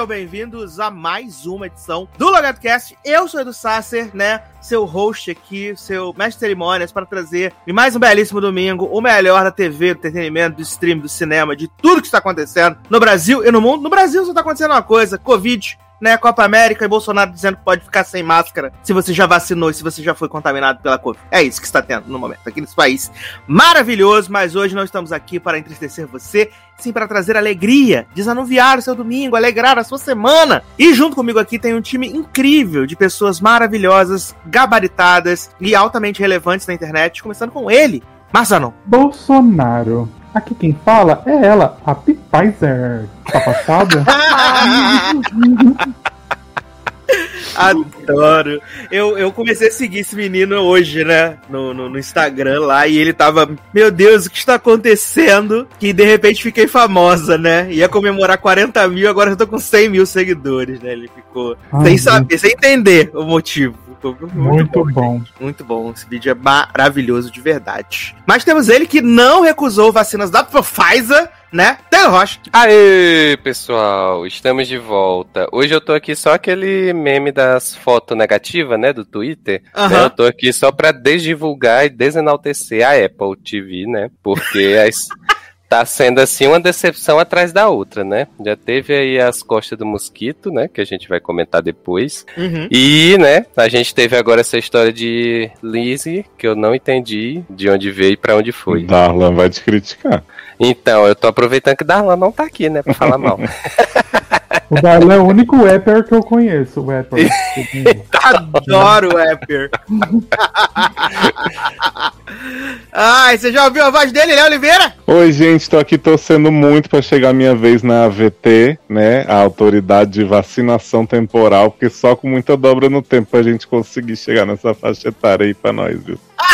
Sejam bem-vindos a mais uma edição do LogadoCast. Eu sou Edu Sasser, né? Seu host aqui, seu mestre de cerimônias, para trazer em mais um belíssimo domingo o melhor da TV, do entretenimento, do stream, do cinema, de tudo que está acontecendo no Brasil e no mundo. No Brasil só está acontecendo uma coisa: Covid né, Copa América e Bolsonaro dizendo que pode ficar sem máscara se você já vacinou e se você já foi contaminado pela Covid. É isso que está tendo no momento aqui nesse país maravilhoso, mas hoje nós estamos aqui para entristecer você, sim para trazer alegria, desanuviar o seu domingo, alegrar a sua semana. E junto comigo aqui tem um time incrível de pessoas maravilhosas, gabaritadas e altamente relevantes na internet, começando com ele, Marçano. Bolsonaro. Aqui quem fala é ela, a Pfizer. Tá passada? Adoro. Eu, eu comecei a seguir esse menino hoje, né? No, no, no, Instagram lá, e ele tava, meu Deus, o que está acontecendo? Que de repente fiquei famosa, né? Ia comemorar 40 mil, agora eu tô com 100 mil seguidores, né? Ele ficou Ai, sem saber, sem entender o motivo. Muito, muito bom. bom. Muito bom. Esse vídeo é maravilhoso de verdade. Mas temos ele que não recusou vacinas da Pfizer né? Taylor Rocha. Aê, pessoal, estamos de volta. Hoje eu tô aqui só aquele meme das fotos negativas, né, do Twitter. Uhum. Né? Eu tô aqui só pra desdivulgar e desenaltecer a Apple TV, né? Porque as tá sendo assim uma decepção atrás da outra, né? Já teve aí as costas do mosquito, né? Que a gente vai comentar depois. Uhum. E, né, a gente teve agora essa história de Lizzie, que eu não entendi de onde veio e pra onde foi. Darlan vai te criticar. Então, eu tô aproveitando que Darlan não tá aqui, né? Pra falar mal. O Darlan é o único rapper que eu conheço, o rapper. Adoro o rapper. Ai, você já ouviu a voz dele, Léo Oliveira? Oi, gente, tô aqui torcendo muito para chegar a minha vez na AVT, né? A autoridade de vacinação temporal, porque só com muita dobra no tempo a gente conseguir chegar nessa faixa etária aí pra nós, viu?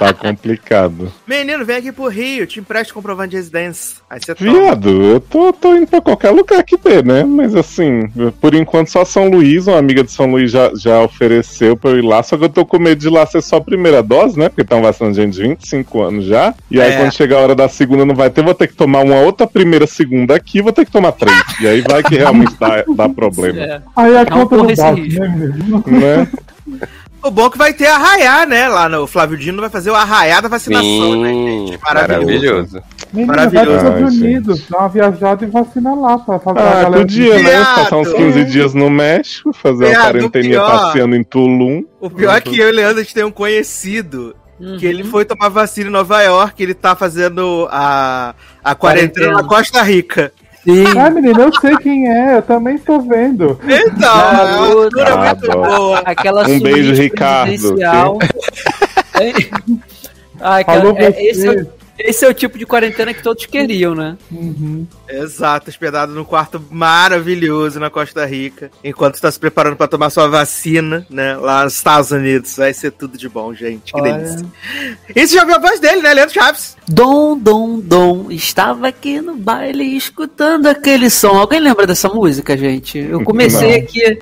Tá complicado. Menino, vem aqui pro Rio, te empresto comprovante de residência. Aí você Viado, eu tô, tô indo pra qualquer lugar que dê, né? Mas assim, por enquanto só São Luís, uma amiga de São Luís já, já ofereceu pra eu ir lá, só que eu tô com medo de lá ser só a primeira dose, né? Porque estão vacinando gente de 25 anos já. E aí é. quando chegar a hora da segunda não vai ter, vou ter que tomar uma outra primeira, segunda aqui, vou ter que tomar três. e aí vai que realmente dá, dá problema. É. Aí a conta não bate, né, né? O bom é que vai ter arraiar, né? Lá no Flávio Dino vai fazer o arraiar da vacinação, né, Sim, né, gente? Maravilhoso. Maravilhoso. Menina, Maravilhoso. Vai para os Estados Unidos, dá uma viajada e vacina lá. Pra fazer ah, a podia, né? Passar uns 15 dias no México, fazer Viado, uma quarentena passeando em Tulum. O pior é que eu e o Leandro a gente tem um conhecido Uhum. Que ele foi tomar vacina em Nova York, ele tá fazendo a, a quarentena na Costa Rica. Sim. Ah, menina, eu sei quem é, eu também tô vendo. Então, a é muito boa. Aquela um beijo, Ricardo. Ai, cara, Falou é, esse, é, esse é o tipo de quarentena que todos queriam, né? Uhum. Exato, hospedado num quarto maravilhoso na Costa Rica, enquanto está se preparando para tomar sua vacina, né, lá nos Estados Unidos. Vai ser tudo de bom, gente. Que Olha. delícia. E você já viu a voz dele, né, Leandro Chaves? Dom, dom, dom, estava aqui no baile escutando aquele som. Alguém lembra dessa música, gente? Eu comecei Não. aqui.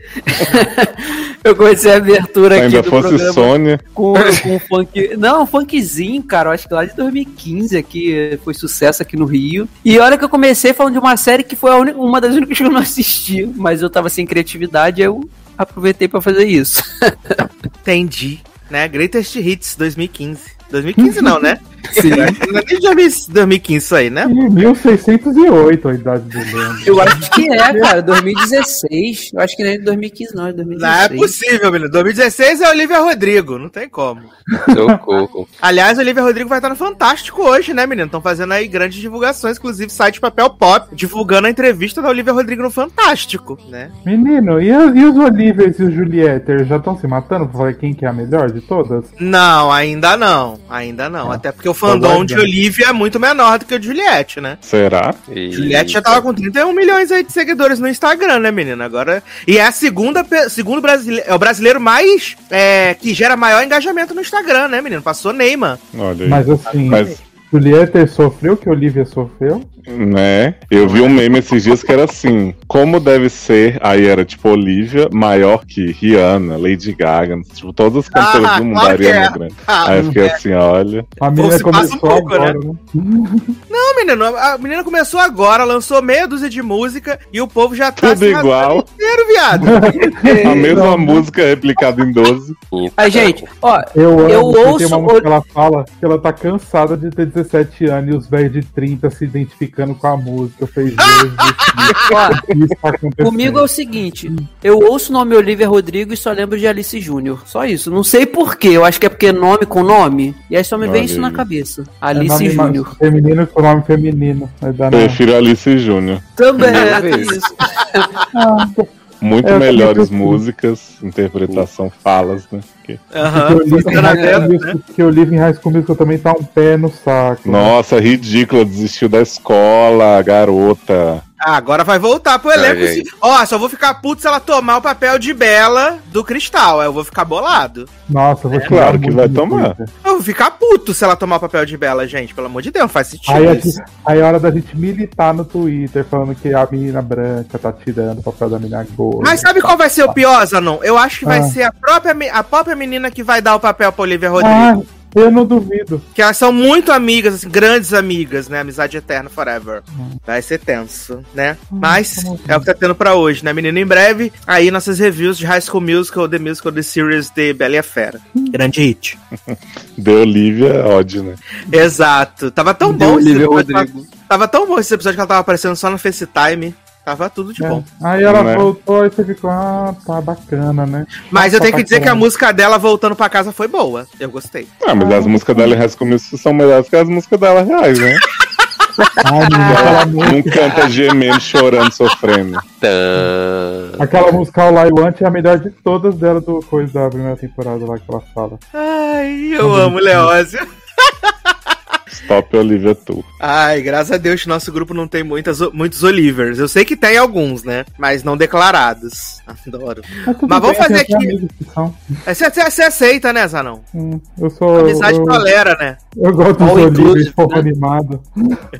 eu comecei a abertura Se aqui. Ainda fosse programa Sônia. Com, com um funk. Não, um funkzinho, cara. Eu acho que lá de 2015 aqui foi sucesso aqui no Rio. E olha que eu comecei falando de uma série que foi única, uma das únicas que eu não assisti, mas eu tava sem criatividade, eu aproveitei para fazer isso. Entendi. Né? Greatest Hits 2015. 2015 não, né? Sim. Não é nem de 2015 isso aí, né? 1608 a idade do Leandro. Eu acho que é, cara, 2016. Eu acho que não é de 2015, não, é 2016. Não é possível, menino. 2016 é Olivia Rodrigo, não tem como. Socorro. Aliás, Olivia Rodrigo vai estar no Fantástico hoje, né, menino? Estão fazendo aí grandes divulgações, inclusive site Papel Pop, divulgando a entrevista da Olivia Rodrigo no Fantástico, né? Menino, e, e os Olivers e os Juliette, já estão se matando pra falar quem que é a melhor de todas? Não, ainda não. Ainda não. Ah. Até porque o fandom de Olivia é muito menor do que o de Juliette, né? Será? E... Juliette já tava com 31 milhões aí de seguidores no Instagram, né, menina? Agora. E é a segunda. Segundo brasileiro. É o brasileiro mais. É, que gera maior engajamento no Instagram, né, menino? Passou Neymar. Olha aí. Mas assim. Mas Julieta sofreu o que Olivia sofreu? Né? Eu vi um meme esses dias que era assim: como deve ser, aí era tipo Olivia, maior que Rihanna, Lady Gaga, tipo, todos os cantores Ah, do mundo claro Ariana é. Grande. Ah, aí eu fiquei é. assim, olha. A menina passa um começou pouco, agora, né? Não, menino, a menina começou agora, lançou meia dúzia de música e o povo já tá Tudo rasgando igual. inteiro, viado. A mesma música replicada em 12. Aí, gente, ó, Eu, amo, Eu ouço Tem uma o- música que ela fala que ela tá cansada de ter 17 anos e os velhos de 30 se identificando com a música. Jesus, ó, isso tá. Comigo é o seguinte, eu ouço o nome Olivia Rodrigo e só lembro de Alice Júnior. Só isso. Não sei porquê. Eu acho que é porque é nome com nome. E aí só me vem Olha isso na cabeça. É Alice ma- Júnior. Feminino com nome feminino. Na... Prefiro Alice Júnior. Também, é, isso. Muito É, eu melhores músicas, interpretação, falas, né? Que-. Porque o Live em Tá na High tela, School né? Que em High School Musical também tá um pé no saco. Nossa, ridícula, desistiu da escola, garota. Ah, agora vai voltar pro elenco. Ai, sim. Ó, só vou ficar puto se ela tomar o papel de Bela do Cristal. Aí eu vou ficar bolado. Nossa, eu vou xingar claro que vai tomar. Twitter. Eu vou ficar puto se ela tomar o papel de Bela, gente. Pelo amor de Deus, não faz sentido Aí, a isso. gente- aí é hora da gente militar no Twitter, falando que a menina branca tá tirando o papel da menina gorda. Mas sabe qual vai ser o pior, Zanon? Eu acho que vai Ah. ser a própria, a própria menina que vai dar o papel pra Olivia Rodrigo. Ah, eu não duvido. Que elas são muito amigas, assim, grandes amigas, né? Amizade eterna forever. Vai ser tenso, né? Mas é o que tá tendo pra hoje, né, menino? Em breve, aí nossas reviews de High School Musical, The Musical, The Series de Bela e a Fera. Grande hit. De Olivia, ódio, né? Exato. Tava tão De bom esse Olivia episódio. Rodrigo. Tava tão bom esse episódio que ela tava aparecendo só no FaceTime. Tava tudo de É. bom. Aí ela Né? voltou e você ficou, ah, tá bacana, né? Mas eu Tá tenho que dizer que a música dela voltando pra casa foi boa. Eu gostei. Ah, mas as músicas dela em Musical são melhores que as músicas dela reais, né? Ai, música, Não canta gemendo, chorando, sofrendo. Tã. aquela música All I Want é a melhor de todas dela do coisa da primeira temporada lá que ela fala. Ai, eu amo Leózio. Stop Olivia Tu. Ai, graças a Deus que nosso grupo não tem muitas, muitos Olivers. Eu sei que tem alguns, né? Mas não declarados. Adoro. tudo Mas vamos bem, fazer aqui- são. Você, você- você aceita, né, Zanão? Hum, eu sou. Amizade eu, tolera, né? eu gosto dos pouco né? animado.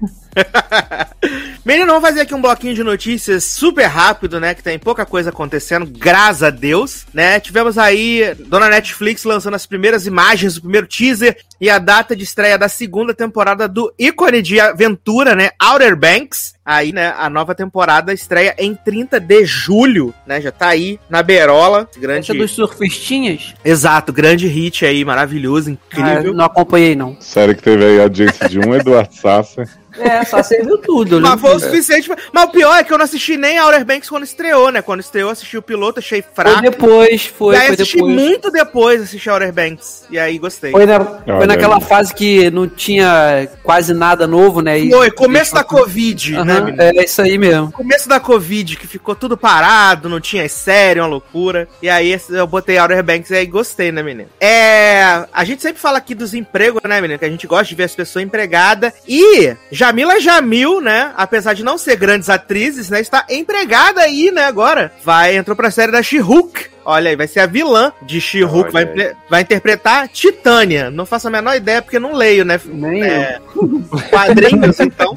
Menino, vamos fazer aqui um bloquinho de notícias super rápido, né? Que tem pouca coisa acontecendo, graças a Deus, né? Tivemos aí Dona Netflix lançando as primeiras imagens, o primeiro teaser e a data de estreia da segunda temporada do ícone de aventura, né? Outer Banks. Aí, né, a nova temporada estreia em 30 de julho, né? Já tá aí na berola. Grande... Essa dos surfistinhas? Exato, grande hit aí, maravilhoso, Ah, incrível. não acompanhei, não. Série que teve aí a audiência de um Eduardo Sasser. É, só você viu tudo. eu Mas foi o suficiente. pra- Mas o pior é que eu não assisti nem Outer Banks quando estreou, né? Quando estreou, assisti o piloto, achei Foi fraco. depois, foi, e aí foi assisti depois. muito depois, assisti Outer Banks. E aí gostei. Foi, na- foi Olha naquela fase que não tinha quase nada novo, né? E- Foi, começo da Covid, né, Aham, menino? É isso aí mesmo. Começo da Covid, que ficou tudo parado, não tinha série, uma loucura. E aí eu botei Outer Banks e aí gostei, né, menino? É. A gente sempre fala aqui dos empregos, né, menino? Que a gente gosta de ver as pessoas empregadas. E Jamila Jamil, né? Apesar de não ser grandes atrizes, né? Está empregada aí, né, agora. Vai, entrou pra série da She-Hulk. Olha aí, vai ser a vilã de She-Hulk. Vai, vai interpretar Titânia. Não faço a menor ideia, porque não leio, né? Nem É, quadrinhos, então.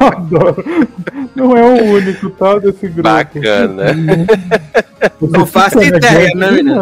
Adoro. Não é o único, tá? Desse grupo. Bacana. Não faço ideia, né, né?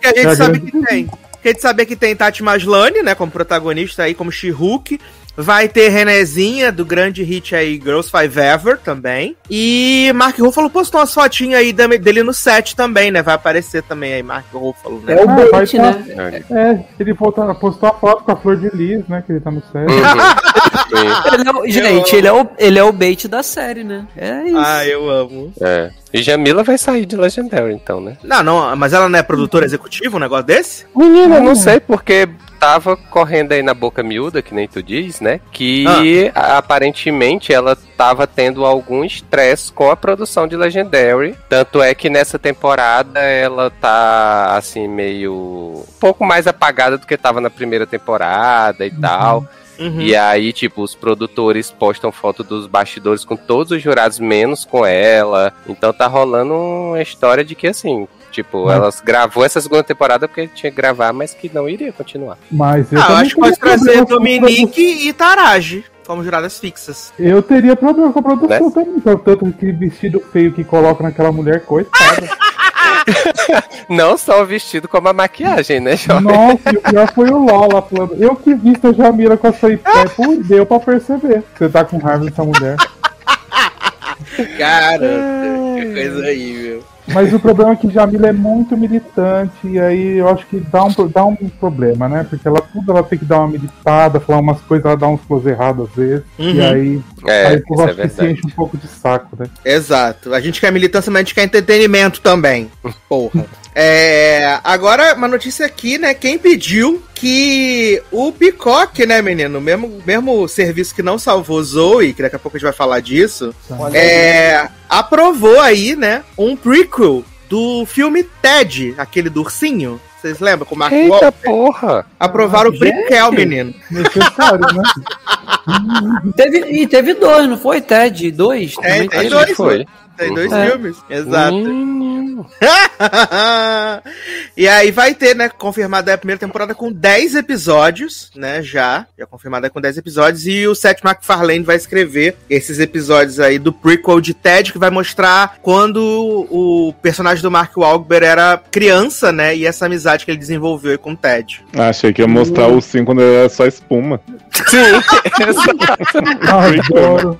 Que a gente É sabe grande. que tem. Que a gente sabe que tem Tati Maslany, né, como protagonista aí, como She-Hulk. Vai ter Renezinha, do grande hit aí, Girls Five Ever, também. E Mark Ruffalo postou umas fotinhas aí dele no set também, né? Vai aparecer também aí, Mark Ruffalo, né? É o Ah, vai né? É, ele voltou, postou a foto com a flor de lis, né? Que ele tá no céu. Sim. Ele é o- gente, ele é, o, ele é o bait da série, né? É isso. Ah, eu amo. É. E Jamila vai sair de Legendary, então, né? Não, não, mas ela não é produtora executiva, um negócio desse? Menina, não sei porque tava correndo aí na boca miúda, que nem tu diz, né? Que a- aparentemente ela tava tendo algum estresse com a produção de Legendary. Tanto é que nessa temporada ela tá assim meio um pouco mais apagada do que tava na primeira temporada e tal. Uhum. E aí, tipo, os produtores postam foto dos bastidores com todos os jurados, menos com ela. Então tá rolando uma história de que, assim, Tipo, elas gravou essa segunda temporada porque tinha que gravar, mas que não iria continuar. Mas eu, ah, eu acho que pode trazer Dominique e Taraji como juradas fixas. Eu teria problema com a produção né? também, tanto que vestido feio que coloca naquela mulher, coitada. Não só o vestido, como a maquiagem, né, Jovem? Nossa, o pior foi o Lola falando. Eu que visto a Jamila com essa pé, por deu pra perceber. Você tá com raiva dessa mulher. Cara, que coisa aí, meu. Mas o problema é que Jamila é muito militante, e aí eu acho que dá um, dá um problema, né? Porque ela tudo ela tem que dar uma militada, falar umas coisas, ela dá uns close errados às vezes. Uhum. E aí, é, aí eu acho é que se enche um pouco de saco, né? Exato. A gente quer militância, mas a gente quer entretenimento também. Porra. É, agora, uma notícia aqui, né? Quem pediu que o Peacock, né, menino? Mesmo, mesmo serviço que não salvou Zoe, que daqui a pouco a gente vai falar disso, é, aprovou aí, né, um prequel do filme Ted, aquele do ursinho. Vocês lembram com o Mark Eita Walker? porra! Aprovaram o prequel, menino. Necessário, né? teve, e teve dois, não foi? Ted? Dois? É, tem dois, foi. Tem dois é. filmes, exato. Hum. e aí vai ter, né, confirmada a primeira temporada com 10 episódios, né, já. Já confirmada com 10 episódios. E o Seth MacFarlane vai escrever esses episódios aí do prequel de Ted, que vai mostrar quando o personagem do Mark Wahlberg era criança, né, e essa amizade que ele desenvolveu com o Ted. Ah, achei que ia mostrar o sim quando era só espuma. Sim, exato.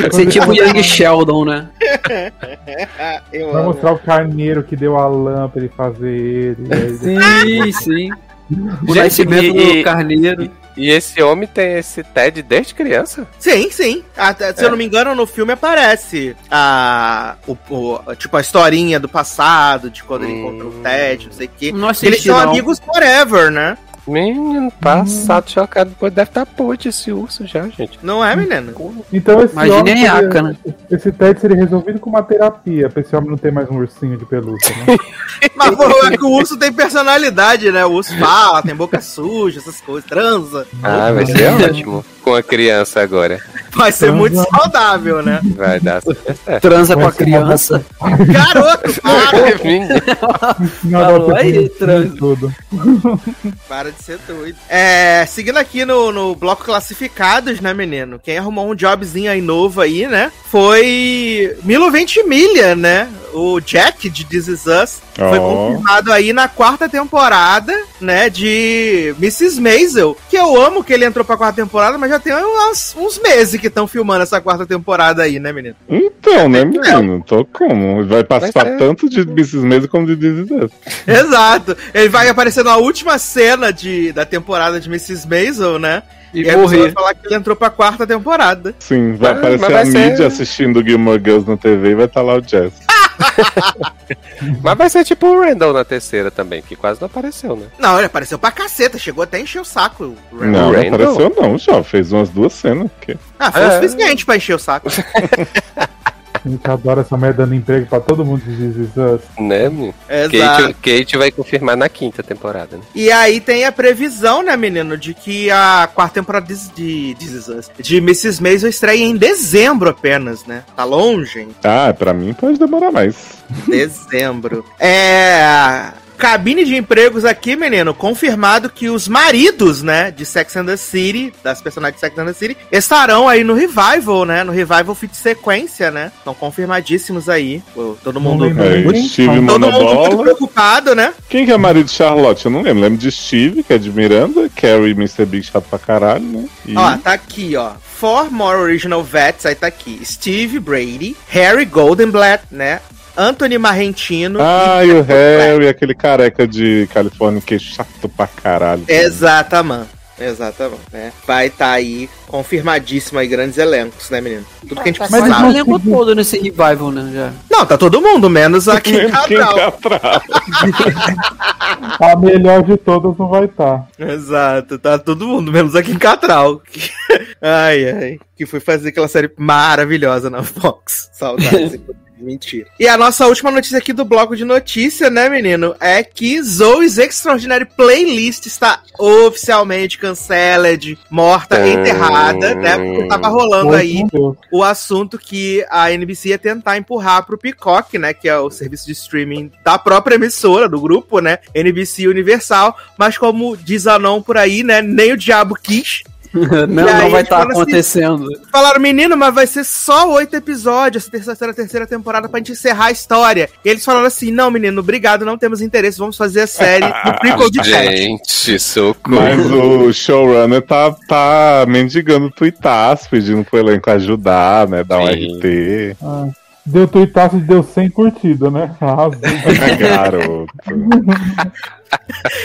Vai ser tipo Young Sheldon, né? Vai mostrar o carneiro que deu a lã pra ele fazer ele. Sim, sim. O nascimento do carneiro. E esse homem tem esse Ted desde criança? Sim, sim. Até, se é. eu não me engano, no filme aparece a, o, o, tipo, a historinha do passado, de quando hum. ele encontrou o Ted, não sei o quê. Eles são não. amigos forever, né? Menino, passado hum. chocado. Depois deve estar tá podre esse urso já, gente. Não é, menino? Então esse Imagine a seria, né? Esse TED seria resolvido com uma terapia, pra esse homem não ter mais um ursinho de pelúcia, né? Mas pô, é que o urso tem personalidade, né? O urso fala, tem boca suja, essas coisas, transa. Ah, vai ser ótimo com a criança agora. Vai ser muito saudável, né? Vai dar super certo. Transa com a criança. Garoto, para! Falou aí, transa. Tudo. Para de ser doido. É, seguindo aqui no, no bloco classificados, né, menino? Quem arrumou um jobzinho aí novo aí, né? Foi Milo Ventimiglia, né? O Jack de This Is Us. Oh. Foi confirmado aí na quarta temporada, né? De Mrs. Maisel. Que eu amo que ele entrou pra quarta temporada, mas já tem uns, uns meses que estão filmando essa quarta temporada aí, né, menino? Então, né, menino? Tô como? Vai passar tanto de Mrs. Maisel como de This Is Us. Exato. Ele vai aparecer na última cena de, da temporada de Mrs. Maisel, né? E, e morrer. vai falar que ele entrou pra quarta temporada. Sim, vai ah, aparecer vai a ser... mídia assistindo Gilmore Girls na TV e vai estar tá lá o Jazz. Mas vai ser tipo o Randall na terceira também, que quase não apareceu, né? Não, ele apareceu pra caceta, chegou até a encher o saco. O Não, não apareceu não, já fez umas duas cenas. Que... Ah, foi é. o suficiente pra encher o saco. A gente adora essa merda dando emprego pra todo mundo de This Is Us. Né, meu? Kate, Kate vai confirmar na quinta temporada, né? E aí tem a previsão, né, menino, de que a quarta temporada de, Is Us, de Mrs. Maisel estreia em dezembro apenas, né? Tá longe, hein? Ah, pra mim pode demorar mais. Dezembro. é... Cabine de empregos aqui, menino, confirmado que os maridos, né, de Sex and the City, das personagens de Sex and the City, estarão aí no Revival, né, no Revival Fit Sequência, né, estão confirmadíssimos aí, todo mundo... É, Steve todo mundo muito preocupado, né? Quem que é marido de Charlotte? Eu não lembro, lembro de Steve, que é de Miranda, Carrie e Mr. Big chato pra caralho, né? E... Ó, tá aqui, ó, Four More Original Vets, aí tá aqui, Steve Brady, Harry Goldenblatt, né, Anthony Marrentino. Ah, e, o Harry, aquele careca de Califórnia que é chato pra caralho. Exatamente. Exatamente, né? Vai estar tá aí confirmadíssimo aí grandes elencos, né, menino? Tudo que a gente precisa. Mas o elenco todo nesse revival, né? Já. Não, tá todo mundo, menos a Kim Cattrall. a melhor de todas não vai estar. Tá. Exato, tá todo mundo, menos a Kim Cattrall. ai, ai. Que foi fazer aquela série maravilhosa na Fox. Saudades. Mentira. E a nossa última notícia aqui do bloco de notícia, né, menino? É que Zoe's Extraordinary Playlist está oficialmente canceled, morta, enterrada, né? Porque tava rolando aí o assunto que a NBC ia tentar empurrar pro Peacock, né? Que é o serviço de streaming da própria emissora, do grupo, né? NBC Universal. Mas como diz a não por aí, né? Nem o diabo quis. não, não vai estar tá acontecendo. Assim, falaram, menino, mas vai ser só oito episódios, essa terceira, terceira temporada, pra gente encerrar a história. E eles falaram assim: não, menino, obrigado, não temos interesse, vamos fazer a série no prequel de Gente, socorro. Mas o showrunner tá, tá mendigando tuitaço, pedindo pro elenco ajudar, né? Dar um RT. Ah. Deu tuitaço e deu 100 curtidas, né? Arrasou. Garoto.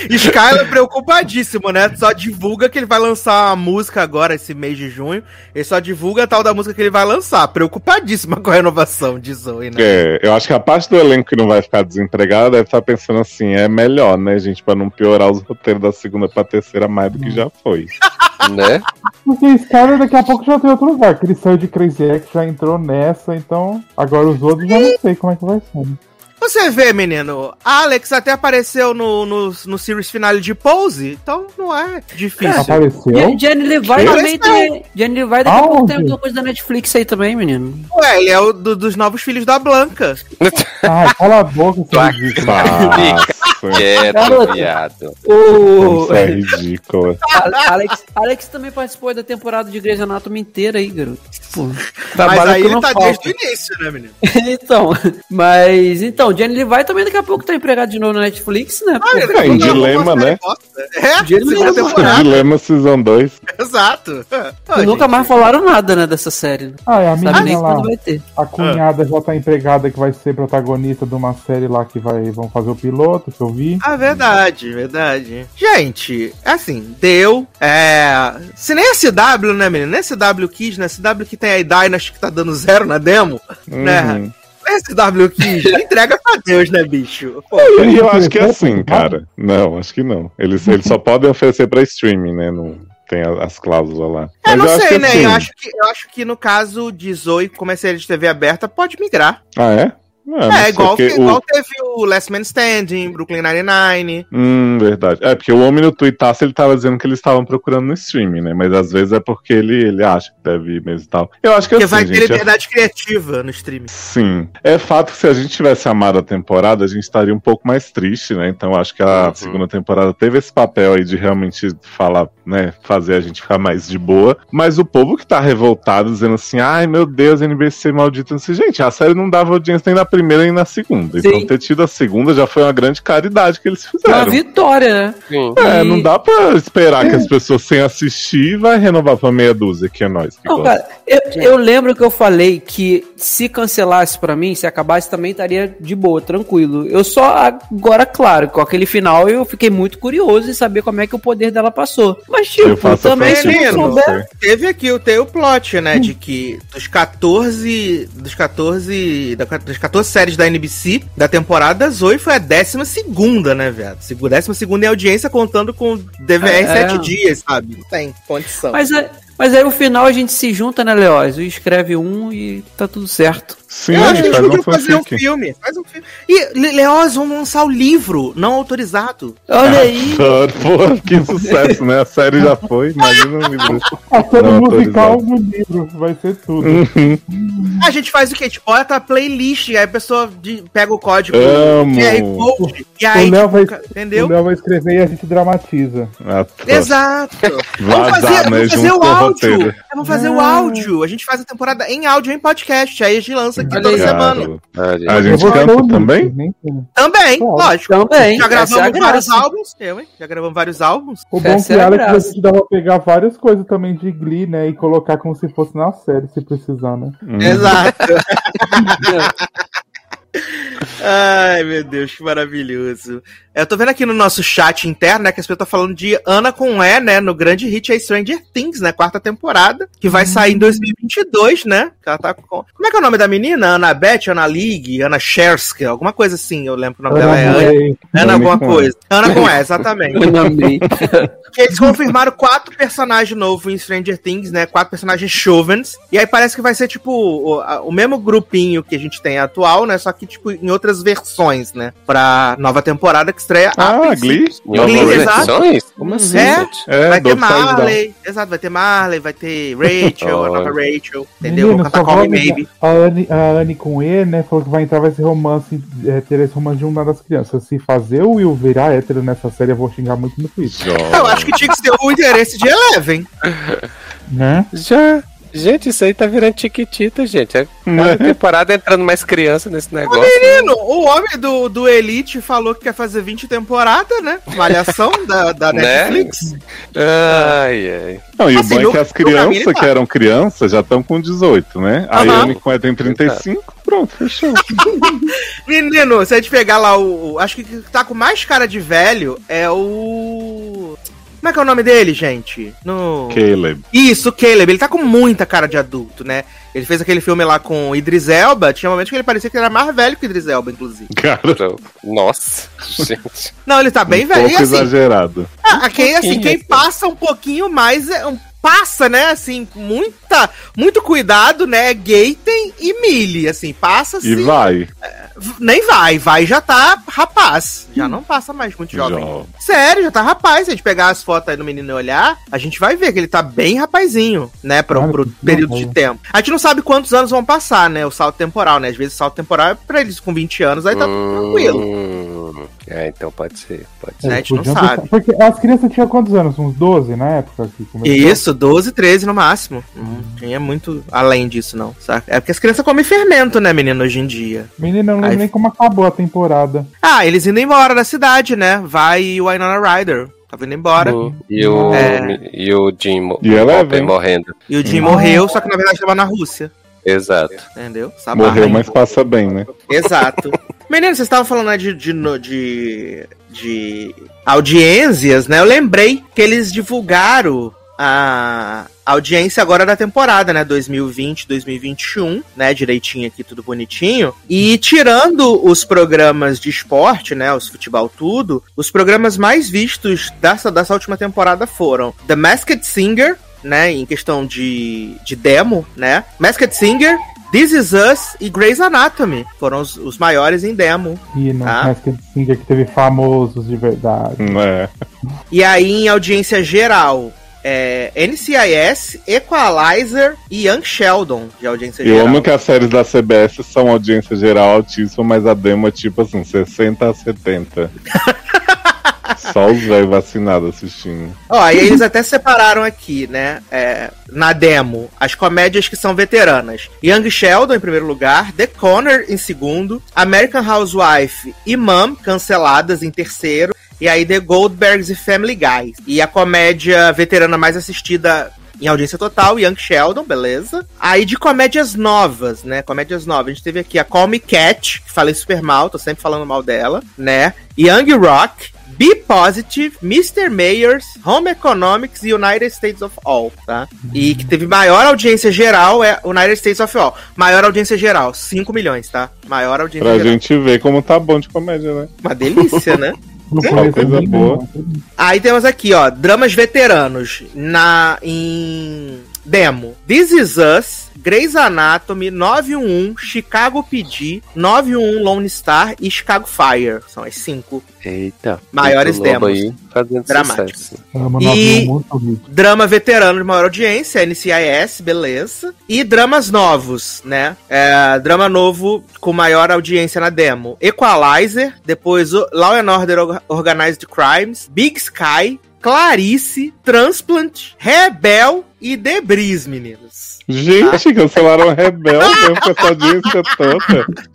Skyler preocupadíssimo, né? Só divulga que ele vai lançar uma música agora, esse mês de junho. Ele só divulga a tal da música que ele vai lançar. Preocupadíssima com a renovação de Zoe, né? É, eu acho que a parte do elenco que não vai ficar desempregada deve estar pensando assim: é melhor, né, gente? Pra não piorar os roteiros da segunda pra terceira mais do que já foi. né? Porque Skyler daqui a pouco já tem outro lugar. Que ele saiu de Crazy X, já entrou nessa, então agora os outros já não sei como é que vai ser. Você vê, menino, Alex até apareceu no, no, no series finale de Pose, então não é difícil. Apareceu? Jenny Levi também tem. Jenny Levi daqui a pouco tem alguma coisa da Netflix aí também, menino. Ué, ele é o do, dos novos filhos da Blanca. Ah, cala a boca, seu. Quieto, viado. O... é ridículo. Alex, Alex também participou da temporada de Grey's Anatomy inteira aí, garoto. Pô, mas aí ele tá falta. desde o início, né, menino? então, mas então, Jenny Levi também daqui a pouco tá empregado de novo na Netflix, né? Ah, é, em Dilema, né? É, Dilema, temporada. Dilema Season 2. Exato. Oh, nunca mais falaram nada, né, dessa série. Ah, é a menina lá, vai ter. a cunhada ah. já tá empregada que vai ser protagonista de uma série lá que vai, vão fazer o piloto, que eu vi. Ah, verdade, verdade. Gente, assim, deu. É... Se nem a CW, né, menino? Nem a CW Kids, né? A CW que tem a Dynasty que tá dando zero na demo, né? uhum. né? SW Kids, entrega pra Deus, né, bicho? Pô, eu acho que é assim, cara. Não, acho que não. Eles, eles só podem oferecer pra streaming, né? Não tem as cláusulas lá. É, não sei, né? Assim... Eu, acho que, eu acho que no caso de Zoe, como é série de TV aberta, pode migrar. Ah, é? É, é igual, que, igual o... teve o Last Man Standing, Brooklyn Nine-Nine. Hum, verdade. É, porque o homem no Twitter ele tava dizendo que eles estavam procurando no streaming, né? Mas às vezes é porque ele, ele acha que deve ir mesmo e tal. Eu acho que Porque assim, vai ter gente, é liberdade é... criativa no streaming. Sim. É fato que se a gente tivesse amado a temporada, a gente estaria um pouco mais triste, né? Então acho que a uhum. segunda temporada teve esse papel aí de realmente falar, né? Fazer a gente ficar mais de boa. Mas o povo que tá revoltado, dizendo assim, ai meu Deus, NBC maldito. Assim, gente, a série não dava audiência nem na primeira nem na segunda segunda. Sim. Então ter tido a segunda já foi uma grande caridade que eles fizeram. Uma vitória, né? Sim. É, e... não dá pra esperar é. que as pessoas sem assistir vai renovar pra meia dúzia, que é nós. Que não, cara, eu, eu, lembro que eu falei que se cancelasse pra mim, se acabasse também estaria de boa, tranquilo. Eu só, agora, claro, com aquele final eu fiquei muito curioso em saber como é que o poder dela passou. Mas, tipo, também souber... Teve aqui o teu plot, né, hum. de que dos 14, dos 14, das 14 séries da NBC da temporada, Zoe foi a décima segunda, né, velho? Décima segunda em audiência, contando com DVR é, sete é. dias, sabe? Não tem condição. Mas, é, mas aí o final a gente se junta, né, Leoz? Escreve um e tá tudo certo. Sim, eu acho que eles podiam fazer um filme. Faz um filme. E, Leoz, vamos lançar o livro não autorizado. Olha aí. Pô, que sucesso, né? A série já foi, imagina o livro. A série musical do livro, vai ser tudo. Uhum. A gente faz o quê? Tipo, olha a playlist, aí a pessoa de, pega o código Amo. QR Code, e aí, o Léo tipo, vai, entendeu? O Léo vai escrever e a gente dramatiza. Ah, Exato. vamos fazer, né, vamos fazer o áudio. Vamos fazer o áudio. A gente faz a temporada em áudio, em podcast, aí a gente lança aqui toda semana. A gente canta também? Também, lógico. Também. Já gravamos vários álbuns. Eu, hein? Já gravamos vários álbuns. O bom que Alex a gente dá pra pegar várias coisas também de Glee, né? E colocar como se fosse na série, se precisar, né? Hum. Exato. Ai, meu Deus, que maravilhoso. Eu tô vendo aqui no nosso chat interno, né, que as pessoas estão falando de Ana com E, né, no grande hit é Stranger Things, né, quarta temporada, que vai sair em 2022, né, que ela tá com... Como é que é o nome da menina? Ana Beth, Ana League, Ana Shersky, alguma coisa assim, eu lembro o nome dela é Ana, Ana alguma coisa. Ana com E, exatamente. que eles confirmaram quatro personagens novos em Stranger Things, né, quatro personagens jovens, e aí parece que vai ser, tipo, o, o mesmo grupinho que a gente tem atual, né, só que, tipo, em outras versões, né, pra nova temporada que estreia ah, Glee? Glee, exato. Como assim, é, é, vai ter Marley, exato, vai ter Marley, vai ter Rachel, oh. a nova Rachel, entendeu? Menino, Vou cantar Call Me Baby. A Anne, a Anne com E, né, falou que vai entrar, vai ser romance, é, ter esse romance de uma das crianças. Se fazer o Will virar hétero nessa série, eu vou xingar muito no Twitter. Eu acho que tinha que ser o interesse de Eleven. Né? Já. Gente, isso aí tá virando tiquitita, gente. É cada temporada entrando mais criança nesse negócio. Ô, menino, o homem do, do Elite falou que quer fazer 20 temporadas, né? Malhação da, da né? Netflix. Ai, ai. Não, e assim, o bom é que as crianças que eram crianças já estão com 18, né? A Yami com tem 35, pronto, fechou. Menino, se a gente pegar lá o. Acho que tá com mais cara de velho é o. Como é que é o nome dele, gente? No... Caleb. Isso, Caleb. Ele tá com muita cara de adulto, né? Ele fez aquele filme lá com Idris Elba. Tinha momentos que ele parecia que ele era mais velho que Idris Elba, inclusive. Cara, nossa, gente. Não, ele tá bem um velho. Pouco assim, exagerado. Ah, quem, assim, quem passa um pouquinho mais é um passa, né, assim, muita, muito cuidado, né, Gaten e Millie, assim, passa assim. E vai. É, nem vai, vai já tá rapaz. Já não passa mais muito jovem. Já. Sério, já tá rapaz. Se a gente pegar as fotos aí do menino e olhar, a gente vai ver que ele tá bem rapazinho, né? Pro, pro período de tempo. A gente não sabe quantos anos vão passar, né? O salto temporal, né? Às vezes o salto temporal é pra eles com 20 anos, aí tá tudo tranquilo. É, então pode ser. Pode ser. a gente não sabe. Porque as crianças tinham quantos anos? Uns 12 na época? Isso, 12, 13 no máximo. Não tinha muito além disso, não. Saca? É porque as crianças comem fermento, né, menino, hoje em dia. Menino, eu não lembro nem como acabou a temporada. Ah, eles indo embora da cidade, né? Vai o Winona Ryder. Tá vindo embora. O, e, o, é... e o Jim e ela vem. morrendo. E o Jim ah. morreu, só que na verdade estava na Rússia. Exato. Entendeu? Sabarra morreu, mas passa bem, né? Exato. Menino, vocês estavam falando né, de, de, de, de audiências, né? Eu lembrei que eles divulgaram a audiência agora da temporada, né? 2020, 2021, né? Direitinho aqui, tudo bonitinho. E tirando os programas de esporte, né? Os futebol tudo, os programas mais vistos dessa, dessa última temporada foram The Masked Singer, né? Em questão de, de demo, né? Masked Singer, This Is Us e Grey's Anatomy foram os, os maiores em demo. E não tá? Masked Singer que teve famosos de verdade. É. E aí, em audiência geral, é, NCIS, Equalizer e Young Sheldon de audiência Eu geral. Eu amo que as séries da CBS são audiência geral altíssima, mas a demo é tipo assim, 60 a 70. Só os velhos vacinados assistindo. Ó, e eles até separaram aqui, né? É, na demo, as comédias que são veteranas. Young Sheldon em primeiro lugar, The Connor em segundo, American Housewife e Mom canceladas em terceiro. E aí The Goldbergs e Family Guy. E a comédia veterana mais assistida em audiência total, Young Sheldon, beleza. Aí de comédias novas, né? Comédias novas. A gente teve aqui a Call Me Cat, que falei super mal, tô sempre falando mal dela, né? Young Rock, Be Positive, Mr. Mayors, Home Economics e United States of All, tá? E que teve maior audiência geral é United States of All. Maior audiência geral, 5 milhões, tá? Maior audiência pra geral. Pra gente ver como tá bom de comédia, né? Uma delícia, né? Uma coisa boa. Aí temos aqui, ó, dramas veteranos na em demo. This Is Us, Grey's Anatomy, 911, Chicago PD, 911 Lone Star e Chicago Fire. São as cinco Eita. Maiores demos. Aí dramáticos. E drama veterano de maior audiência, NCIS, beleza. E dramas novos, né? É, drama novo com maior audiência na demo. Equalizer, depois Law and Order Organized Crimes, Big Sky, Clarice, Transplant, Rebel e Debris, meninos. Gente, cancelaram Rebel mesmo com essa audiência toda.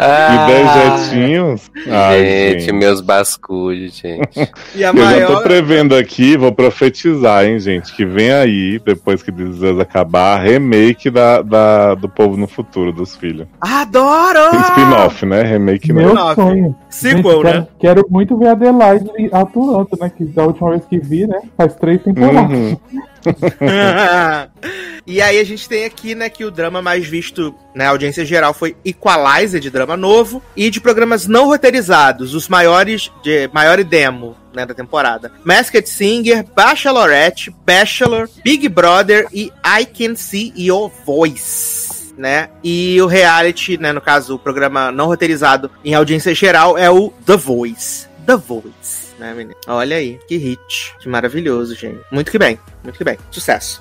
Ah, e dez jetinhos. Ai, gente, gente, meus basculhos, gente. e a Eu maior... já tô prevendo aqui, vou profetizar, hein, gente, que vem aí, depois que This acabar, remake da, da, do Povo no Futuro, dos filhos. Adoro! Spin-off, né? Remake Meu não. sonho. Sequel, né? Quero, quero, muito ver a Adelaide atuando, né? Que da última vez que vi, né? Faz três temporadas. Uhum. e aí a gente tem aqui, né, que o drama mais visto na né, audiência geral foi Equalizer, de drama novo, e de programas não roteirizados, os maiores, de maior demo, né, da temporada. Masked Singer, Bachelorette, Bachelor, Big Brother e I Can See Your Voice. Né? E o reality, né, no caso, o programa não roteirizado em audiência geral é o The Voice. The Voice né, menino? Olha aí, que hit. Que maravilhoso, gente. Muito que bem, muito que bem. Sucesso.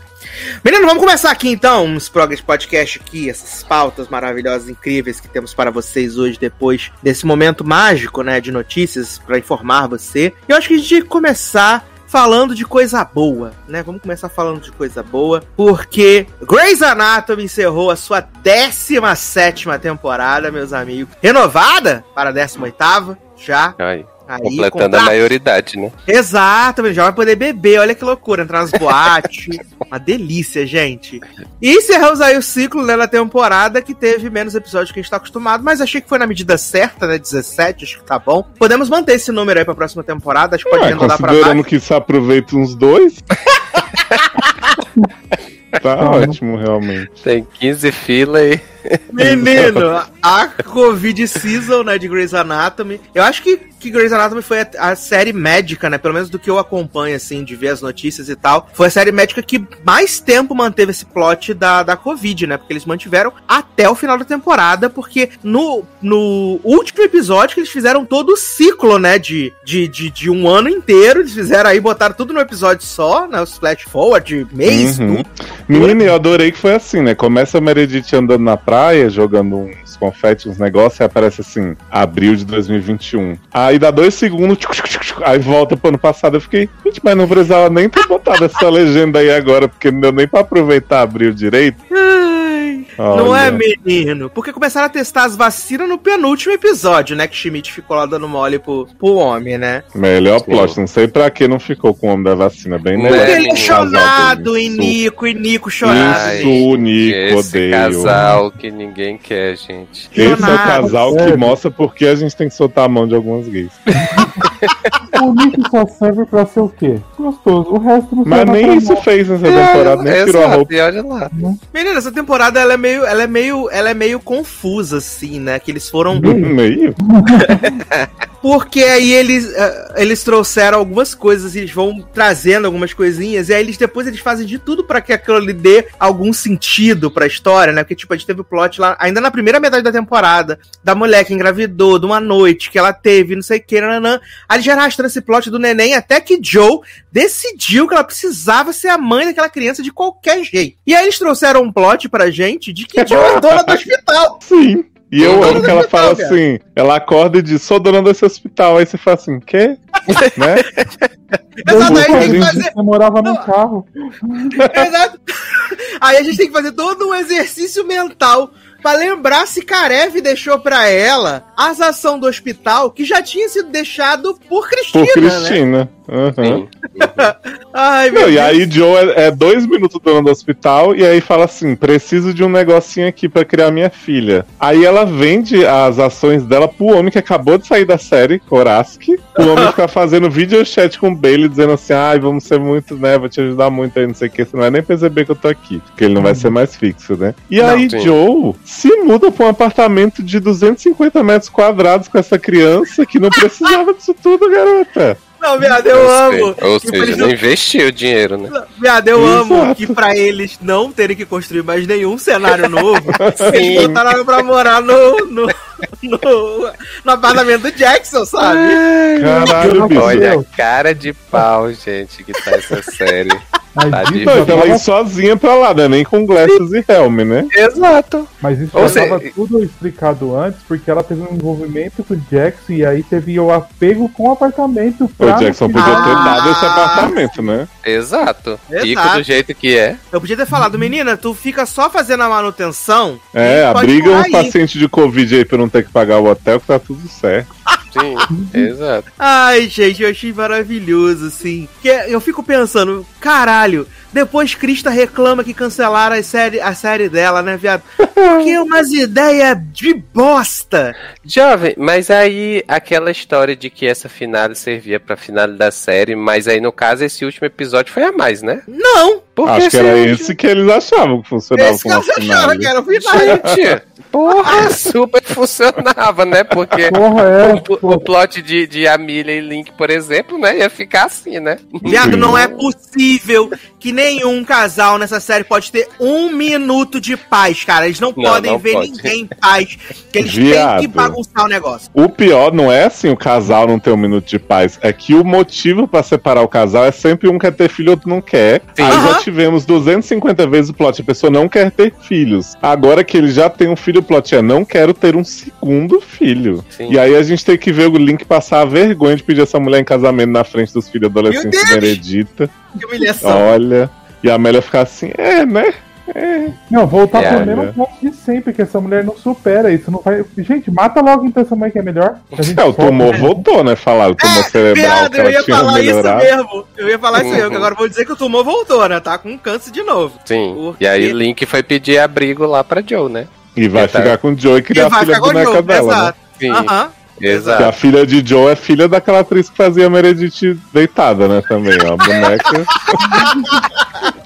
Menino, vamos começar aqui então uns Progress Podcast aqui, essas pautas maravilhosas, incríveis que temos para vocês hoje, depois desse momento mágico, né, de notícias para informar você. Eu acho que a gente começar falando de coisa boa, né? Vamos começar falando de coisa boa, porque Grey's Anatomy encerrou a sua 17 temporada, meus amigos. Renovada para a 18 já. Aí. Aí, Completando a maioridade, né? Exato, já vai poder beber. Olha que loucura, entrar nas boates. Uma delícia, gente. E encerramos aí o ciclo né, da temporada, que teve menos episódios que a gente tá acostumado, mas achei que foi na medida certa, né? 17, acho que tá bom. Podemos manter esse número aí pra próxima temporada, acho que pode é, pra baixo. que se aproveita uns dois. Tá ótimo, realmente. Tem 15 fila aí. Menino, a Covid Season, né, de Grey's Anatomy. Eu acho que, que Grey's Anatomy foi a, a, série médica, né, pelo menos do que eu acompanho, assim, de ver as notícias e tal. Foi a série médica que mais tempo manteve esse plot da, da Covid, né, porque eles mantiveram até o final da temporada, porque no, no último episódio que eles fizeram todo o ciclo, né, de, de, de, de um ano inteiro, eles fizeram aí, botaram tudo no episódio só, né, os flash forward, mês, uhum. tudo. Menino, eu adorei que foi assim, né, começa a Meredith andando na praia, praia jogando uns confetes, uns negócios, e aparece assim, abril de 2021. Aí dá dois segundos, tchuc, tchuc, tchuc, aí volta pro ano passado. Eu fiquei, gente, mas não precisava nem ter botado essa legenda aí agora, porque não deu nem pra aproveitar abril direito. Não é, menino? Porque começaram a testar as vacinas no penúltimo episódio, né? Que Schmidt ficou lá dando mole pro, pro homem, né? Melhor plot. Não sei pra que não ficou com o homem da vacina. Bem Porque ele é chonado e Nico, e Nico chorado. Isso, Nico, esse odeio. casal que ninguém quer, gente. Esse é o casal que mostra porque a gente tem que soltar a mão de algumas gays. o Nick só serve pra ser o quê? Gostoso. O resto não Mas nem isso fez nessa é, temporada, nem tirou a roupa. Olha lá. Menina, essa temporada ela é meio, ela é meio, ela é meio confusa, assim, né? Que eles foram. Meio? Porque aí eles, uh, eles trouxeram algumas coisas, eles vão trazendo algumas coisinhas, e aí eles depois eles fazem de tudo para que aquilo lhe dê algum sentido pra história, né? Porque, tipo, a gente teve o plot lá, ainda na primeira metade da temporada, da mulher que engravidou, de uma noite que ela teve, não sei o que, nanã. Aí já arrastando esse plot do neném até que Joe decidiu que ela precisava ser a mãe daquela criança de qualquer jeito. E aí eles trouxeram um plot pra gente de que Joe é dona do hospital. Sim. E eu amo que ela fala assim, ela acorda e diz, sou dona desse hospital. Aí você fala assim, quê? né? Exato, aí tem que fazer. Você morava no carro. Exato. Aí a gente tem que fazer todo um exercício mental para lembrar se Karev deixou para ela a ação do hospital que já tinha sido deixado por Cristina. Por Cristina. Né? Uhum. Ai, meu Não, e aí Joe é, é, dois minutos dono do hospital e aí fala assim: preciso de um negocinho aqui para criar minha filha. Aí ela vende as ações dela pro homem que acabou de sair da série, Koraski. O homem fica fazendo vídeo chat com o Bailey dizendo assim: ai, vamos ser muito, né? Vou te ajudar muito aí, não sei o que. Você não vai nem perceber que eu tô aqui. Porque ele não vai ser mais fixo, né? E não, aí sim. Joe se muda pra um apartamento de 250 metros quadrados com essa criança que não precisava disso tudo, garota. Não, viado, eu, eu amo. Ou seja, não investiu o dinheiro, né? Viado, eu Exato. amo que pra eles não terem que construir mais nenhum cenário novo, eles botaram pra morar no, no, no, no apartamento do Jackson, sabe? Caralho. Olha a cara de pau, gente, que tá essa série. Tá ela tava ir sozinha pra lá, né? Nem com Glasses e Helm, né? Exato. Mas isso já estava tudo explicado antes, porque ela teve um envolvimento com o Jackson e aí teve o apego com o apartamento. Pra... O Jackson podia ter ah, dado esse apartamento, né? Exato. Exato. do jeito que é. Eu podia ter falado, menina, tu fica só fazendo a manutenção. É, abriga um paciente de Covid aí pra não ter que pagar o hotel, que tá tudo certo. Sim, exato. Ai, gente, eu achei maravilhoso, assim. Eu fico pensando, caralho, depois Krista reclama que cancelaram a série, a série dela, né, viado? Porque é umas ideias de bosta. Jovem, mas aí aquela história de que essa finale servia pra finale da série, mas aí no caso esse último episódio foi a mais, né? Não! Acho que era esse que eles achavam que funcionava esse como que eles achavam que era o final. Gente, porra, super funcionava, né? Porque porra, é, o, o, plot de, de Amelia e Link, por exemplo, né, ia ficar assim, né? Viado, não é possível que nenhum casal nessa série pode ter um minuto de paz, cara. Eles não, não podem não ver pode. ninguém em paz. Que eles Viado. têm que bagunçar o negócio. O pior não é assim o casal não ter um minuto de paz. É que o motivo para separar o casal é sempre um quer ter filho, outro não quer. Sim. Aí já tivemos 250 vezes o plot. A pessoa não quer ter filhos. Agora que ele já tem um filho, o plot é não quero ter um segundo filho. Sim. E aí a gente tem que ver o Link passar a vergonha de pedir essa mulher em casamento na frente dos filhos adolescentes Meredita. Que humilhação. Olha. E a Amélia ficar assim, é, né? É. Não, voltar é, pro mesmo ponto de sempre, que essa mulher não supera isso. Não vai... Gente, mata logo então essa mãe que é melhor. É, o tumor né? voltou, né? Falar o tumor é, cerebral. Piada, que ela eu ia tinha falar melhorar. isso mesmo. Eu ia falar uhum. isso mesmo, agora vou dizer que o tumor voltou, né? Tá com câncer de novo. Sim. Porque... E aí Link foi pedir abrigo lá pra Joe, né? E vai tá... ficar com o Joe e criar e a filha boneca Joe, dela, né? exato. né? Sim. Aham. Exato. a filha de Joe é filha daquela atriz que fazia Meredith deitada, né? Também, ó. A boneca.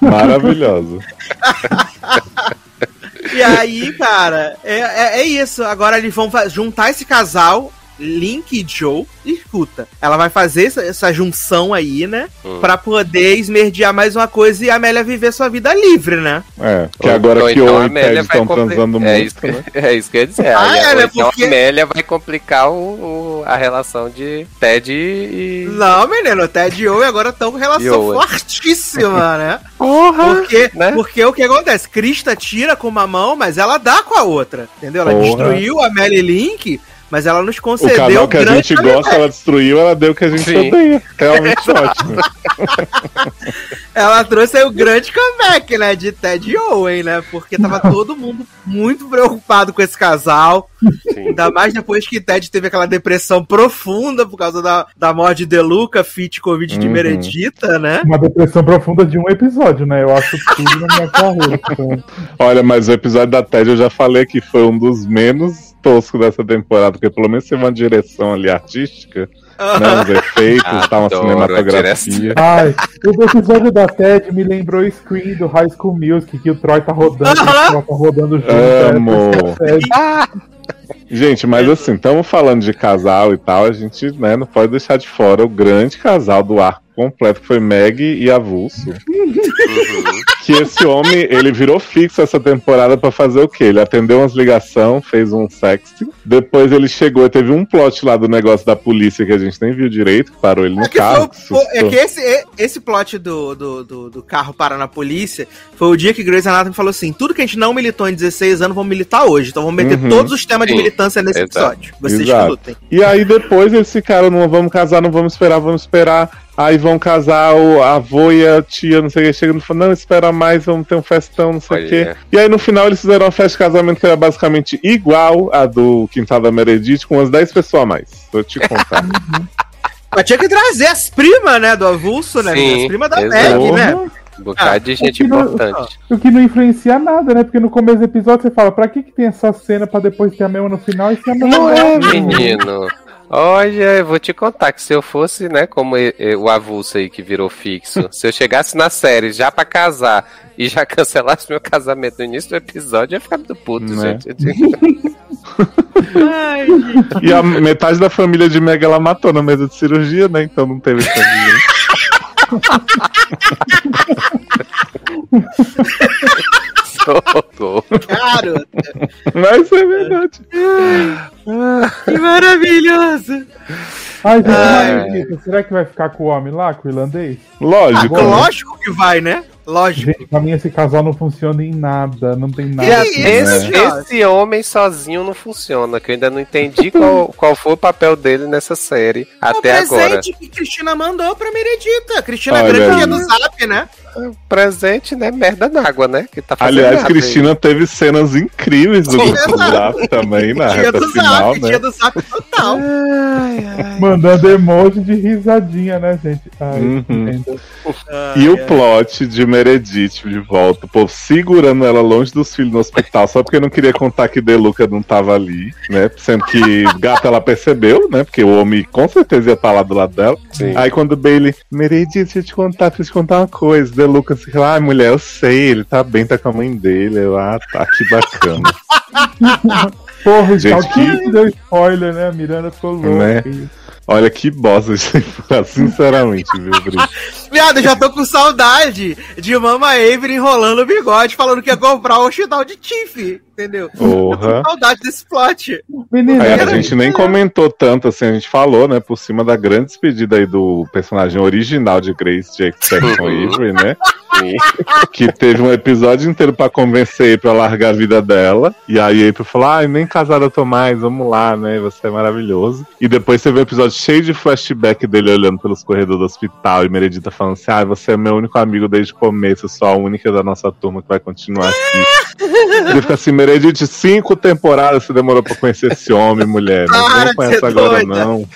Maravilhosa. E aí, cara, é, é, é, isso. Agora eles vão juntar esse casal Link e Joe, escuta, ela vai fazer essa, essa junção aí, né? Hum. Pra poder esmerdear mais uma coisa e a Amélia viver sua vida livre, né? É, que agora que então o e Ted estão transando é muito. Isso que, né? É isso que eu ia dizer. Ah, é, né? Então porque... a Amélia vai complicar o, o, a relação de Ted e. Não, menino, Ted e Joe agora estão com relação fortíssima, né? Porra! Porque, né? porque o que acontece? Krista tira com uma mão, mas ela dá com a outra. Entendeu? Ela Porra. destruiu a Amélia e Link mas ela nos concedeu. O canal que a gente gosta, ela destruiu, ela deu o que a gente Sim. odeia. Realmente ótimo. ela trouxe aí o grande comeback, né? De Ted e Owen, né? Porque tava todo mundo muito preocupado com esse casal. Sim. Ainda mais depois que Ted teve aquela depressão profunda por causa da, da morte de Deluca, Fit Covid de uhum. Meredita, né? Uma depressão profunda de um episódio, né? Eu acho tudo na minha carreira. Então. Olha, mas o episódio da Ted eu já falei que foi um dos menos tosco dessa temporada, porque pelo menos teve uma direção ali artística. Né, os efeitos, tá, uma cinematografia. Ai, o episódio da TED me lembrou o screen do High School Music, que o Troy tá rodando, uh -huh. o tá rodando junto. Amo. É, gente, mas assim, estamos falando de casal e tal, a gente né, não pode deixar de fora o grande casal do arco completo, que foi Meg e Avulso. Uhum. que esse homem, ele virou fixo essa temporada para fazer o quê? Ele atendeu umas ligações, fez um sexting, depois ele chegou e teve um plot lá do negócio da polícia que a gente nem viu direito, que parou ele no é carro. Foi, é que esse, esse plot do, do, do, do, carro parar na polícia foi o dia que Grey's Anatomy falou assim, tudo que a gente não militou em 16 anos, vamos militar hoje, então vamos meter uhum. todos os temas de militância nesse Exato. episódio. Vocês Exato. lutem. E aí depois eles ficaram, não vamos casar, não vamos esperar, vamos esperar Aí vão casar o avô e a tia, não sei o que, chega no final, não, espera mais, vamos ter um festão, não sei o que. E aí no final eles fizeram uma festa de casamento que era basicamente igual a do Quintal da Meredith, com umas 10 pessoas a mais. Vou te contar. Mas tinha que trazer as primas, né, do avulso, né? Sim, as primas da Meg, né? Um bocado ah, de gente importante. o que não influencia nada, né? Porque no começo do episódio você fala, pra que, que tem essa cena pra depois ter a mesma no final e ser a mesma Não é, menino. Olha, eu vou te contar que se eu fosse, né, como o avulso aí que virou fixo, se eu chegasse na série já pra casar e já cancelasse meu casamento no início do episódio, eu ia ficar muito puto, né? gente. Ai, gente. E a metade da família de Meg ela matou na mesa de cirurgia, né? Então não teve Garota. Mas é verdade. que maravilhoso. Ai, gente, será que vai ficar com o homem lá, com o irlandês? Lógico. Ah, lógico que vai, né? Lógico. Gente, pra mim esse casal não funciona em nada, não tem nada. Esse, esse, esse, homem sozinho não funciona, que eu ainda não entendi qual, qual foi o papel dele nessa série o até agora. O presente que Cristina mandou pra Meredita. Cristina Olha grande do Zap, né? Presente, né? Merda na água, né? Que tá Aliás, nada, Cristina aí. teve cenas incríveis do grupo Zap também na dia reta do final, zap, né? Dia do Zap total. Ai, ai. Mandando emoji de risadinha, né, gente? Ai, uhum. e o plot de Meredith de volta, o povo segurando ela longe dos filhos no hospital, só porque não queria contar que Deluca não tava ali, né? Sendo que gata ela percebeu, né? Porque o homem com certeza ia estar lá do lado dela. Sim. Aí quando o Bailey, Meredith, deixa eu te contar, preciso te contar uma coisa The Lucas ah, mulher, eu sei, ele tá bem, tá com a mãe dele. Eu, ah, tá, que bacana. Porra, gente, que... deu spoiler, né? A Miranda ficou louca. Né? Olha que bosta, sinceramente, viu, Brito? Viado, eu já tô com saudade de Mama Avery enrolando o bigode, falando que ia comprar o Shidal de Tiff, entendeu? Porra. Eu tô com saudade desse plot. Menina, aí, a gente nem comentou tanto, assim, a gente falou, né, por cima da grande despedida aí do personagem original de Grace Jackson Avery, né? Que teve um episódio inteiro para convencer ele pra largar a vida dela. E aí April falou: ai, ah, nem casada eu tô mais, vamos lá, né? Você é maravilhoso. E depois teve um episódio cheio de flashback dele olhando pelos corredores do hospital e Meredita falando assim: ai, ah, você é meu único amigo desde o começo, sou a única da nossa turma que vai continuar aqui. ele fica assim: Meredith, cinco temporadas você demorou pra conhecer esse homem, mulher. não conhece agora, doida. não.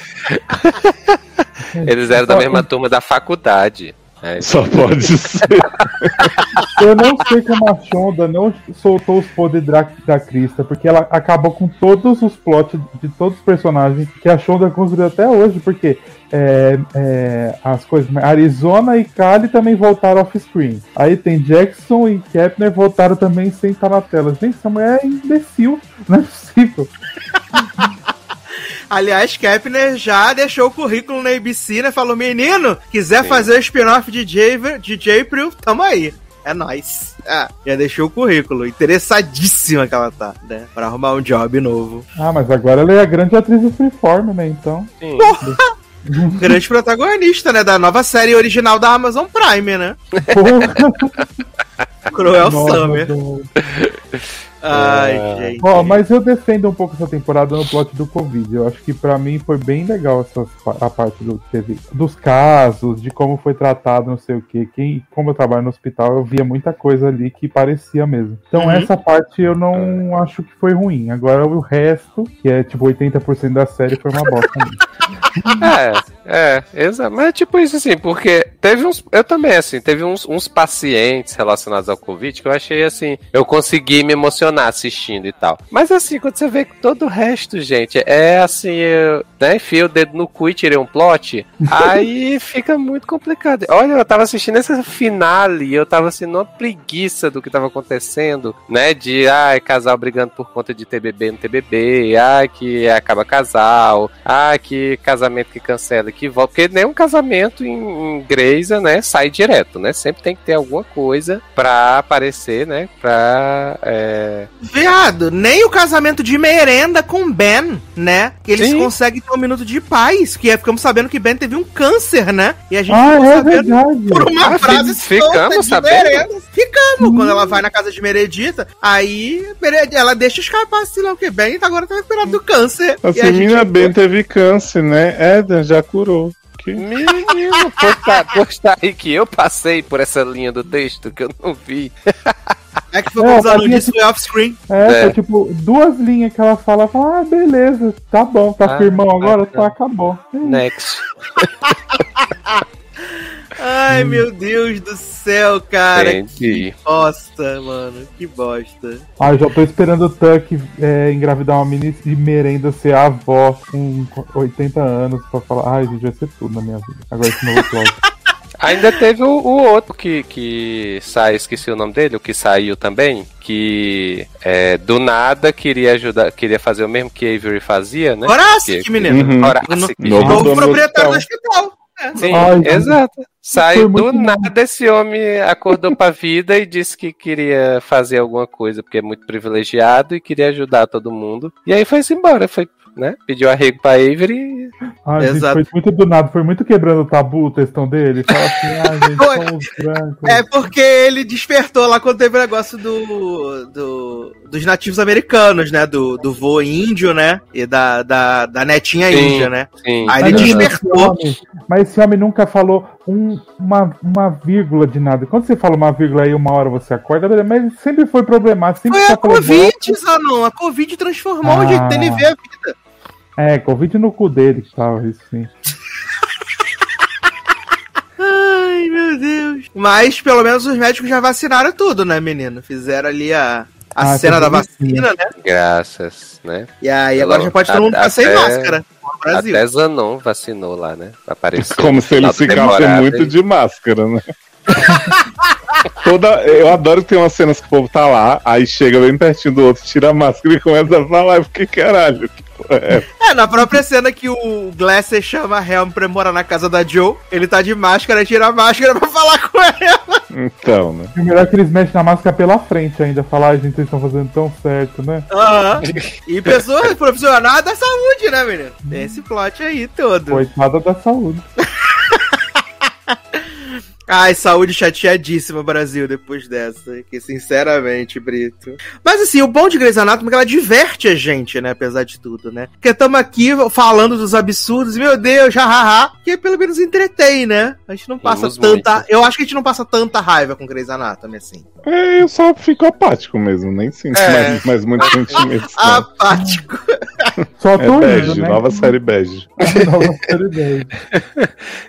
Eles eram da mesma turma da faculdade. É, Só pode ser. Eu não sei como a Shonda não soltou os poderes da, da Krista, porque ela acabou com todos os plots de todos os personagens que a Shonda construiu até hoje, porque é, é, as coisas. Arizona e Kali também voltaram off-screen. Aí tem Jackson e Kepner voltaram também sem estar na tela. Gente, essa mulher é imbecil, não é possível. Aliás, Kepner já deixou o currículo na ABC, né? Falou, menino, quiser Sim. fazer o spin-off de, Javer, de Japril, tamo aí. É nóis. Ah, já deixou o currículo. Interessadíssima que ela tá, né? Pra arrumar um job novo. Ah, mas agora ela é a grande atriz do Freeform, né? Então. Sim. grande protagonista, né? Da nova série original da Amazon Prime, né? Cruel Nossa, Summer. Ai, é... gente. Ó, mas eu defendo um pouco essa temporada no plot do Covid. Eu acho que para mim foi bem legal essa, a parte do teve, dos casos, de como foi tratado, não sei o que. Quem, como eu trabalho no hospital, eu via muita coisa ali que parecia mesmo. Então uhum. essa parte eu não acho que foi ruim. Agora o resto, que é tipo 80% da série, foi uma bosta. é, é, exato. Mas é tipo isso assim, porque teve uns. Eu também, assim, teve uns, uns pacientes relacionados ao Covid que eu achei assim. Eu consegui me emocionar assistindo e tal. Mas assim, quando você vê todo o resto, gente, é assim, eu, né, enfio o dedo no cu e tirei um plot, aí fica muito complicado. Olha, eu tava assistindo essa finale e eu tava assim, numa preguiça do que tava acontecendo, né, de, ai, casal brigando por conta de TBB no TBB, ai, que acaba casal, ai, que casamento que cancela, que volta, porque nenhum casamento em, em Grey's, né, sai direto, né, sempre tem que ter alguma coisa pra aparecer, né, pra... É, Viado, nem o casamento de merenda com Ben, né? Que eles Sim. conseguem ter um minuto de paz. Que é, ficamos sabendo que Ben teve um câncer, né? E a gente ah, é verdade. por uma ah, frase ficamos sabendo. Merenda. Ficamos. Hum. Quando ela vai na casa de Meredita, aí ela deixa escapar assim, não, que Ben agora tá recuperado do câncer. Assim, a minha Ben teve câncer, né? Eden já curou. Menino, postar, postar aí que eu passei por essa linha do texto que eu não vi. É que foi é, usando isso foi off-screen. É, é. tipo, duas linhas que ela fala, fala, ah, beleza, tá bom, tá ah, firmão agora, tá, tá acabou. Next. Ai, hum. meu Deus do céu, cara. Entendi. Que bosta, mano. Que bosta. Ah, eu já tô esperando o Tuck é, engravidar uma menina de merenda ser a avó com 80 anos pra falar, ai, gente, vai ser tudo na minha vida. Agora esse novo plot. Ainda teve o, o, outro que, que sai, esqueci o nome dele, o que saiu também, que é, do nada queria ajudar, queria fazer o mesmo que Avery fazia, né? Horácio, que menino. Uhum. Horácio, novo proprietário do hospital. É. Sim, Ai, exato. Saiu do nada, esse homem acordou pra vida e disse que queria fazer alguma coisa, porque é muito privilegiado e queria ajudar todo mundo. E aí foi-se embora, foi né? Pediu arrego pra Avery Ah, gente, Exato. foi muito do nada, foi muito quebrando o tabu o textão dele. Fala assim, ah, gente, Foi. É porque ele despertou lá quando teve o negócio do, do- dos nativos americanos, né? Do, do vô índio, né? E da, da, da netinha Sim. índia, né? Sim. Aí Mas ele esse despertou. homem- mas esse homem nunca falou um- uma, uma vírgula de nada. Quando você fala uma vírgula aí, uma hora você acorda, mas sempre foi problemático. Sempre Foi a falou Covid. Zanon. A Covid transformou o Ah. jeito dele ver a vida. É, Covid no cu dele que tava, isso sim. Ai, meu Deus. Mas pelo menos os médicos já vacinaram tudo, né, menino? Fizeram ali a, a Ah, cena tá da vacina, né? Graças, né? E aí agora já pode todo mundo ficar sem máscara no Brasil. Até Zanon vacinou lá, né? Apareceu. Como se ele Final se da gaste temporada, muito de máscara, né? Toda, eu adoro que tem umas cenas que o povo tá lá, aí chega bem pertinho do outro, tira a máscara e começa a falar, porque caralho, que porra é? É, na própria cena que o Glasser chama a Helm pra morar na casa da Joe, ele tá de máscara e tira a máscara pra falar com ela. Então, né? E o melhor é que eles mexem na máscara pela frente ainda. Falar, ai, gente, vocês estão fazendo tão certo, né? Aham. E pessoa profissional da saúde, né, menino? Tem esse plot aí todo. Coitada da saúde. Ai, saúde chateadíssima, Brasil, depois dessa. Que, sinceramente, Brito. Mas, assim, o bom de Grey's Anatomy é que ela diverte a gente, né? Apesar de tudo, né? Porque estamos aqui falando dos absurdos, meu Deus, hahaha. Que pelo menos entretém, né? A gente não passa tanta. muito. Eu acho que a gente não passa tanta raiva com Grey's Anatomy, assim. É, eu só fico apático mesmo, nem sinto É. mais, mais muitos sentimentos. não. Apático. Só É tô indo, bege, né? nova série bege. Nova série bege.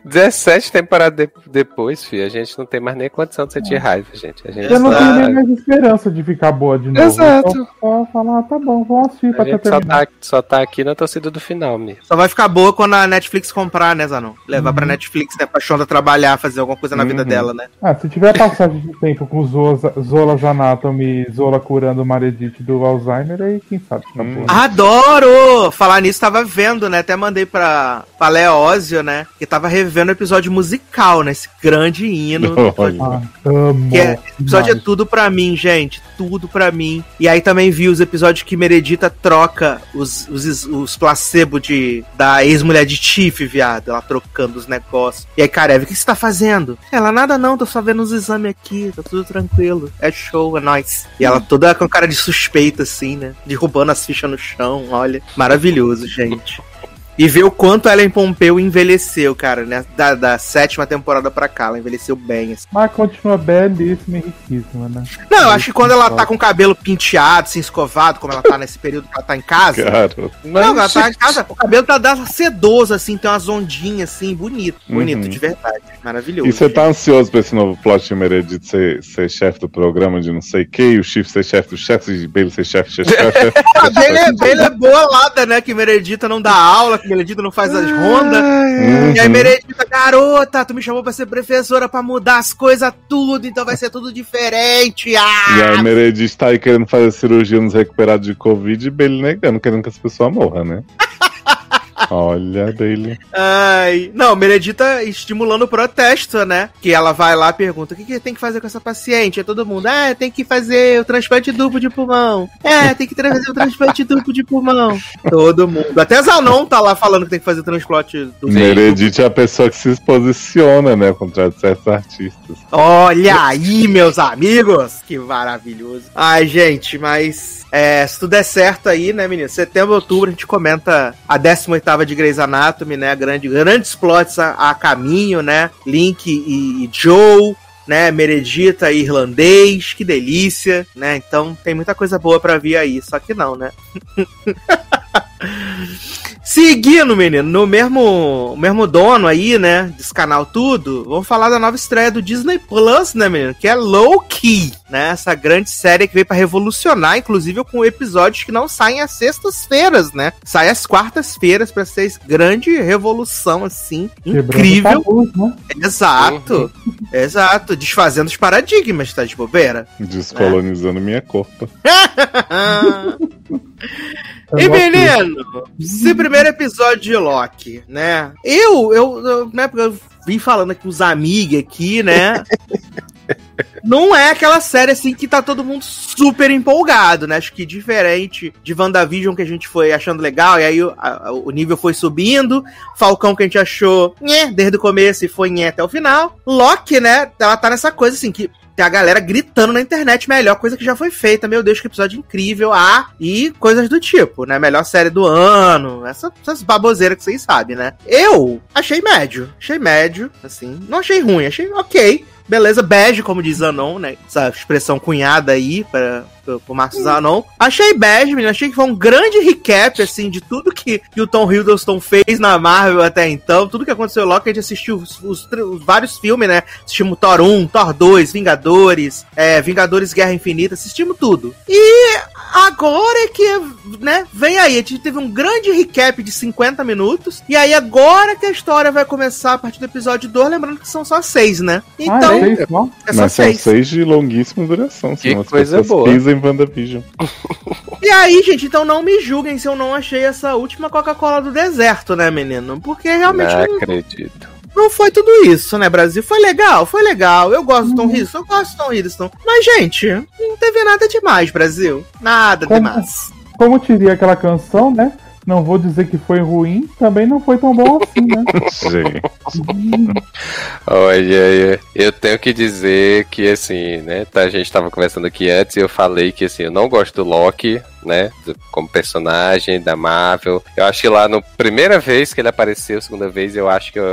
17 temporadas de- depois, filho, a gente não tem mais nem condição de sentir raiva, gente. A gente, Eu não só, tenho nem mais esperança de ficar boa de novo. Exato. Só, só falar, ah, tá bom, vamos assistir a pra só, tá, só tá aqui na torcida do final, mesmo. Só vai ficar boa quando a Netflix comprar, né, Zanon? Levar Uhum. pra Netflix, né? Pra Shonda trabalhar, fazer alguma coisa na vida Uhum. dela, né? Ah, se tiver passagem de tempo com Zolas, Zolas Anatomy e Zola curando o Maredite do Alzheimer, aí quem sabe tá Hum. boa. Adoro! Falar nisso, tava vendo, né? Até mandei pra, pra Leózio, né? Que tava revendo o episódio musical, né? Esse grande hino. Olha. Ah, amo. Que é, esse episódio é tudo pra mim, gente. Tudo pra mim. E aí também vi os episódios que Meredita troca os, os, os placebo de, da ex-mulher de Tiff, viado. Ela trocando os negócios. E aí, Karev, o que você tá fazendo? Ela, nada não, tô só vendo os exames aqui, tá tudo tranquilo. É show, é nóis. E ela toda com cara de suspeita, assim, né? Derrubando as fichas no chão, olha. Maravilhoso, gente. E ver o quanto Ellen Pompeu envelheceu, cara, né? Da, da sétima temporada pra cá. Ela envelheceu bem, assim. Mas continua belíssima e riquíssima, né? Não, eu acho que quando ela tá com o cabelo penteado, assim, escovado, como ela tá nesse período que ela tá em casa. Cara, Não, ela tá em casa, o cabelo tá dando sedoso, assim, tem umas ondinhas, assim, bonito. Bonito, Uhum. de verdade. Maravilhoso. e você tá ansioso pra esse novo plot de Meredith ser, ser chefe do programa de não sei o que, e o Chief ser chefe do chefe, e Bailey ser chefe, chefe, chefe. A Bela é, é bolada, né? Que Meredita não dá aula, Meredita não faz as rondas. E aí, Uhum. Meredita, garota, tu me chamou pra ser professora pra mudar as coisas tudo, então vai ser tudo diferente. E Ah! aí Meredith tá aí querendo fazer cirurgia nos recuperados de Covid e Bailey negando, querendo que as pessoas morram, né? Olha, Bailey. Ai, não, Meredita estimulando o protesto, né? Que ela vai lá e pergunta: o que, que tem que fazer com essa paciente? É todo mundo, é, tem que fazer o transplante duplo de pulmão. É, tem que fazer o transplante duplo de pulmão. Todo mundo. Até Zanon tá lá falando que tem que fazer o transplante duplo. Meredith é a pessoa que se posiciona, né? De certos artistas. Olha aí, meus amigos! Que maravilhoso. Ai, gente, mas é, se tudo der certo aí, né, menino? Setembro, outubro, a gente comenta a 18ª de Grey's Anatomy, né? Grande, grandes plots a, a caminho, né? Link e, e Joe, né? Meredita Irlandês, que delícia, né? Então tem muita coisa boa pra vir aí, só que não, né? Seguindo, menino, no mesmo, mesmo dono aí, né, desse canal tudo, vamos falar da nova estreia do Disney Plus, né, menino, que é Low Key, né, essa grande série que veio pra revolucionar, inclusive com episódios que não saem às sextas-feiras, né, sai às quartas-feiras pra ser grande revolução, assim, Quebrando incrível, tabus, né? exato, exato, desfazendo os paradigmas, tá de bobeira? Descolonizando minha corpa. Eu E menino, esse primeiro episódio de Loki, né? Eu, eu, eu, né, porque eu vim falando aqui com os amigos aqui, né? não é aquela série assim que tá todo mundo super empolgado, né? Acho que diferente de WandaVision que a gente foi achando legal, e aí o, a, o nível foi subindo. Falcão que a gente achou nhé, desde o começo e foi nhé até o final. Loki, né? Ela tá nessa coisa assim que tem a galera gritando na internet, melhor coisa que já foi feita, meu Deus, que episódio incrível, ah, e coisas do tipo, né? Melhor série do ano, essa, essas baboseiras que vocês sabem, né? Eu achei médio, achei médio, assim, não achei ruim, achei ok. Beleza, bege, como diz Anon, né? Essa expressão cunhada aí para o Marcos Zanon. Achei bad, menino. Achei que foi um grande recap, assim, de tudo que, que o Tom Hiddleston fez na Marvel até então. Tudo que aconteceu logo, que a gente assistiu os, os, os vários filmes, né? Assistimos Thor 1, Thor 2, Vingadores, é, Vingadores Guerra Infinita, assistimos tudo. E agora é que, né, vem aí. A gente teve um grande recap de 50 minutos. E aí agora que a história vai começar a partir do episódio 2, lembrando que são só seis, né? Então, ah, é, é, é só Mas seis. são seis de longuíssima duração. Que coisa boa. Pisam WandaVision. e aí, gente, então não me julguem se eu não achei essa última Coca-Cola do deserto, né, menino? Porque realmente. Não acredito. Não foi tudo isso, né, Brasil? Foi legal, foi legal. Eu gosto do Tom uhum. Hiddleston, eu gosto do Tom Hiddleston. Mas, gente, não teve nada demais, Brasil. Nada como, demais. Como diria aquela canção, né? Não vou dizer que foi ruim, também não foi tão bom assim, né? Sim. Olha, eu tenho que dizer que, assim, né? Tá, a gente tava conversando aqui antes e eu falei que, assim, eu não gosto do Loki, né? Como personagem da Marvel. Eu acho que lá no primeira vez que ele apareceu, segunda vez, eu acho que eu,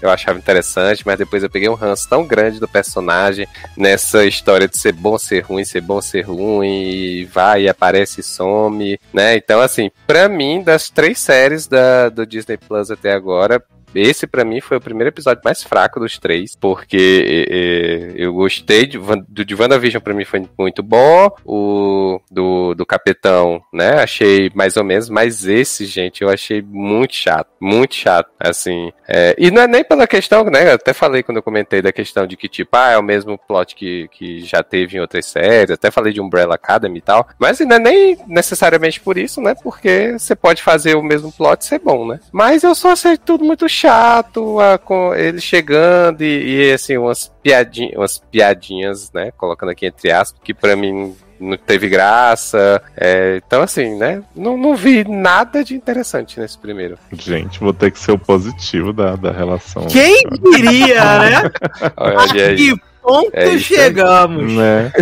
eu achava interessante, mas depois eu peguei um ranço tão grande do personagem nessa história de ser bom, ser ruim, ser bom, ser ruim, e vai, aparece e some, né? Então, assim, pra mim, das três séries da, do Disney Plus até agora, esse para mim foi o primeiro episódio mais fraco dos três, porque é, eu gostei de, do de WandaVision para mim foi muito bom, o do, do Capitão, né? Achei mais ou menos, mas esse, gente, eu achei muito chato, muito chato, assim. É, e não é nem pela questão, né? Eu até falei quando eu comentei da questão de que, tipo, ah, é o mesmo plot que, que já teve em outras séries, até falei de Umbrella Academy e tal, mas não é nem necessariamente por isso, né? Porque você pode fazer o mesmo plot e ser bom, né? Mas eu só achei tudo muito chato, a, com ele chegando e, e, assim, umas piadinhas, umas piadinhas, né? Colocando aqui entre aspas, que para mim não teve graça. É, então, assim, né? Não, não vi nada de interessante nesse primeiro. Gente, vou ter que ser o positivo da, da relação. Quem diria, né? Olha aí. Que ponto é chegamos. Né?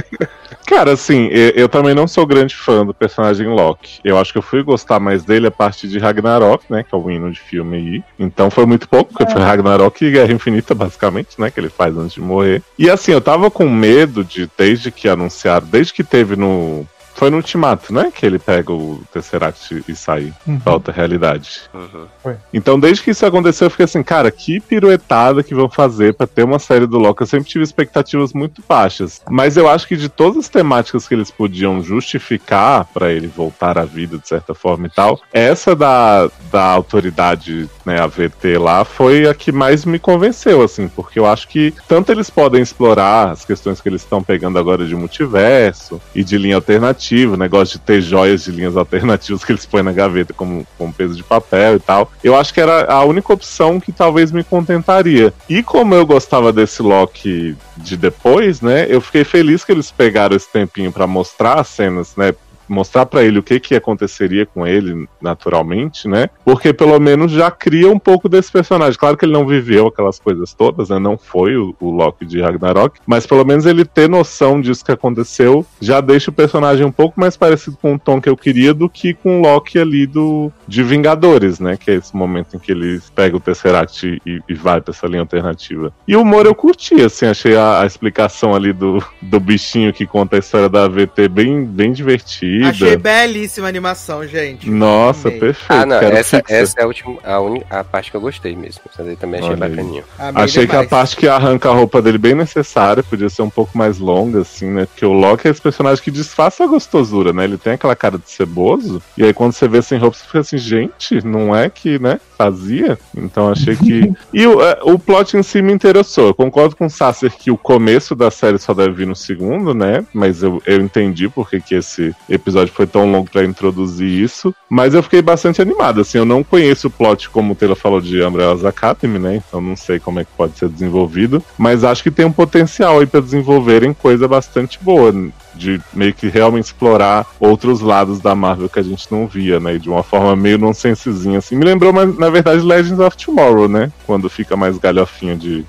Cara, assim, eu, também não sou grande fã do personagem Loki. Eu acho que eu fui gostar mais dele a partir de Ragnarok, né? Que é o hino de filme aí. Então foi muito pouco, porque foi Ragnarok e Guerra Infinita, basicamente, né? Que ele faz antes de morrer. E assim, eu tava com medo de, desde que anunciaram, desde que teve no foi no Ultimato, né? Que ele pega o Tesseract e sai uhum. pra outra realidade. Uhum. Então, desde que isso aconteceu, eu fiquei assim, cara, que piruetada que vão fazer para ter uma série do Loki. Eu sempre tive expectativas muito baixas. Mas eu acho que de todas as temáticas que eles podiam justificar para ele voltar à vida, de certa forma e tal, essa da, da autoridade, né, a VT lá, foi a que mais me convenceu, assim, porque eu acho que tanto eles podem explorar as questões que eles estão pegando agora de multiverso e de linha alternativa alternativo, negócio de ter joias de linhas alternativas que eles põem na gaveta como, como peso de papel e tal. Eu acho que era a única opção que talvez me contentaria. E como eu gostava desse Loki de depois, né? Eu fiquei feliz que eles pegaram esse tempinho para mostrar as cenas, né? Mostrar para ele o que que aconteceria com ele naturalmente, né? Porque pelo menos já cria um pouco desse personagem. Claro que ele não viveu aquelas coisas todas, né? Não foi o, o Loki de Ragnarok, mas pelo menos ele ter noção disso que aconteceu já deixa o personagem um pouco mais parecido com o tom que eu queria do que com o Loki ali do de Vingadores, né? Que é esse momento em que ele pega o Tesseract e, e vai pra essa linha alternativa. E o humor eu curti, assim, achei a, a explicação ali do, do bichinho que conta a história da AVT bem, bem divertida Achei belíssima a animação, gente. Nossa, Amei. perfeito. Ah, não, essa, essa é a, última, a, un... a parte que eu gostei mesmo. Essa daí também achei Olha bacaninho. Achei demais. que a parte que arranca a roupa dele bem necessária, podia ser um pouco mais longa, assim, né? Porque o Loki é esse personagem que disfarça a gostosura, né? Ele tem aquela cara de ceboso, e aí quando você vê sem roupa, você fica assim, gente, não é que, né? Fazia. Então achei que. e o, é, o plot em si me interessou. Eu concordo com o Sasser que o começo da série só deve vir no segundo, né? Mas eu, eu entendi porque que esse episódio episódio foi tão longo para introduzir isso. Mas eu fiquei bastante animado, assim, eu não conheço o plot, como o Taylor falou, de Umbrellas Academy, né? Então não sei como é que pode ser desenvolvido. Mas acho que tem um potencial aí pra desenvolverem coisa bastante boa de meio que realmente explorar outros lados da Marvel que a gente não via, né? De uma forma meio nonsensezinha, assim. Me lembrou, mas, na verdade, Legends of Tomorrow, né? Quando fica mais galhofinho de,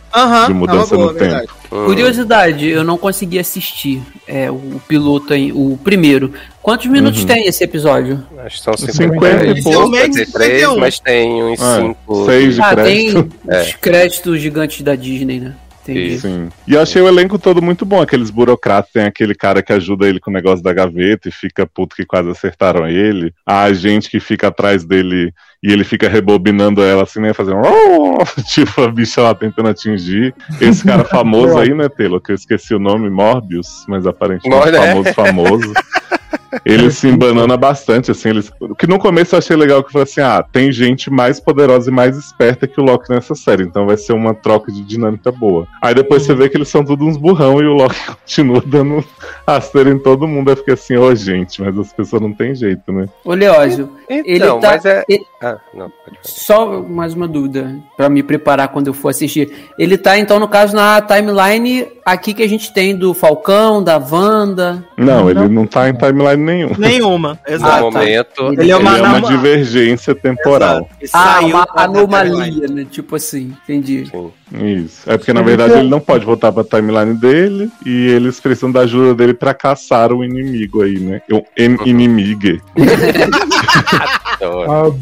de mudança boa, no tempo. Curiosidade, eu não consegui assistir é, o piloto aí, o primeiro. Quantos minutos uhum. tem esse episódio? Acho que são 50, 50 e poucos, 53, mas tem uns 5. Ah, 6 de ah, crédito. tem é. os créditos gigantes da Disney, né? Entendi. Sim. E eu achei o elenco todo muito bom. Aqueles burocratas, tem aquele cara que ajuda ele com o negócio da gaveta e fica puto que quase acertaram ele. A gente que fica atrás dele e ele fica rebobinando ela assim, né? Fazendo. tipo, a bicha lá tentando atingir. Esse cara famoso aí, né, Telo? Que eu esqueci o nome, Morbius, mas aparentemente Mor é. famoso, famoso. Ele se embanana bastante, assim. Eles... Que no começo eu achei legal que foi assim: ah, tem gente mais poderosa e mais esperta que o Loki nessa série, então vai ser uma troca de dinâmica boa. Aí depois você vê que eles são todos uns burrão e o Loki continua dando rasteira em todo mundo. Aí fica assim: ô oh, gente, mas as pessoas não tem jeito, né? Ô Leózio, então, ele tá. Mas é... ele... Ah, não, Só mais uma dúvida para me preparar quando eu for assistir. Ele tá, então, no caso, na timeline aqui que a gente tem do Falcão, da Wanda. Não, ele não tá em timeline nenhum. Nenhuma, exato. No momento, ele é uma, ele é uma divergência temporal. Ah, uma anomalia, né? Tipo assim, entendi. Sim. Isso. É porque, na verdade, ele não pode voltar pra timeline dele e eles precisam da ajuda dele pra caçar o inimigo aí, né? O inimigo.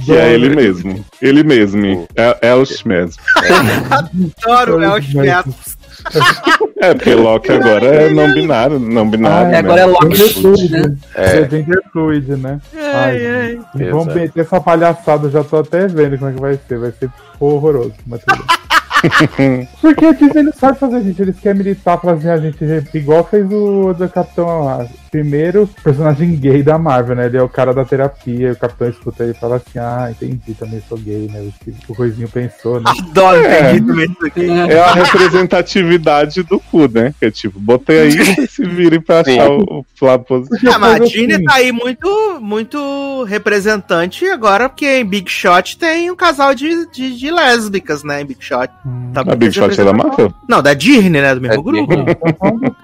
que é ele mesmo. Ele mesmo. É Elsh mesmo. Adoro o mesmo. É, porque Loki agora é não binário, não binário. Ah, né? Agora é Loki, né? É. É gender fluid, né? Ai, ai. Vamos meter essa palhaçada, já tô até vendo como é que vai ser. Vai ser horroroso, mas tudo Porque a Disney não sabe fazer, gente. Eles querem militar, fazer a gente igual fez o do Capitão lá primeiro personagem gay da Marvel, né? Ele é o cara da terapia, o capitão escuta ele e fala assim, ah, entendi, também sou gay, né? O que o coisinho pensou, né? Adoro, é, entendi também isso aqui. É a representatividade do cu, né? Que é tipo, botei aí e se virem pra achar o, o lado positivo. Ah, mas a Disney assim. tá aí muito, muito representante agora, porque em Big Shot tem um casal de, de, de lésbicas, né? Em Big Shot. Hum. Tá a Big Shot é da Marvel? Não, da Disney, né? Do mesmo é grupo.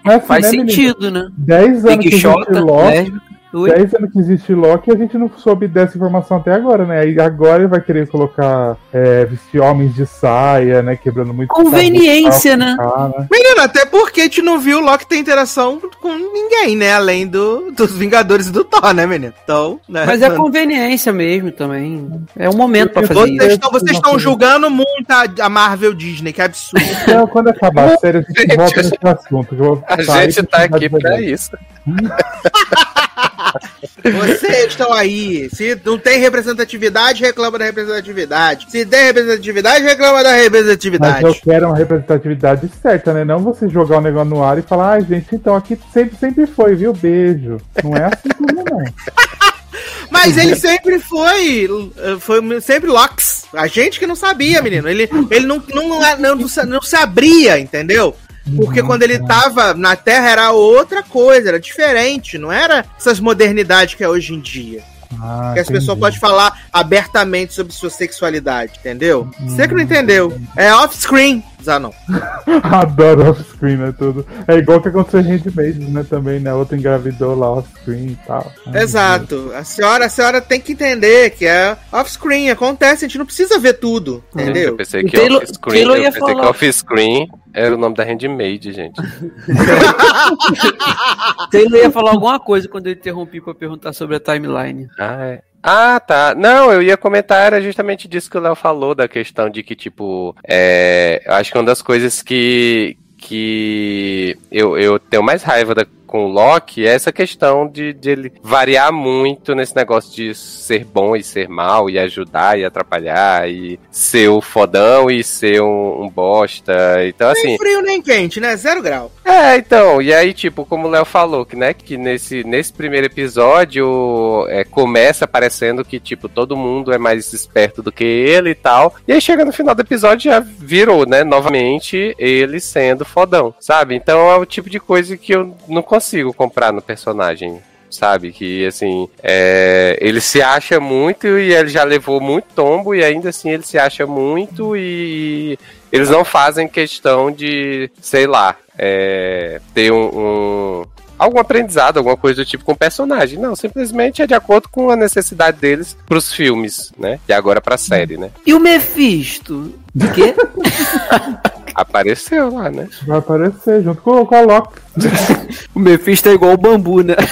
Mas, Faz né, sentido, né? 10 anos Big Xota, Loki, né? 10 anos que existe Loki e a gente não soube dessa informação até agora, né? E agora ele vai querer colocar é, vestir homens de saia, né? Quebrando muito. Conveniência, né? né? Menino, até porque a gente não viu o Loki ter interação com ninguém, né? Além do, dos Vingadores e do Thor, né, menino? Então, né? Mas é conveniência mesmo também. É um momento pra fazer vocês isso. Estão, vocês estão julgando muito a, a, Marvel Disney, que absurdo. Então, quando acabar a série, a gente volta nesse assunto. a gente tá aqui pra isso. Vocês estão aí. Se não tem representatividade, reclama da representatividade. Se tem representatividade, reclama da representatividade. Mas eu quero uma representatividade certa, né? Não você jogar o negócio no ar e falar, ai, ah, gente, então aqui sempre, sempre foi, viu? Beijo. Não é assim como não. Mas ele sempre foi. Foi sempre Locks. A gente que não sabia, menino. Ele, ele não, não, não, não, não se abria, entendeu? Porque uhum. quando ele tava na Terra era outra coisa, era diferente, não era essas modernidades que é hoje em dia. Ah, que as pessoas podem falar abertamente sobre sua sexualidade, entendeu? Hum. Você que não entendeu. É off-screen, Zanon. Adoro off-screen, né? Tudo. É igual que aconteceu em Handmaid's, né? Também, né? Outra engravidou lá off-screen e tal. Ai, Exato. A senhora, a senhora tem que entender que é off-screen. Acontece, a gente não precisa ver tudo, entendeu? Eu pensei que off-screen. Eu pensei que off-screen era o nome da Handmaid, gente. Taylor ia falar alguma coisa quando eu interrompi para perguntar sobre a timeline. Ah, é. Ah, tá. Não, eu ia comentar era justamente disso que o Léo falou, da questão de que, tipo, é, acho que uma das coisas que, que eu, eu tenho mais raiva da, com o Loki é essa questão de, de ele variar muito nesse negócio de ser bom e ser mal, e ajudar e atrapalhar, e ser o fodão e ser um, um bosta. Então, nem assim. Nem frio nem quente, né? Zero grau. É, então. E aí, tipo, como o Léo falou, que, né, que nesse, nesse primeiro episódio é, começa parecendo que, tipo, todo mundo é mais esperto do que ele e tal. E aí chega no final do episódio já virou, né, novamente ele sendo fodão, sabe? Então é o tipo de coisa que eu não consigo consigo comprar no personagem. sabe? Que, assim, é, ele se acha muito e ele já levou muito tombo e ainda assim ele se acha muito e eles não fazem questão de, sei lá, é, ter um, um algum aprendizado, alguma coisa do tipo com o personagem. Não, simplesmente é de acordo com a necessidade deles pros filmes, né? E agora pra série, né? E o Mephisto? O quê? Apareceu lá, né? Vai aparecer junto com, com a Loki. o Mephisto é igual o bambu, né?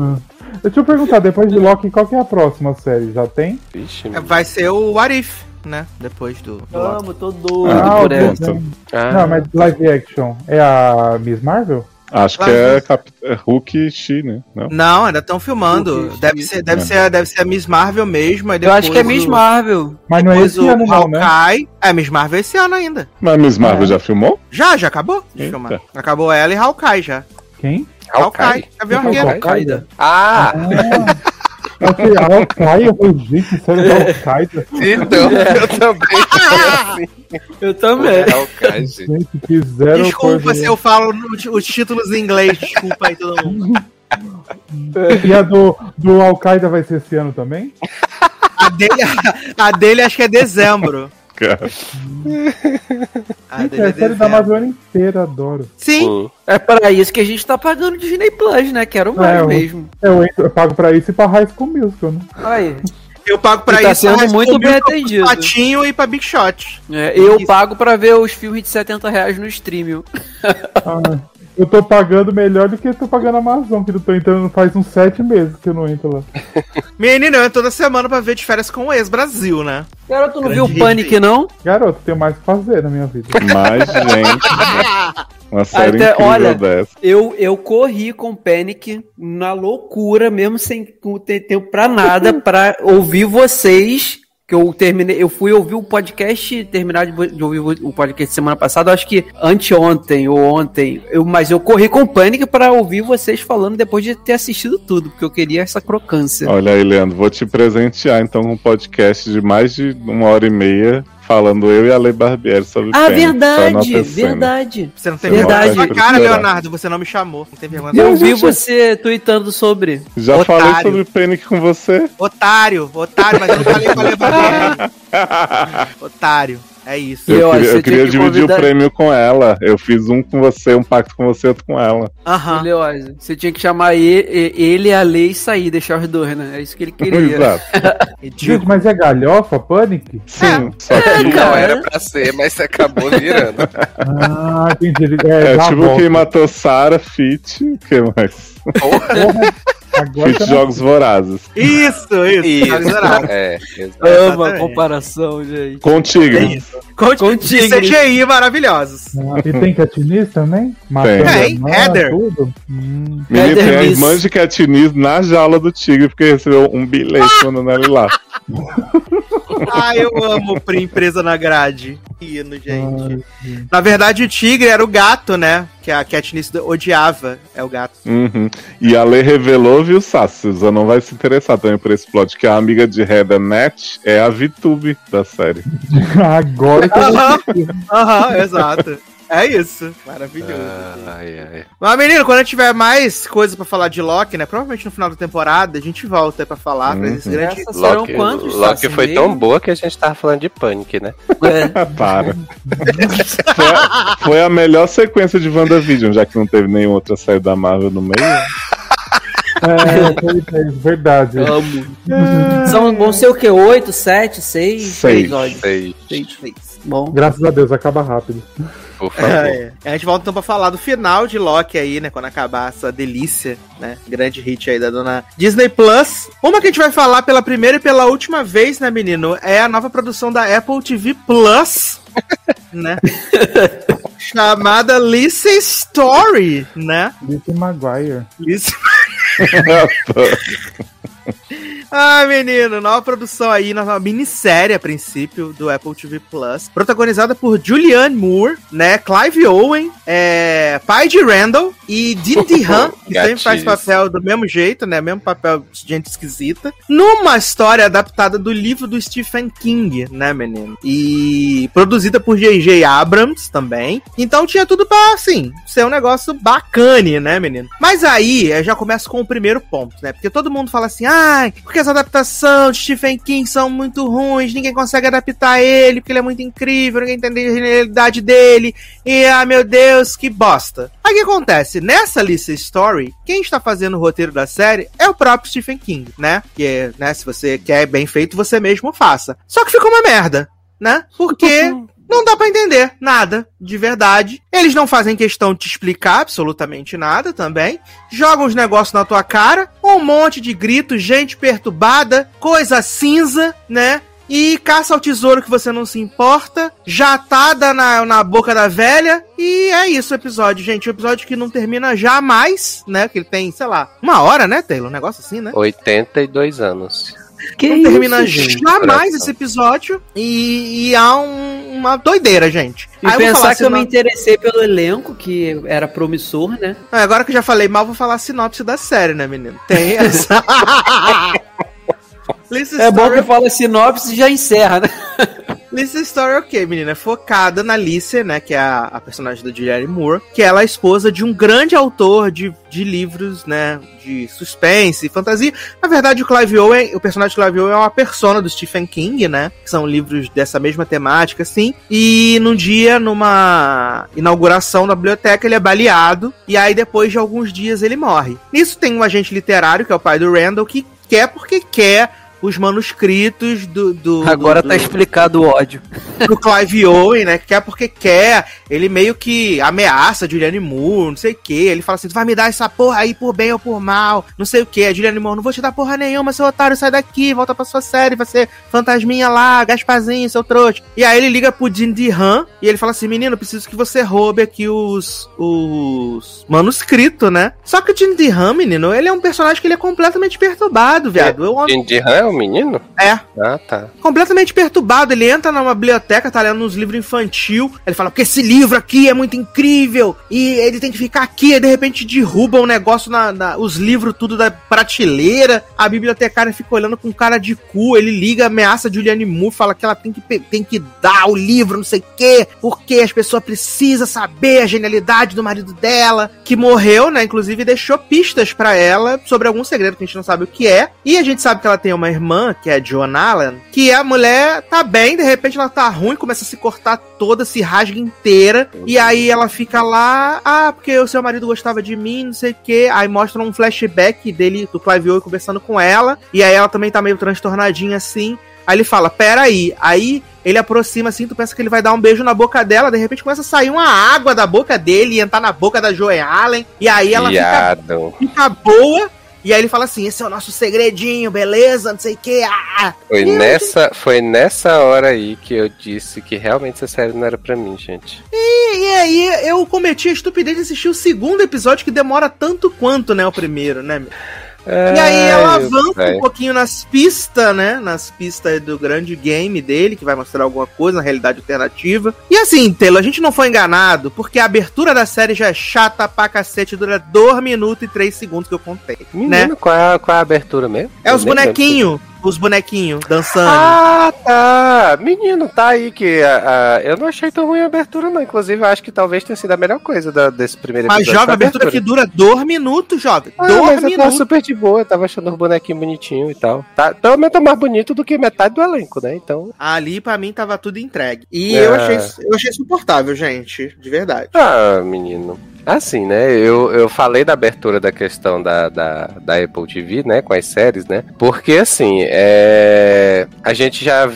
Ah. Deixa eu perguntar, depois de Loki, qual que é a próxima série? Já tem? Vixe, Vai ser o What If, né? Depois do. do Loki. Amo, tô doido Ah, por essa. Ah, Não, mas live action. É a Miss Marvel? Acho que é, Cap... é Hulk e She, né? Não? Não, ainda estão filmando. Deve ser, deve, ser, deve ser a Miss Marvel mesmo. Eu acho que é Miss o- Marvel. Mas não é esse o ano não, né? Hawkeye. É, Miss Marvel esse ano ainda. Mas Miss Marvel É. já filmou? Já, já acabou de Eita. filmar. Acabou ela e Hawkeye já. Quem? Hawkeye. Gavião Quem que é Arqueiro. Al-Qaeda? Ah, Ah, eu falei, gente, sério, da Al-Qaeda? então, eu também. assim, Eu também. é Hawkeye, gente. Fizeram Desculpa coisa- se eu falo os títulos em inglês. Desculpa aí todo mundo. E a do, do Al-Qaeda vai ser esse ano também? A dele, a dele acho que é dezembro. Cara. A Gente, dele é é a série da. Marvel inteira, adoro. Sim. É para isso que a gente tá pagando Disney Plus, né? Quero mais É, eu- mesmo. Eu, eu pago pra isso e pra High School Musical, né? Aí. eu pago pra tá isso. sendo mas muito bem atendido. Patinho e pra Big Shot. É, eu pago pra ver os filmes de 70 reais no streaming. Ah, eu tô pagando melhor do que eu tô pagando a Amazon, que eu tô entrando faz uns sete meses que eu não entro lá. Menino, eu entro toda semana pra ver de férias com o ex-Brasil, né? Cara, tu não Grande viu o Panic, não? Garoto, tenho mais o que fazer na minha vida. Mas, gente, uma série Até- incrível olha, dessa. Eu, eu corri com Panic na loucura, mesmo sem com- ter tempo pra nada, pra ouvir vocês. Que eu terminei, eu fui ouvir o podcast, terminar de, de ouvir o podcast semana passada, acho que anteontem ou ontem, eu, mas eu corri com Panic pra ouvir vocês falando depois de ter assistido tudo, porque eu queria essa crocância. Olha aí, Leandro, vou te presentear então com um podcast de mais de uma hora e meia, falando eu e a Lei Barbieri sobre Ah, verdade, verdade. Você não tem Verdade. vergonha cara. Leonardo. Você não me chamou. Não tem vergonha. Eu vi você tweetando sobre. Já Otário. falei sobre Panic com você? Otário, otário, mas eu não falei com a Leonardo. Otário. É isso. Eu ó, queria, eu queria que dividir convidar- o prêmio com ela. Eu fiz um com você, um pacto com você, outro com ela. Aham. Leoz, você tinha que chamar ele, ele a lei e sair, deixar os dois, né? É isso que ele queria. Exato. Gente, mas é galhofa, Panic? Sim, só que Não cara. era pra ser, mas acabou virando. Ah, entendi. Ele- É, é tipo volta. quem matou Sarah, Fit, o que mais? Porra, Agora Fit tá Jogos Vorazes. Isso, isso. Isso, Exagerado. é, exato. Ama a comparação, gente. Com É isso. Conte Com e. CGI maravilhosos. Ah, E tem Katniss também? Matando Tem, irmã, Heather. tudo? Hum. Menino, tem a irmã de Katniss na jaula do Tigre, porque recebeu um bilhete mandando ele lá. Ah, eu amo Prim presa na grade. Hino, gente. Ai, Na verdade, o tigre era o gato, né? Que a Katniss odiava. É o gato. Uhum. E a Lei revelou, viu, Sassi? Você não vai se interessar também por esse plot, que a amiga de Heather Net é a VTube da série. Agora Aham, aham, exato. É isso. Maravilhoso. Ai, ai. Mas, menino, quando tiver mais coisa pra falar de Loki, né? Provavelmente no final da temporada, a gente volta aí pra falar. pra Uhum. grande... Essas serão Loki, quantos? Loki Sassi? foi tão boa que a gente tava falando de Panic, né? É. Para. foi, a, foi a melhor sequência de WandaVision, já que não teve nenhuma outra série da Marvel no meio. É, foi- é verdade. Amo. São, vão ser o quê? Oito, sete, seis? Seis. episódios. Sei, Seis, seis. Bom. Graças a Deus, acaba rápido. por favor. É, a gente volta então pra falar do final de Loki aí, né? Quando acabar essa delícia, né? Grande hit aí da dona Disney Plus. Uma que a gente vai falar pela primeira e pela última vez, né, menino? É a nova produção da Apple TV Plus, né? Chamada Lisa Story, né? Lizzie Maguire. Lisa... Ah, menino, nova produção aí, nova minissérie a princípio do Apple TV Plus, protagonizada por Julianne Moore, né, Clive Owen, é, pai de Randall e Dean DeHaan, que sempre faz papel do mesmo jeito, né, mesmo papel de gente esquisita, numa história adaptada do livro do Stephen King, né, menino? E produzida por J.J. Abrams também. Então tinha tudo pra, assim, ser um negócio bacane, né, menino? Mas aí, eu já começo com o primeiro ponto, né? Porque todo mundo fala assim, ai, porque as adaptações de Stephen King são muito ruins, ninguém consegue adaptar ele, porque ele é muito incrível, ninguém entende a genialidade dele, e, ah, meu Deus, que bosta. Aí o que acontece? Nessa lista Story, quem está fazendo o roteiro da série é o próprio Stephen King, né? Que, né, se você quer bem feito, você mesmo faça. Só que ficou uma merda, né? Porque não dá para entender nada, de verdade. Eles não fazem questão de te explicar absolutamente nada também. Jogam os negócios na tua cara, um monte de gritos, gente perturbada, coisa cinza, né? E caça ao tesouro que você não se importa, jatada na, na boca da velha. E é isso o episódio, gente. O episódio que não termina jamais, né? Que ele tem, sei lá, uma hora, né, Taylor? Um negócio assim, né? 82 anos. Que não termina gente? jamais esse episódio e, e há um, uma doideira, gente. E Aí pensar que eu me interessei pelo elenco, que era promissor, né? É, agora que eu já falei mal, vou falar a sinopse da série, né, menino? Tem essa. é bom que fala sinopse e já encerra, né? Lisa Story, ok, menina, é focada na Alicia, né, que é a, a, personagem da Julianne Moore, que ela é esposa de um grande autor de, de livros, né, de suspense e fantasia. Na verdade, o Clive Owen, o personagem Clive Owen é uma persona do Stephen King, né, que são livros dessa mesma temática, assim, e num dia, numa inauguração da biblioteca, ele é baleado, e aí depois de alguns dias ele morre. Nisso tem um agente literário, que é o pai do Randall, que quer porque quer os manuscritos do. do Agora do, tá explicado o ódio. Do Clive Owen, né? Quer porque quer. Ele meio que ameaça Julianne Moore, não sei o que. Ele fala assim: tu vai me dar essa porra aí por bem ou por mal, não sei o que. A Julianne Moore, não vou te dar porra nenhuma, seu otário, sai daqui, volta pra sua série, vai ser fantasminha lá, Gasparzinho, seu trouxa. E aí ele liga pro Jim DeHaan e ele fala assim: menino, preciso que você roube aqui os. os manuscritos, né? Só que o Jim DeHaan, menino, ele é um personagem que ele é completamente perturbado, viado. É, Jim DeHaan é o menino? É. Ah, tá. Completamente perturbado. Ele entra numa biblioteca, tá lendo uns livros infantil. Ele fala, porque esse livro aqui é muito incrível. E ele tem que ficar aqui. E de repente derruba um negócio na, na os livros tudo da prateleira. A bibliotecária fica olhando com cara de cu. Ele liga, ameaça Juliane Moore, fala que ela tem que, tem que dar o livro, não sei o quê. Porque as pessoas precisam saber a genialidade do marido dela. Que morreu, né? Inclusive deixou pistas para ela sobre algum segredo que a gente não sabe o que é. E a gente sabe que ela tem uma irmã, que é a Joan Allen, que a mulher tá bem, de repente ela tá ruim, começa a se cortar toda, se rasga inteira, e aí ela fica lá, ah, porque o seu marido gostava de mim, não sei o que, aí mostra um flashback dele, do Clive Owen conversando com ela, e aí ela também tá meio transtornadinha assim, Aí ele fala, pera aí. Ele aproxima assim, tu pensa que ele vai dar um beijo na boca dela, de repente começa a sair uma água da boca dele e entrar na boca da Joey Allen. E aí ela fica, fica, boa. E aí ele fala assim: esse é o nosso segredinho, beleza? Não sei o que. Ah. Foi, nessa, foi nessa hora aí que eu disse que realmente essa série não era pra mim, gente. E, e aí eu cometi a estupidez de assistir o segundo episódio que demora tanto quanto, né, o primeiro, né? É, e aí ela avança um pouquinho nas pistas, né? Nas pistas do grande game dele, que vai mostrar alguma coisa na realidade alternativa. E assim, Telo, a gente não foi enganado, porque a abertura da série já é chata pra cacete, dura 2 minutos e 3 segundos que eu contei. Menino, né? qual, é, qual é a abertura mesmo? É os bonequinhos os bonequinhos dançando. Ah, tá. Menino, tá aí que uh, eu não achei tão ruim a abertura, não. Inclusive, eu acho que talvez tenha sido a melhor coisa da, desse primeiro episódio. Mas joga a abertura, abertura, que dura dois minutos, joga. Ah, dois mas minutos. Eu super de boa, eu tava achando os bonequinhos bonitinhos e tal. Tá, pelo menos tá mais bonito do que metade do elenco, né? Então. Ali, pra mim, tava tudo entregue. E é. eu, achei, eu achei suportável, gente. De verdade. Ah, menino. Assim, né? Eu, eu falei da abertura da questão da, da, da Apple TV, né? Com as séries, né? Porque, assim, é... a gente já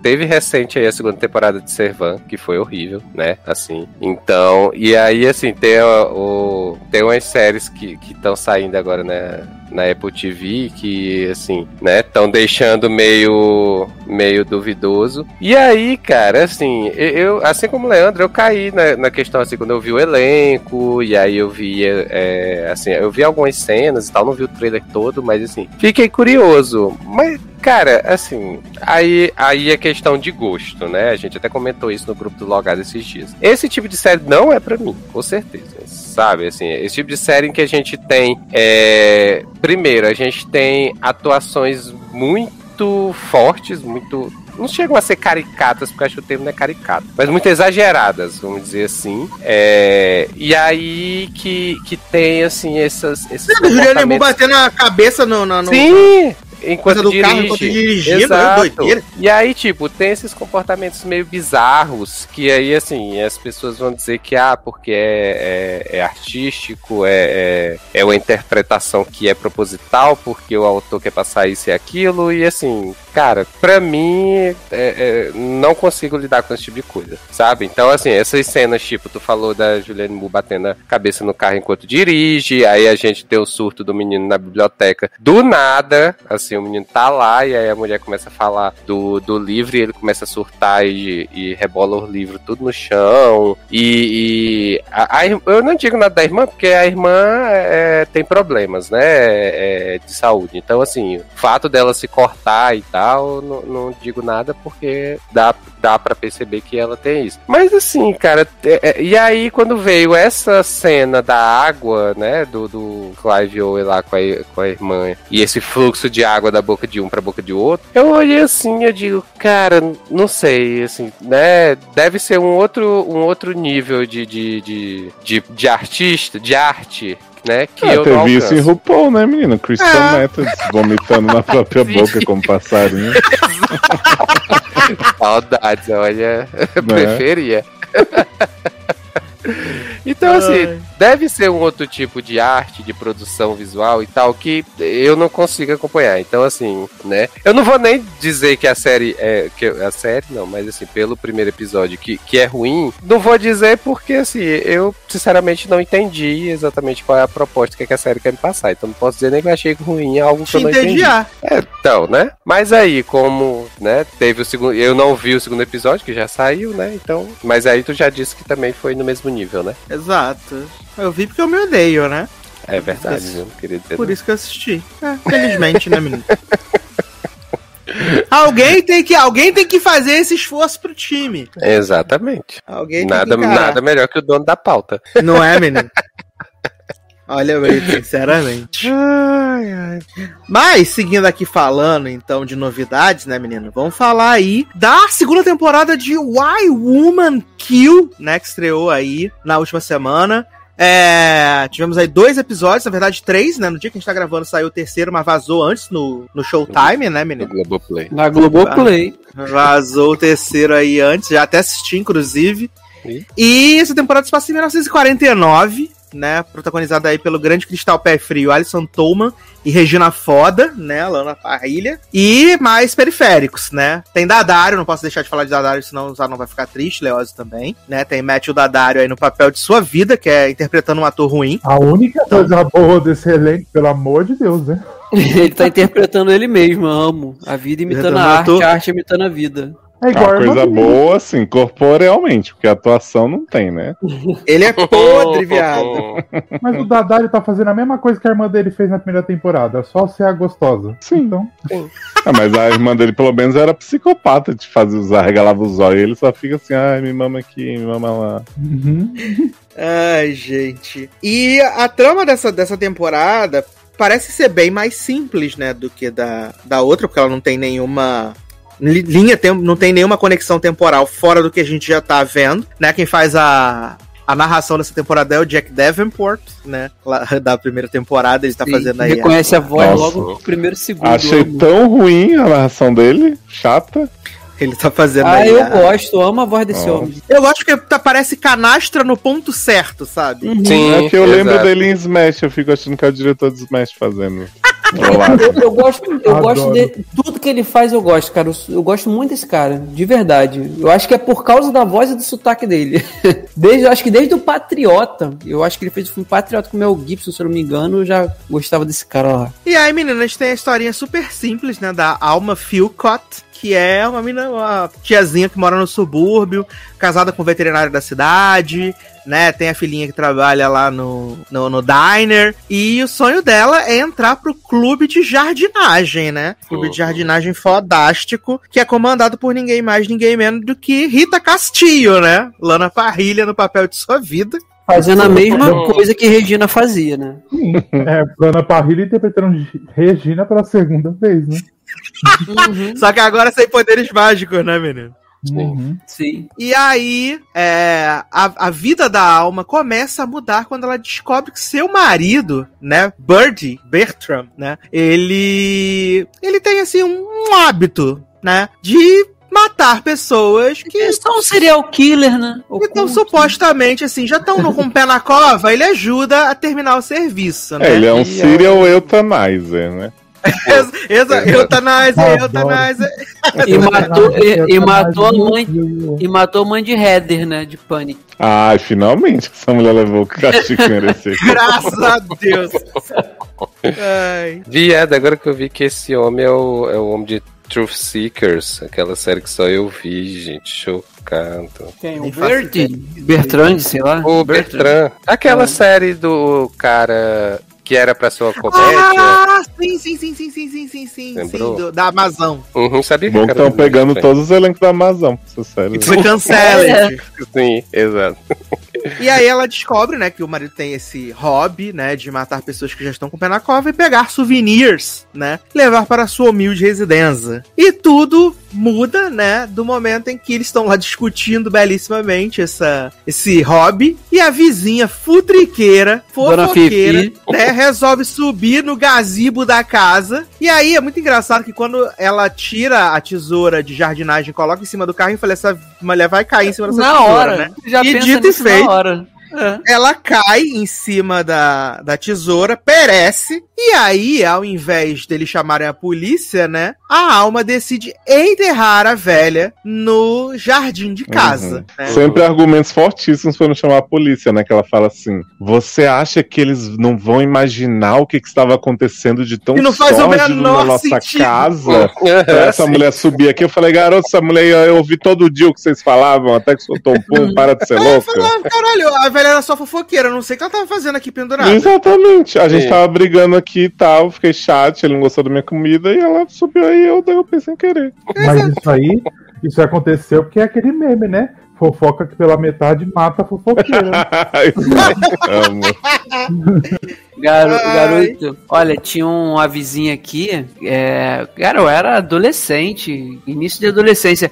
teve recente aí a segunda temporada de Servan, que foi horrível, né? Assim. Então, e aí, assim, tem, o, tem umas séries que estão saindo agora, né? Na Apple TV que, assim, né, estão deixando meio meio duvidoso. E aí, cara, assim, eu, assim como o Leandro, eu caí na, na questão, assim, quando eu vi o elenco, e aí eu vi, é, assim, eu vi algumas cenas e tal, não vi o trailer todo, mas, assim, fiquei curioso. Mas, Cara, assim, aí, aí é questão de gosto, né? A gente até comentou isso no grupo do Logado esses dias. Esse tipo de série não é para mim, com certeza. Sabe, assim, esse tipo de série em que a gente tem. É... Primeiro, a gente tem atuações muito fortes, muito não chegam a ser caricatas, porque acho que o termo não é caricato, mas muito exageradas, vamos dizer assim. É, e aí que, que tem, assim, essas. Esses Juliano batendo a cabeça no. no, no... Sim! Enquanto dirige. carro enquanto dirigindo, né? Exato. E aí, tipo, tem esses comportamentos meio bizarros que aí, assim, as pessoas vão dizer que, ah, porque é, é, é artístico, é, é, é uma interpretação que é proposital, porque o autor quer passar isso e aquilo, e assim, cara, pra mim, é, é, não consigo lidar com esse tipo de coisa, sabe? Então, assim, essas cenas, tipo, tu falou da Juliane Mu batendo a cabeça no carro enquanto dirige, aí a gente tem o surto do menino na biblioteca do nada, assim, o menino tá lá e aí a mulher começa a falar do, do livro e ele começa a surtar e, e rebola o livro tudo no chão. E, e a, a, eu não digo nada da irmã, porque a irmã é, tem problemas, né, é, de saúde. Então, assim, o fato dela se cortar e tal, não, não digo nada porque dá, dá para perceber que ela tem isso. Mas, assim, cara, é, é, e aí quando veio essa cena da água, né, do, do Clive Owen lá com a, com a irmã, e esse fluxo de água da boca de um pra boca de outro, eu olhei assim, eu digo, cara, não sei, assim, né? Deve ser um outro, um outro nível de, de, de, de, de artista, de arte, né? Que ah, eu teve isso em RuPaul, né, menina? Crystal ah. Methods vomitando na própria boca como passarinho. Saudades, olha, né? preferia. Então, assim, deve ser um outro tipo de arte, de produção visual e tal, que eu não consigo acompanhar. Então, assim, né? Eu não vou nem dizer que a série é. Que a série, não, mas assim, pelo primeiro episódio, que, que é ruim, não vou dizer porque, assim, eu sinceramente não entendi exatamente qual é a proposta que, é que a série quer me passar. Então, não posso dizer nem que eu achei ruim algo que eu não entendi. É, então, né? Mas aí, como, né, teve o segundo. Eu não vi o segundo episódio, que já saiu, né? Então. Mas aí tu já disse que também foi no mesmo nível, né? Exato. Eu vi porque eu me odeio, né? É verdade, viu? Queria dizer Por não. isso que eu assisti. É, felizmente, né, menino? alguém tem que alguém tem que fazer esse esforço pro time. Exatamente. Alguém nada nada melhor que o dono da pauta. Não é, menino? Olha, Brito, sinceramente. Ai, ai. Mas, seguindo aqui falando, então, de novidades, né, menino? Vamos falar aí da segunda temporada de Why Woman Kill, né? Que estreou aí na última semana. É, tivemos aí dois episódios, na verdade três, né? No dia que a gente tá gravando saiu o terceiro, mas vazou antes no, no Showtime, né, menino? Na Globoplay. Na Globoplay. Vazou o terceiro aí antes, já até assisti, inclusive. E, e essa temporada se passa em 1949, né? Protagonizada aí pelo grande Cristal Pé Frio, Alison Tolman e Regina Foda, né? Lana Parrilha. E mais periféricos, né? Tem Dadário, não posso deixar de falar de Dadário, senão o não vai ficar triste, Leózio também, né? Tem Matthew Dadário aí no papel de sua vida, que é interpretando um ator ruim. A única então... coisa boa desse elenco, pelo amor de Deus, né? ele tá interpretando ele mesmo, amo. A vida imitando a arte, a arte imitando a vida. É igual uma coisa boa, assim, corporealmente, porque a atuação não tem, né? Ele é podre, viado. Mas o Dadari tá fazendo a mesma coisa que a irmã dele fez na primeira temporada, só ser a gostosa. Sim. Então. Sim. Ah, mas a irmã dele, pelo menos, era psicopata de fazer usar, regalava os olhos. Ele só fica assim, ai, me mama aqui, me mama lá. Uhum. Ai, gente. E a trama dessa, dessa temporada parece ser bem mais simples, né, do que da, da outra, porque ela não tem nenhuma linha tem, não tem nenhuma conexão temporal fora do que a gente já tá vendo, né? Quem faz a, a narração dessa temporada é o Jack Davenport, né? Lá, da primeira temporada, ele tá Sim, fazendo aí. Reconhece a, a voz Nossa. logo no primeiro segundo. Achei tão ruim a narração dele, chata. Ele tá fazendo ah, aí. Ah, eu a... gosto, amo a voz desse oh. homem. Eu gosto que tá, parece canastra no ponto certo, sabe? Uhum. Sim, é que eu exato. lembro dele em Smash, eu fico achando que é o diretor de Smash fazendo. Eu, eu, gosto, eu gosto de tudo que ele faz, eu gosto, cara. Eu, eu, gosto muito desse cara, de verdade. Eu acho que é por causa da voz e do sotaque dele. Desde, acho que desde o Patriota, eu acho que ele fez o filme Patriota com o Mel Gibson, se eu não me engano, eu já gostava desse cara lá. E aí, meninas, tem a historinha super simples, né, da Alma Philcott, que é uma menina, uma tiazinha que mora no subúrbio, casada com o veterinário da cidade, né? Tem a filhinha que trabalha lá no, no, no, diner. E o sonho dela é entrar pro clube de jardinagem, né? Clube de jardinagem fodástico, que é comandado por ninguém mais, ninguém menos do que Rita Castillo, né? Lana Parrilha no papel de sua vida. Fazendo a mesma coisa que Regina fazia, né? É, Lana Parrilha interpretando Regina pela segunda vez, né? Uhum. Só que agora sem poderes mágicos, né, menino? Uhum. Sim. E aí, é, a, a vida da alma começa a mudar quando ela descobre que seu marido, né, Birdie Bertram, né, ele ele tem assim um, hábito, né, de matar pessoas que. É só um serial killer, né? Então, supostamente, assim, já estão com o pé na cova, ele ajuda a terminar o serviço, né? É, ele é um serial euthanizer, né? Eutanásia, eutanásia. E matou, e, e, matou a mãe. E matou a mãe de Heather, né? De Panic. Ah, finalmente essa mulher levou o castigo que mereceu. Graças a Deus. Viada, agora que eu vi que esse homem é o, é o homem de Truth Seekers, aquela série que só eu vi, gente, chocado. Quem? O Bert? Bertrand, sei lá. O Bertrand. Aquela ah. série do cara que era pra ser uma comédia. Ah, sim, sim, sim, sim, sim, sim, sim, sim, sim do, da Amazon. Uhum, sabia Bom que estão pegando todos os elencos da Amazon. Essa série. Foi cancela. sim, exato. E aí ela descobre, né, que o marido tem esse hobby, né, de matar pessoas que já estão com o pé na cova e pegar souvenirs, né, levar para sua humilde residência. E tudo muda, né, do momento em que eles estão lá discutindo belíssimamente essa, esse hobby e a vizinha futriqueira, fofoqueira, né, resolve subir no gazebo da casa. E aí é muito engraçado que quando ela tira a tesoura de jardinagem e coloca em cima do carro, eu falei, essa mulher vai cair em cima dessa na tesoura, hora, né? Já e dito e feito, और É. Ela cai em cima da, da tesoura, perece, e aí, ao invés dele chamarem a polícia, né? A alma decide enterrar a velha no jardim de casa. Uhum. Né? Sempre argumentos fortíssimos para não chamar a polícia, né? Que ela fala assim: você acha que eles não vão imaginar o que, que estava acontecendo de tão não faz o menor na nossa sentido. casa? essa mulher subir aqui, eu falei, garoto, essa mulher, eu ouvi todo dia o que vocês falavam, até que soltou um pum, para de ser louca. Eu falava, caralho, a velha era só fofoqueira, não sei o que ela tava fazendo aqui pendurada. Exatamente. A gente Sim. tava brigando aqui e tal, fiquei chato, ele não gostou da minha comida e ela subiu aí eu derrubei sem querer. Mas isso aí, isso aconteceu porque é aquele meme, né? Fofoca que pela metade mata a fofoqueira. Garo, garoto, olha, tinha uma vizinha aqui, é, cara, eu era adolescente, início de adolescência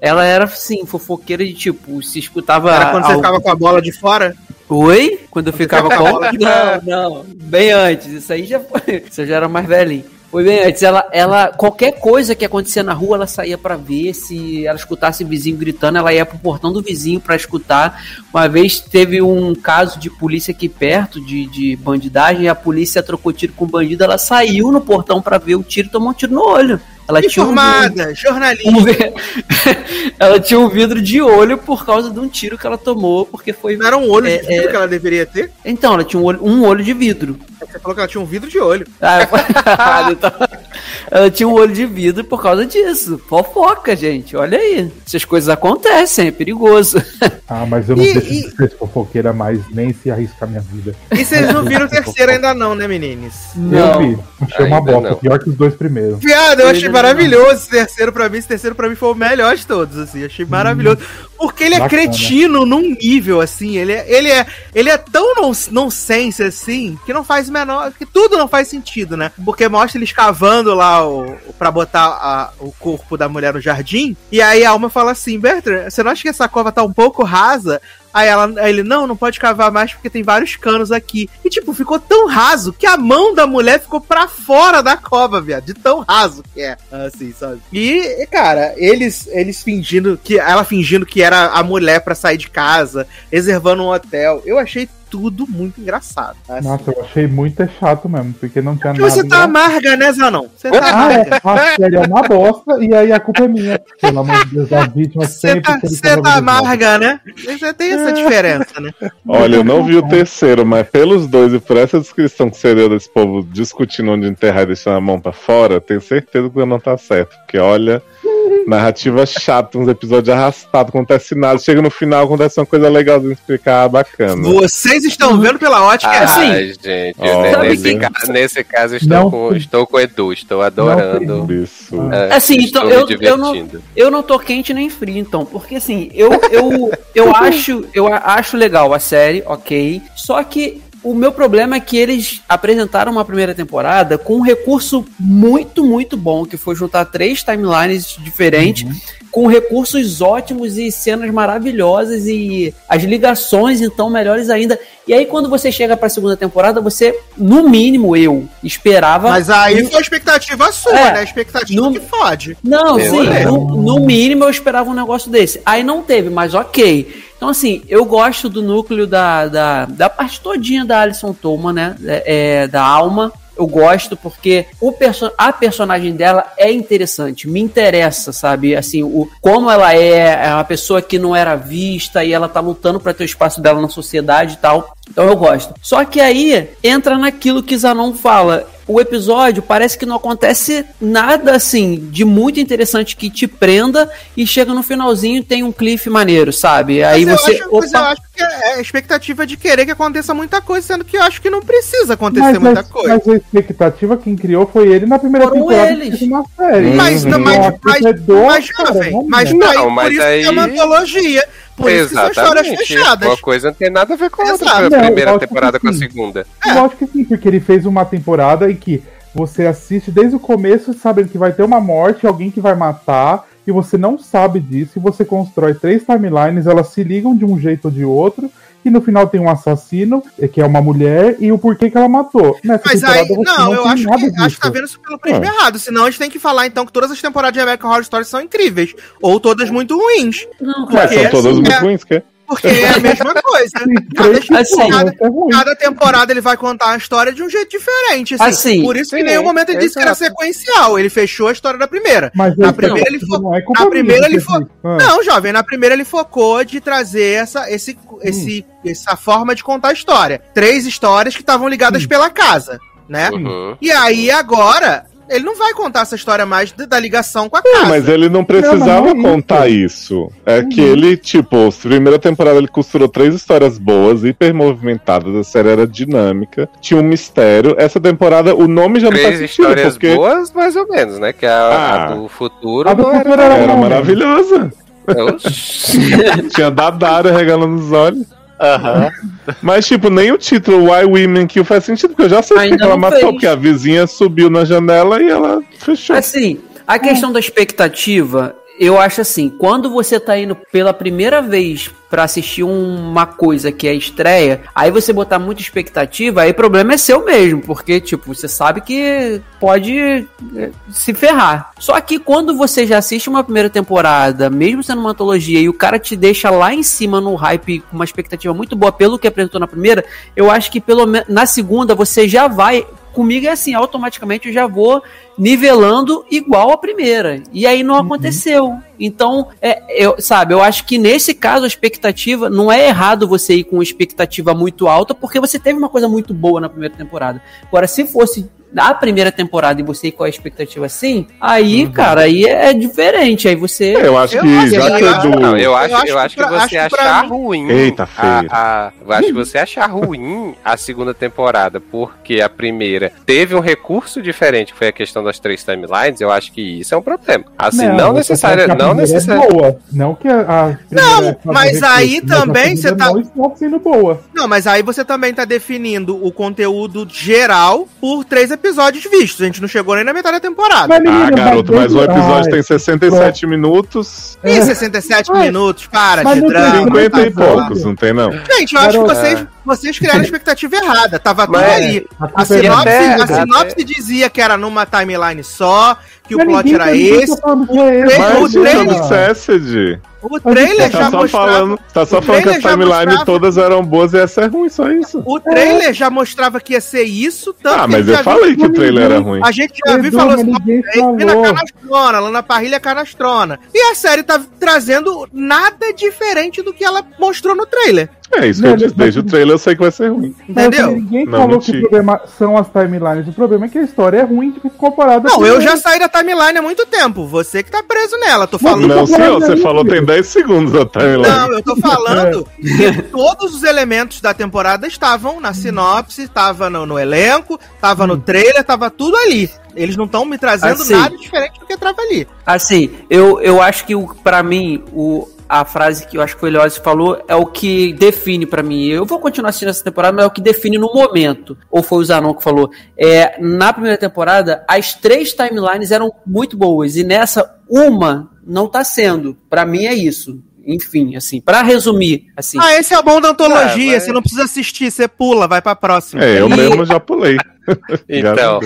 ela era, assim, fofoqueira de tipo, se escutava. Era quando algo... você ficava com a bola de fora? Oi? Quando eu ficava com. Não, não, bem antes. Isso aí já foi. Isso já era mais velhinho. Foi bem antes. Ela, ela, qualquer coisa que acontecia na rua, ela saía para ver. Se ela escutasse o vizinho gritando, ela ia pro portão do vizinho para escutar. Uma vez teve um caso de polícia aqui perto, de, de bandidagem, a polícia trocou tiro com o bandido, ela saiu no portão para ver o tiro e tomou um tiro no olho. Ela Informada, tinha um, jornalista. Um, ela tinha um vidro de olho por causa de um tiro que ela tomou, porque foi. Não era um olho é, de vidro é... que ela deveria ter? Então, ela tinha um olho, um olho de vidro. Você falou que ela tinha um vidro de olho. Ah, eu... então... ela tinha um olho de vidro por causa disso. Fofoca, gente. Olha aí. Essas coisas acontecem, é perigoso. Ah, mas eu não e, deixo e... de ser fofoqueira mais, nem se arriscar minha vida. E vocês não viram o terceiro ainda não, né, meninos? Não. Eu vi. Achei uma bosta, pior que os dois primeiros. Viado, eu achei maravilhoso esse terceiro pra mim. Esse terceiro pra mim foi o melhor de todos, assim. Achei maravilhoso. Porque ele é Bacana. cretino num nível, assim. Ele é, ele é, ele é tão nonsense, assim, que não faz menor. que tudo não faz sentido, né? Porque mostra ele escavando lá o, pra botar a, o corpo da mulher no jardim. E aí a alma fala assim: Bertrand, você não acha que essa cova tá um pouco rasa? Aí, ela, aí ele, não, não pode cavar mais porque tem vários canos aqui. E, tipo, ficou tão raso que a mão da mulher ficou pra fora da cova, viado. De tão raso que é. Assim, sabe? E, cara, eles, eles fingindo que. Ela fingindo que era a mulher para sair de casa, reservando um hotel. Eu achei tudo muito engraçado. Assim. Nossa, eu achei muito chato mesmo, porque não tinha porque nada. Você tá amarga, né, Zanon? Você tá ah, amarga. É, a série é uma bosta e aí a culpa é minha. Pelo amor de Deus, as vítimas sempre. Tá, você tá amarga, né? Você tem essa diferença, né? Olha, eu não vi o terceiro, mas pelos dois e por essa descrição que você deu desse povo discutindo onde enterrar e deixando a mão pra fora, tenho certeza que não tá certo. Porque olha. Narrativa chata, uns episódios arrastados, acontece nada. Chega no final, acontece uma coisa legal de explicar bacana. Vocês estão vendo pela ótica ah, assim. gente, oh, nesse, ca nesse caso estou com, estou com o Edu, estou adorando. Isso. É, assim, então eu, eu, não, eu não tô quente nem frio, então, porque assim, eu, eu, eu, acho, eu acho legal a série, ok. Só que o meu problema é que eles apresentaram uma primeira temporada com um recurso muito, muito bom, que foi juntar três timelines diferentes, uhum. Com recursos ótimos e cenas maravilhosas e as ligações, então, melhores ainda. E aí, quando você chega pra segunda temporada, você, no mínimo, eu esperava. Mas aí foi a expectativa sua, é, né? A expectativa no... que fode. Não, sim. No, no mínimo, eu esperava um negócio desse. Aí não teve, mas ok. Então, assim, eu gosto do núcleo da, da, da parte todinha da Alison Tolman, né? É, é, da alma. Eu gosto porque o perso a personagem dela é interessante, me interessa, sabe? Assim, o como ela é, é uma pessoa que não era vista e ela tá lutando para ter o espaço dela na sociedade e tal. Então eu gosto. Só que aí entra naquilo que Zanon fala o episódio parece que não acontece nada assim de muito interessante que te prenda e chega no finalzinho tem um cliff maneiro, sabe? Aí mas você. Eu acho, mas eu acho que é a expectativa de querer que aconteça muita coisa, sendo que eu acho que não precisa acontecer mas muita coisa. Mas a expectativa quem criou foi ele na primeira Foram temporada eles. na série. Mas, uhum. mas, mas, mas, mas, jovem, mas, não, mas, mas por isso aí... que é uma antologia. Por isso Exatamente. que são histórias fechadas. Uma coisa não tem nada a ver com a outra, a primeira temporada com a segunda. É. Eu acho que sim, porque ele fez uma temporada em que você assiste desde o começo sabendo que vai ter uma morte, alguém que vai matar, e você não sabe disso, e você constrói três timelines, elas se ligam de um jeito ou de outro, e no final tem um assassino, que é uma mulher, e o porquê que ela matou. Nessa Mas aí, não, não eu acho que, disso. acho que tá vendo isso pelo prisma é. errado. Senão a gente tem que falar, então, que todas as temporadas de American Horror Story são incríveis. Ou todas muito ruins. Não, porque, são todas assim, muito é... ruins, que porque é a mesma coisa. Cada, assim, cada, cada, temporada ele vai contar a história de um jeito diferente. Assim. assim Por isso que em nenhum momento ele disse que era sequencial. Ele fechou a história da primeira. Mas na primeira ele focou. É na primeira ele fo... ah. Não, jovem, na primeira ele focou de trazer essa, esse, hum. esse, essa forma de contar a história. Três histórias que estavam ligadas hum. pela casa. Né? Uhum. E aí agora ele não vai contar essa história mais da ligação com a casa. Não, mas ele não precisava não, não é contar isso. É uhum. que ele, tipo, primeira temporada ele costurou três histórias boas, hiper movimentadas, a série era dinâmica, tinha um mistério. Essa temporada, o nome já três não faz sentido, histórias porque... boas, mais ou menos, né? Que a, ah, a do futuro, a do futuro era, era maravilhosa. tinha Dadara regalando os olhos. Aham. Mas, tipo, nem o título Why Women Kill faz sentido, porque eu já sei que ela matou, fez. porque a vizinha subiu na janela e ela fechou. Assim, a questão da expectativa, eu acho assim, quando você tá indo pela primeira vez para assistir uma coisa que é estreia, aí você botar muita expectativa, aí o problema é seu mesmo, porque, tipo, você sabe que pode é, se ferrar. Só que quando você já assiste uma primeira temporada, mesmo sendo uma antologia, e o cara te deixa lá em cima no hype com uma expectativa muito boa pelo que apresentou na primeira, eu acho que pelo na segunda você já vai comigo é assim, automaticamente eu já vou nivelando igual a primeira. E aí não uhum. aconteceu. Então, é, eu, sabe, eu acho que nesse caso a expectativa não é errado você ir com expectativa muito alta, porque você teve uma coisa muito boa na primeira temporada. Agora, se fosse da primeira temporada e você ir com a expectativa assim, aí, uhum. cara, aí é diferente. Aí você. É, eu acho que eu já que do... não, eu acho, eu acho, eu acho que, você acho achar mim... ruim. Eita, feio. A, a, eu acho que você achar ruim a segunda temporada, porque a primeira teve um recurso diferente, que foi a questão das três timelines. Eu acho que isso é um problema. Assim, não, não necessário. Não necessário. É boa. Não que a. a não, mas aí recurso, também você tá. Não sendo boa. Não, mas aí você também tá definindo o conteúdo geral por três episódios vistos. A gente não chegou nem na metade da temporada. Mas, menina, ah, garoto, mas o episódio Ai, tem 67 pô. minutos. Ih, 67 é. minutos, para mas de drama. 50 e poucos, não tem não. Gente, eu acho que vocês vocês criaram a expectativa errada. Tava tudo ali. A sinopse, a sinopse dizia que era numa timeline só, que o plot era esse. Mas, o trailer, o trailer tá já só mostrava. Falando, tá só falando que as timelines todas eram boas e essa é ruim, só isso. O trailer é. já mostrava que ia ser isso, tanto Ah, mas eu falei que o trailer era ruim. A gente já viu e falou assim: Mina canastrona, Lana Parrilha canastrona. E a série tá trazendo nada diferente do que ela mostrou no trailer. É, isso que eu disse. Desde o trailer eu sei que vai ser ruim. Entendeu? Mas, ninguém não, falou que o problema são as timelines. O problema é que a história é ruim comparada Não, eu já saí da timeline há muito tempo. Você que tá preso nela. Tô falando. Não, senhor, você falou tem 10 segundos da timeline. Não, eu tô falando é. que todos os elementos da temporada estavam na sinopse, estava no, no elenco, estava hum. no trailer, tava tudo ali. Eles não estão me trazendo assim, nada diferente do que tava ali. Assim, eu, eu acho que para mim o a frase que eu acho que o Eliose falou é o que define para mim. Eu vou continuar assistindo essa temporada, mas é o que define no momento. Ou foi o Zanon que falou. É, na primeira temporada, as três timelines eram muito boas. E nessa, uma não tá sendo. Para mim é isso enfim, assim, para resumir, assim. Ah, esse é o bom da antologia, é, mas... você não precisa assistir, você pula, vai para próxima. É, eu mesmo já pulei. então,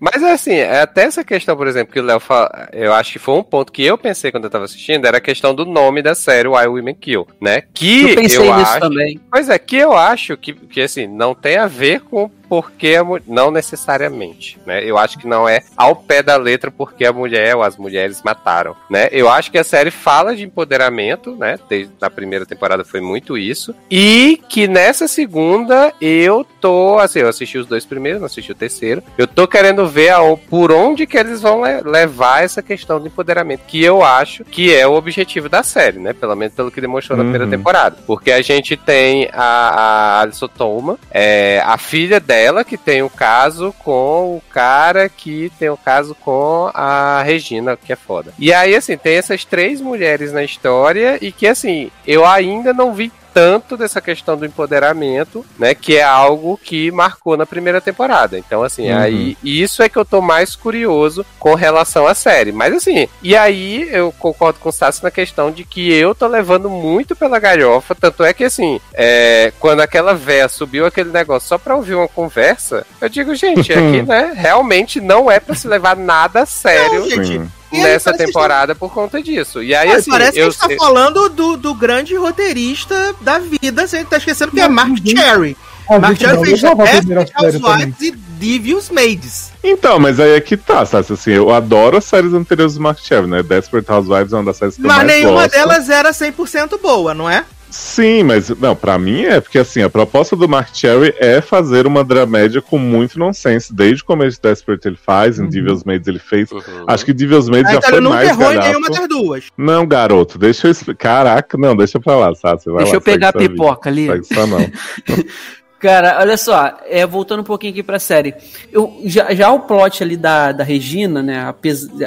mas é assim, é até essa questão, por exemplo, que o Léo fala, eu acho que foi um ponto que eu pensei quando eu tava assistindo, era a questão do nome da série Why Women Kill, né? Que eu pensei eu nisso acho, também. Pois é, que eu acho que, que assim, não tem a ver com porque a não necessariamente, né? Eu acho que não é ao pé da letra porque a mulher ou as mulheres mataram, né? Eu acho que a série fala de empoderamento, né? Desde a primeira temporada foi muito isso e que nessa segunda eu tô, assim, eu assisti os dois primeiros, não assisti o terceiro. Eu tô querendo ver a, por onde que eles vão le levar essa questão de empoderamento, que eu acho que é o objetivo da série, né? Pelo menos pelo que demonstrou uhum. na primeira uhum. temporada, porque a gente tem a, a Alison Toma, é, a filha dela ela que tem o caso com o cara que tem o caso com a Regina, que é foda. E aí, assim, tem essas três mulheres na história e que, assim, eu ainda não vi tanto dessa questão do empoderamento, né? Que é algo que marcou na primeira temporada. Então, assim, uhum. aí isso é que eu tô mais curioso com relação à série. Mas assim, e aí eu concordo com o Sassi na questão de que eu tô levando muito pela galhofa. Tanto é que assim, é, quando aquela véia subiu aquele negócio só pra ouvir uma conversa, eu digo, gente, aqui, né, realmente não é pra se levar nada a sério. Não, gente, nessa temporada está... por conta disso. E aí, assim, parece eu... que a gente tá falando do, do grande roteirista da vida, você tá esquecendo que é Mark Cherry. Mark Cherry fez Desperate Housewives e Devious Maids. Então, mas aí é que tá, sabe? Assim, eu adoro as séries anteriores do Mark Cherry, né? Desperate Housewives é uma das séries que mas eu mais gosto. Mas nenhuma delas era 100% boa, não é? Sim, mas não, para mim é porque assim, a proposta do Mark Cherry é fazer uma dramédia com muito nonsense. Desde o começo de Desperate ele faz, uhum. em Devil's Maids ele fez. Uhum. Acho que Devil's Maids ah, já então foi mais errou em nenhuma das duas. Não, garoto, deixa eu explicar. Caraca, não, deixa pra lá, sabe? Deixa lá, eu pegar a pipoca vida. ali. Só não. Cara, olha só, é, voltando um pouquinho aqui pra série. Eu, já, já o plot ali da, da Regina, né?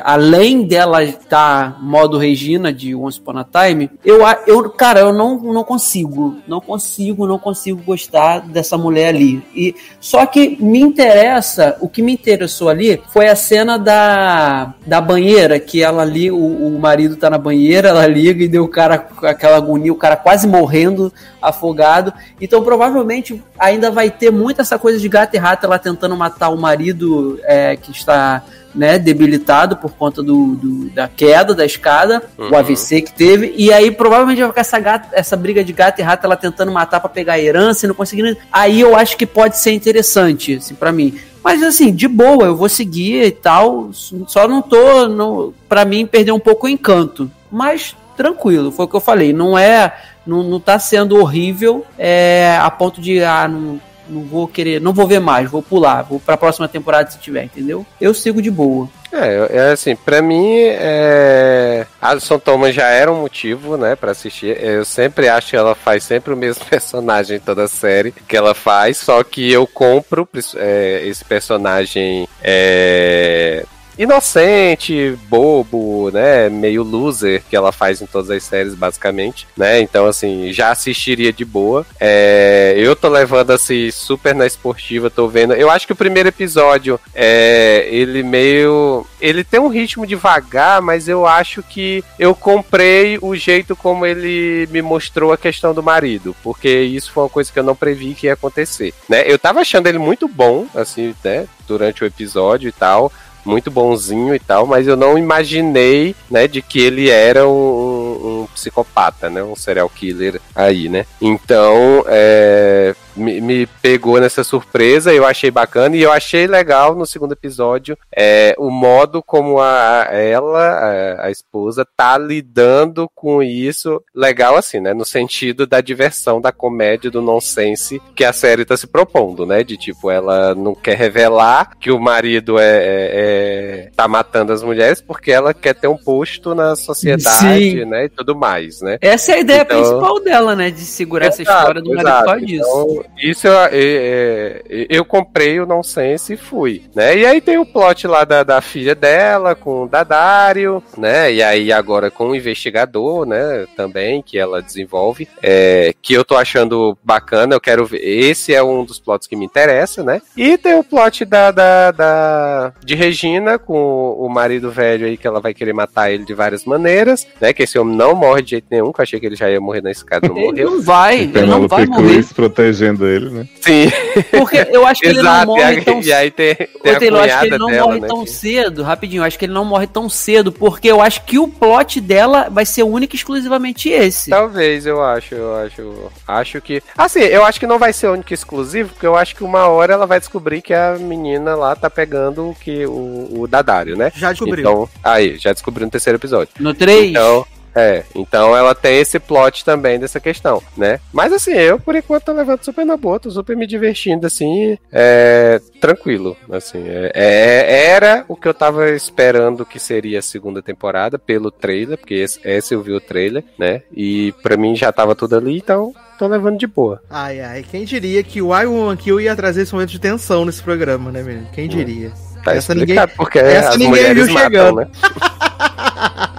além dela estar modo Regina de Once Upon a Time, eu, eu cara, eu não, não consigo. Não consigo, não consigo gostar dessa mulher ali. E, só que me interessa, o que me interessou ali foi a cena da, da banheira, que ela ali, o, o marido tá na banheira, ela liga e deu o cara aquela agonia, o cara quase morrendo, afogado. Então provavelmente ainda vai ter muito essa coisa de gato e rato, ela tentando matar o marido é, que está né, debilitado por conta do, do, da queda da escada, uhum. o AVC que teve, e aí provavelmente vai ficar essa, gata, essa briga de gato e rato, ela tentando matar para pegar a herança e não conseguindo. Aí eu acho que pode ser interessante, assim, para mim. Mas assim, de boa, eu vou seguir e tal, só não tô, para mim, perder um pouco o encanto. Mas tranquilo, foi o que eu falei, não é não, não tá sendo horrível é, a ponto de, ah, não, não vou querer, não vou ver mais, vou pular, vou pra próxima temporada se tiver, entendeu? Eu sigo de boa. É, é assim, pra mim, é... Alison Thomas já era um motivo, né, pra assistir. Eu sempre acho que ela faz sempre o mesmo personagem em toda a série que ela faz, só que eu compro é, esse personagem é inocente, bobo, né? Meio loser que ela faz em todas as séries, basicamente, né? Então, assim, já assistiria de boa. É, eu tô levando assim super na esportiva, tô vendo. Eu acho que o primeiro episódio é ele meio. Ele tem um ritmo devagar, mas eu acho que eu comprei o jeito como ele me mostrou a questão do marido, porque isso foi uma coisa que eu não previ que ia acontecer, né? Eu tava achando ele muito bom, assim, né? Durante o episódio e tal muito bonzinho e tal, mas eu não imaginei, né, de que ele era um, um psicopata, né, um serial killer aí, né. Então, é, me, me, pegou nessa surpresa, eu achei bacana e eu achei legal no segundo episódio é, o modo como a, a ela, a, a, esposa, tá lidando com isso, legal assim, né? No sentido da diversão, da comédia, do nonsense que a série tá se propondo, né? De tipo, ela não quer revelar que o marido é, é, é tá matando as mulheres porque ela quer ter um posto na sociedade, Sim. né? E tudo mais, né? Essa é a ideia então... principal dela, né? De segurar exato, essa história do marido por disso. Então, isso eu, eu, eu comprei o Nonsense e fui, né? E aí tem o plot lá da, da filha dela com o Dadário, né? E aí agora com o investigador, né? Também, que ela desenvolve, é, que eu tô achando bacana, eu quero ver. Esse é um dos plots que me interessa, né? E tem o plot da, da, da de Regina com o marido velho aí, que ela vai querer matar ele de várias maneiras, né? Que esse homem não morre de jeito nenhum, que eu achei que ele já ia morrer na escada, não morreu. Ele não vai, ele não vai morrer. protegendo protegendo ele, né? Sim. Porque eu acho que ele não morre tão E aí tem, Taylor, acho que ele não dela, morre né, tão que... cedo, rapidinho, acho que ele não morre tão cedo, porque eu acho que o plot dela vai ser único e exclusivamente esse. Talvez, eu acho, eu acho. Acho que. Assim, eu acho que não vai ser único e exclusivo, porque eu acho que uma hora ela vai descobrir que a menina lá tá pegando o que o, o Dadário, né? Já descobriu. Então, aí, já descobriu no terceiro episódio. No 3? Então. É, então ela tem esse plot também dessa questão, né? Mas assim, eu por enquanto tô levando super na boa, tô super me divertindo, assim, é, tranquilo, assim. É, é, era o que eu tava esperando que seria a segunda temporada pelo trailer, porque esse, esse eu vi o trailer, né? E pra mim já tava tudo ali, então tô levando de boa. Ai, ai, quem diria que o I Woman Kill ia trazer esse momento de tensão nesse programa, né, menino? Quem hum. diria? Tá essa ninguém, porque essa ninguém viu matam, chegando. Né?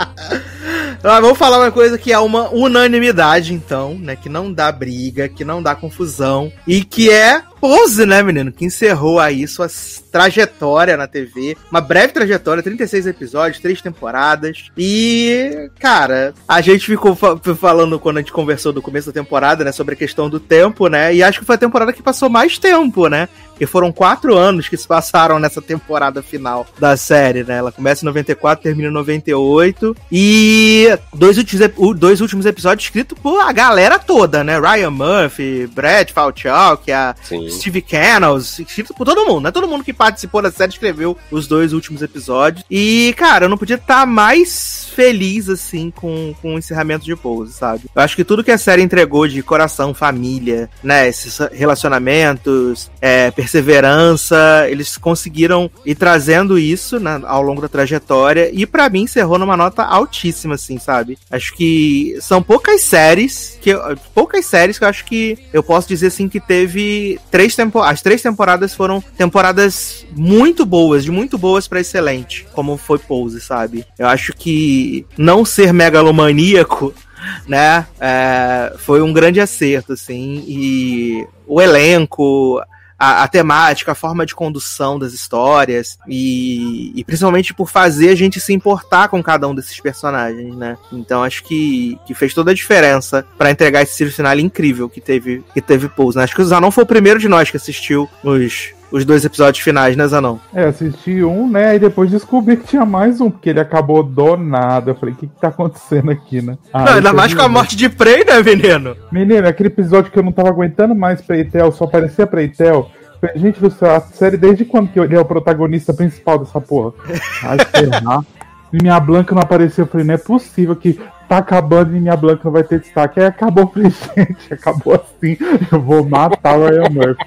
Ah, vamos falar uma coisa que é uma unanimidade, então, né? Que não dá briga, que não dá confusão. E que é Pose, né, menino? Que encerrou aí sua trajetória na TV. Uma breve trajetória, 36 episódios, três temporadas. E, cara, a gente ficou falando quando a gente conversou do começo da temporada, né? Sobre a questão do tempo, né? E acho que foi a temporada que passou mais tempo, né? Porque foram quatro anos que se passaram nessa temporada final da série, né? Ela começa em 94, termina em 98. E dois últimos, dois últimos episódios escritos por a galera toda, né? Ryan Murphy, Brad Falchuk, a Sim. Steve Cannels, escrito por todo mundo, né? Todo mundo que participou da série escreveu os dois últimos episódios. E, cara, eu não podia estar mais feliz, assim, com, com o encerramento de Pose, sabe? Eu acho que tudo que a série entregou de coração, família, né? Esses relacionamentos, é, perseverança, eles conseguiram ir trazendo isso né, ao longo da trajetória. E para mim encerrou numa nota altíssima, assim, sabe? Acho que são poucas séries que poucas séries que eu acho que eu posso dizer assim que teve três temporadas. As três temporadas foram temporadas muito boas, de muito boas para excelente, como foi Pose, sabe? Eu acho que não ser megalomaníaco né? É, foi um grande acerto, assim, e o elenco, a, a, temática, a forma de condução das histórias e, e, principalmente por fazer a gente se importar com cada um desses personagens, né? Então acho que, que fez toda a diferença para entregar esse final incrível que teve que teve Pulse. Né? Acho que o Zanon foi o primeiro de nós que assistiu os os dois episódios finais, né, Zanon? É, assisti um, né? E depois descobri que tinha mais um, porque ele acabou do nada. Eu falei, o que, que tá acontecendo aqui, né? Ah, não, ainda mais com a morte de Prey, né, menino? Menino, aquele episódio que eu não tava aguentando mais Preitel, só aparecia Preitel. Gente do céu, a série desde quando que ele é o protagonista principal dessa porra? Ai, ferrar. E minha Blanca não apareceu. Eu falei, não é possível que tá acabando e minha Blanca não vai ter destaque. Aí acabou, falei, gente, acabou assim. Eu vou matar o Ryan Murphy.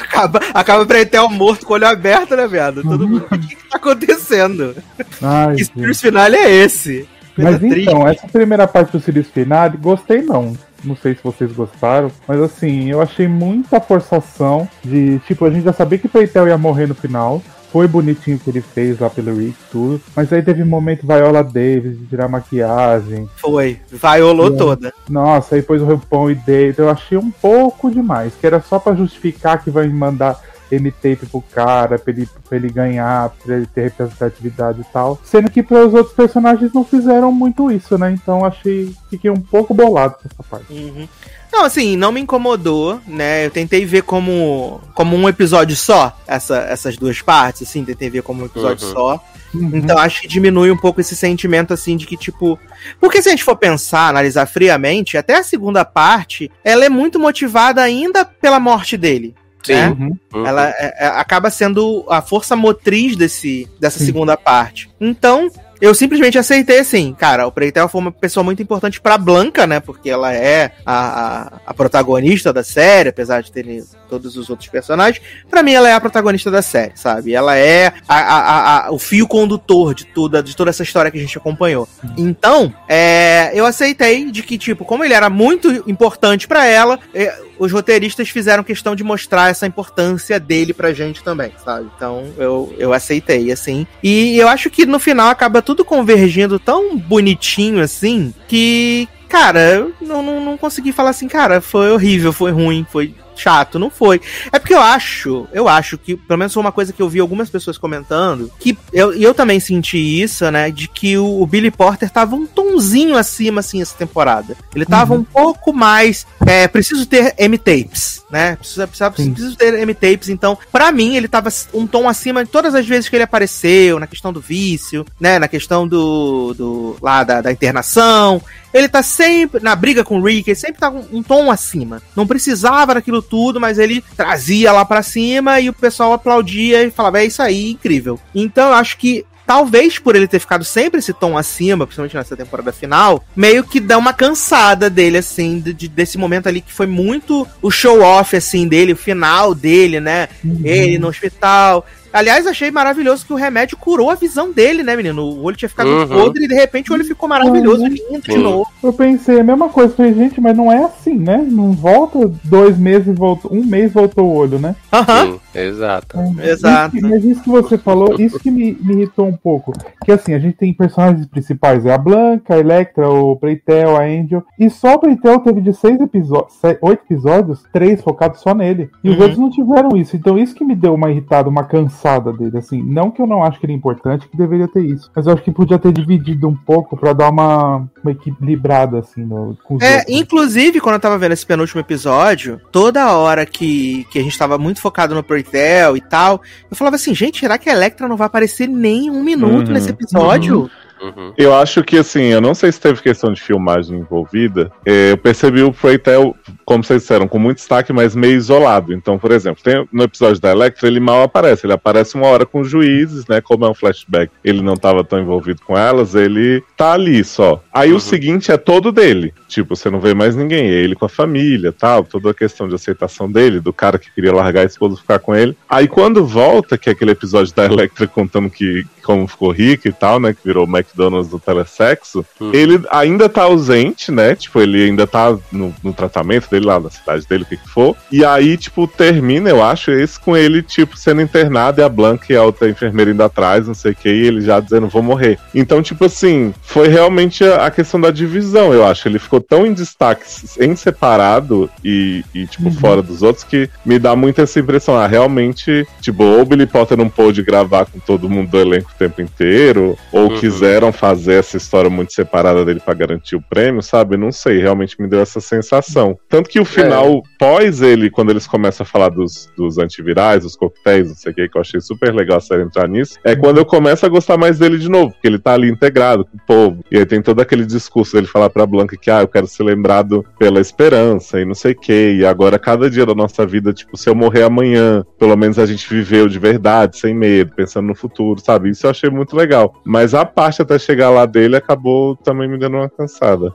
acaba, acaba pra um morto com o olho aberto, né, viado? Todo mundo, o que, que tá acontecendo? Ai, que espírito final é esse? Mas então, essa primeira parte do Sirius Final, gostei não. Não sei se vocês gostaram, mas assim, eu achei muita forçação de, tipo, a gente já sabia que Peitel ia morrer no final. Foi bonitinho o que ele fez lá pelo Rick tudo. Mas aí teve um momento Viola Davis de tirar maquiagem. Foi, vaiolou toda. Nossa, aí pôs o Rupon e David. Eu achei um pouco demais, que era só para justificar que vai me mandar M-tape pro cara, pra ele, pra ele ganhar, pra ele ter representatividade e tal. Sendo que para os outros personagens não fizeram muito isso, né? Então achei. Fiquei um pouco bolado com essa parte. Uhum. Não, assim, não me incomodou, né? Eu tentei ver como, como um episódio só, essa, essas duas partes, assim, tentei ver como um episódio uhum. só. Uhum. Então acho que diminui um pouco esse sentimento, assim, de que, tipo. Porque se a gente for pensar, analisar friamente, até a segunda parte, ela é muito motivada ainda pela morte dele. Sim. Né? Uhum. Ela é, é, acaba sendo a força motriz desse, dessa Sim. segunda parte. Então, eu simplesmente aceitei assim, cara, o Preitel foi uma pessoa muito importante pra Blanca, né? Porque ela é a, a, a protagonista da série, apesar de ter todos os outros personagens. Pra mim, ela é a protagonista da série, sabe? Ela é a, a, o fio condutor de toda, de toda essa história que a gente acompanhou. Então, é, eu aceitei de que, tipo, como ele era muito importante para ela, é, os roteiristas fizeram questão de mostrar essa importância dele pra gente também, sabe? Então eu, eu aceitei, assim. E eu acho que no final acaba tudo convergindo tão bonitinho assim que. Cara, eu não, não, não consegui falar assim, cara, foi horrível, foi ruim, foi chato, não foi. É porque eu acho, eu acho que, pelo menos foi uma coisa que eu vi algumas pessoas comentando, que eu, eu também senti isso, né, de que o, o Billy Porter tava um tonzinho acima, assim, essa temporada. Ele tava uhum. um pouco mais, é, preciso ter M-tapes, né, preciso, preciso, preciso ter M-tapes, então, para mim, ele tava um tom acima de todas as vezes que ele apareceu, na questão do vício, né, na questão do, do lá da, da internação, ele tá sempre na briga com o Rick, ele sempre tá um, um tom acima. Não precisava daquilo tudo, mas ele trazia lá para cima e o pessoal aplaudia e falava: é isso aí, incrível. Então eu acho que talvez por ele ter ficado sempre esse tom acima, principalmente nessa temporada final, meio que dá uma cansada dele, assim, de, desse momento ali que foi muito o show-off, assim, dele, o final dele, né? Uhum. Ele no hospital, Aliás, achei maravilhoso que o remédio curou a visão dele, né, menino? O olho tinha ficado uhum. podre e de repente o olho ficou maravilhoso, uhum. lindo de novo. Eu pensei a mesma coisa, falei, gente, mas não é assim, né? Não volta dois meses volta. Um mês voltou o olho, né? Aham. Uhum. Exato. É, Exato. Isso, mas isso que você falou, isso que me, me, irritou um pouco. Que assim, a gente tem personagens principais, é a Blanca, a Electra, o Preitel, a Angel. E só o Preitel teve de seis episódios, oito episódios, três focados só nele. E os uhum. outros não tiveram isso. Então isso que me deu uma irritada, uma canção cansada dele, assim. Não que eu não acho que ele é importante, que deveria ter isso. Mas eu acho que podia ter dividido um pouco para dar uma, uma equilibrada, assim, no, com os É, outros. inclusive, quando eu tava vendo esse penúltimo episódio, toda hora que, que a gente tava muito focado no Pretel e tal, eu falava assim, gente, será que a Electra não vai aparecer nem um minuto uhum, nesse episódio? Uhum. Uhum. Eu acho que, assim, eu não sei se teve questão de filmagem envolvida. É, eu percebi o Freytel, como vocês disseram, com muito destaque, mas meio isolado. Então, por exemplo, tem, no episódio da Electra, ele mal aparece. Ele aparece uma hora com os juízes, né? Como é um flashback, ele não estava tão envolvido com elas, ele tá ali só. Aí uhum. o seguinte é todo dele. Tipo, você não vê mais ninguém. É ele com a família tal. Toda a questão de aceitação dele, do cara que queria largar a esposa e ficar com ele. Aí quando volta, que é aquele episódio da Electra contando que como ficou rico e tal, né? Que virou Mac McDonald's do telesexo, uhum. ele ainda tá ausente, né? Tipo, ele ainda tá no, no, tratamento dele lá na cidade dele, o que que for. E aí, tipo, termina, eu acho, esse com ele, tipo, sendo internado e a Blanca e a outra enfermeira indo atrás, não sei o que, e ele já dizendo, vou morrer. Então, tipo assim, foi realmente a questão da divisão, eu acho. Ele ficou tão em destaque, em separado e, e tipo, uhum. fora dos outros, que me dá muito essa impressão. Ah, realmente, tipo, ou o Billy Potter não pôde gravar com todo mundo do elenco o tempo inteiro, ou uhum. quiser quiseram fazer essa história muito separada dele para garantir o prêmio, sabe? Não sei, realmente me deu essa sensação. Tanto que o final, é. pós ele, quando eles começam a falar dos, dos antivirais, dos coquetéis, não sei o que, que eu achei super legal a série entrar nisso, é quando eu começo a gostar mais dele de novo, porque ele tá ali integrado com o povo. E aí tem todo aquele discurso dele falar pra Blanca que, ah, eu quero ser lembrado pela esperança e não sei o que. E agora, cada dia da nossa vida, tipo, se eu morrer amanhã, pelo menos a gente viveu de verdade, sem medo, pensando no futuro, sabe? Isso eu achei muito legal. Mas a parte até chegar lá dele acabou também me dando uma cansada.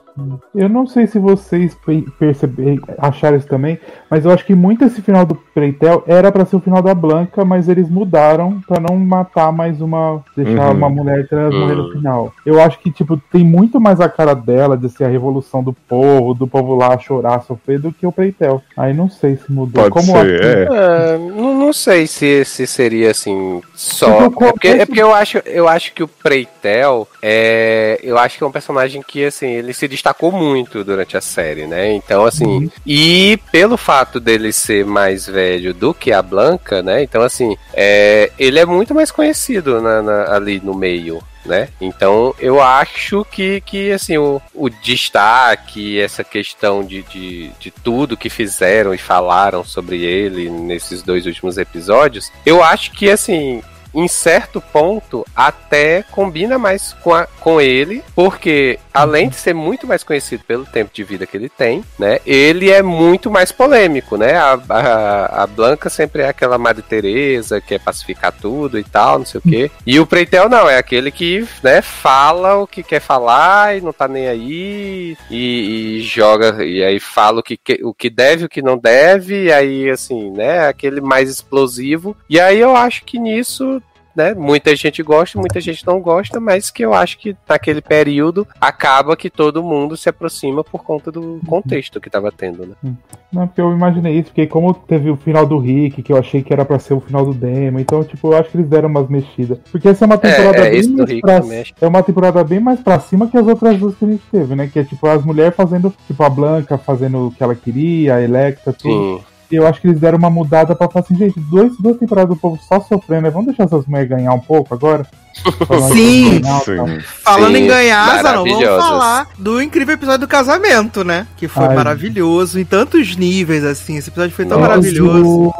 Eu não sei se vocês perceberam, acharam isso também, mas eu acho que muito esse final do Preitel era para ser o final da Blanca, mas eles mudaram para não matar mais uma. deixar uhum. uma mulher trans uhum. morrer no final. Eu acho que, tipo, tem muito mais a cara dela de ser a revolução do povo, do povo lá chorar, sofrer, do que o Preitel. Aí não sei se mudou. Pode Como ser, é. é. não, não sei se, se seria assim só. É porque, é porque eu acho, eu acho que o Preitel é. Eu acho que é um personagem que, assim, ele se destacou muito durante a série, né? Então, assim. Uhum. E pelo fato dele ser mais velho do que a Blanca, né? Então, assim, é, ele é muito mais conhecido na, na, ali no meio né? Então eu acho que, que assim, o, o destaque, essa questão de, de, de tudo que fizeram e falaram sobre ele nesses dois últimos episódios, eu acho que assim, em certo ponto, até combina mais com, a, com ele, porque além de ser muito mais conhecido pelo tempo de vida que ele tem, né, ele é muito mais polêmico, né? A, a, a Blanca sempre é aquela Madre Teresa, que quer pacificar tudo e tal, não sei o quê. E o Preitel não, é aquele que, né, fala o que quer falar e não tá nem aí, e, e joga, e aí fala o que, o que deve, o que não deve, e aí, assim, né, aquele mais explosivo. E aí eu acho que nisso né? Muita gente gosta, muita gente não gosta, mas que eu acho que naquele período acaba que todo mundo se aproxima por conta do contexto que tava tendo, né? Hum. Não, porque eu imaginei isso, porque como teve o final do Rick, que eu achei que era para ser o final do demo, então, tipo, eu acho que eles deram umas mexidas. Porque essa é uma temporada é, é, bem mais pra, É uma temporada bem mais pra cima que as outras duas que a gente teve, né? Que é tipo as mulheres fazendo, tipo, a Blanca fazendo o que ela queria, a Electra, tudo. Sim eu acho que eles deram uma mudada pra falar assim, gente, dois, duas temporadas do povo só sofrendo, né? Vamos deixar essas mulheres ganhar um pouco agora? Sim. Ganhar, Sim. Falando Sim. em ganhar, não vamos falar do incrível episódio do casamento, né? Que foi Ai. maravilhoso em tantos níveis, assim. Esse episódio foi tão Nossa, maravilhoso.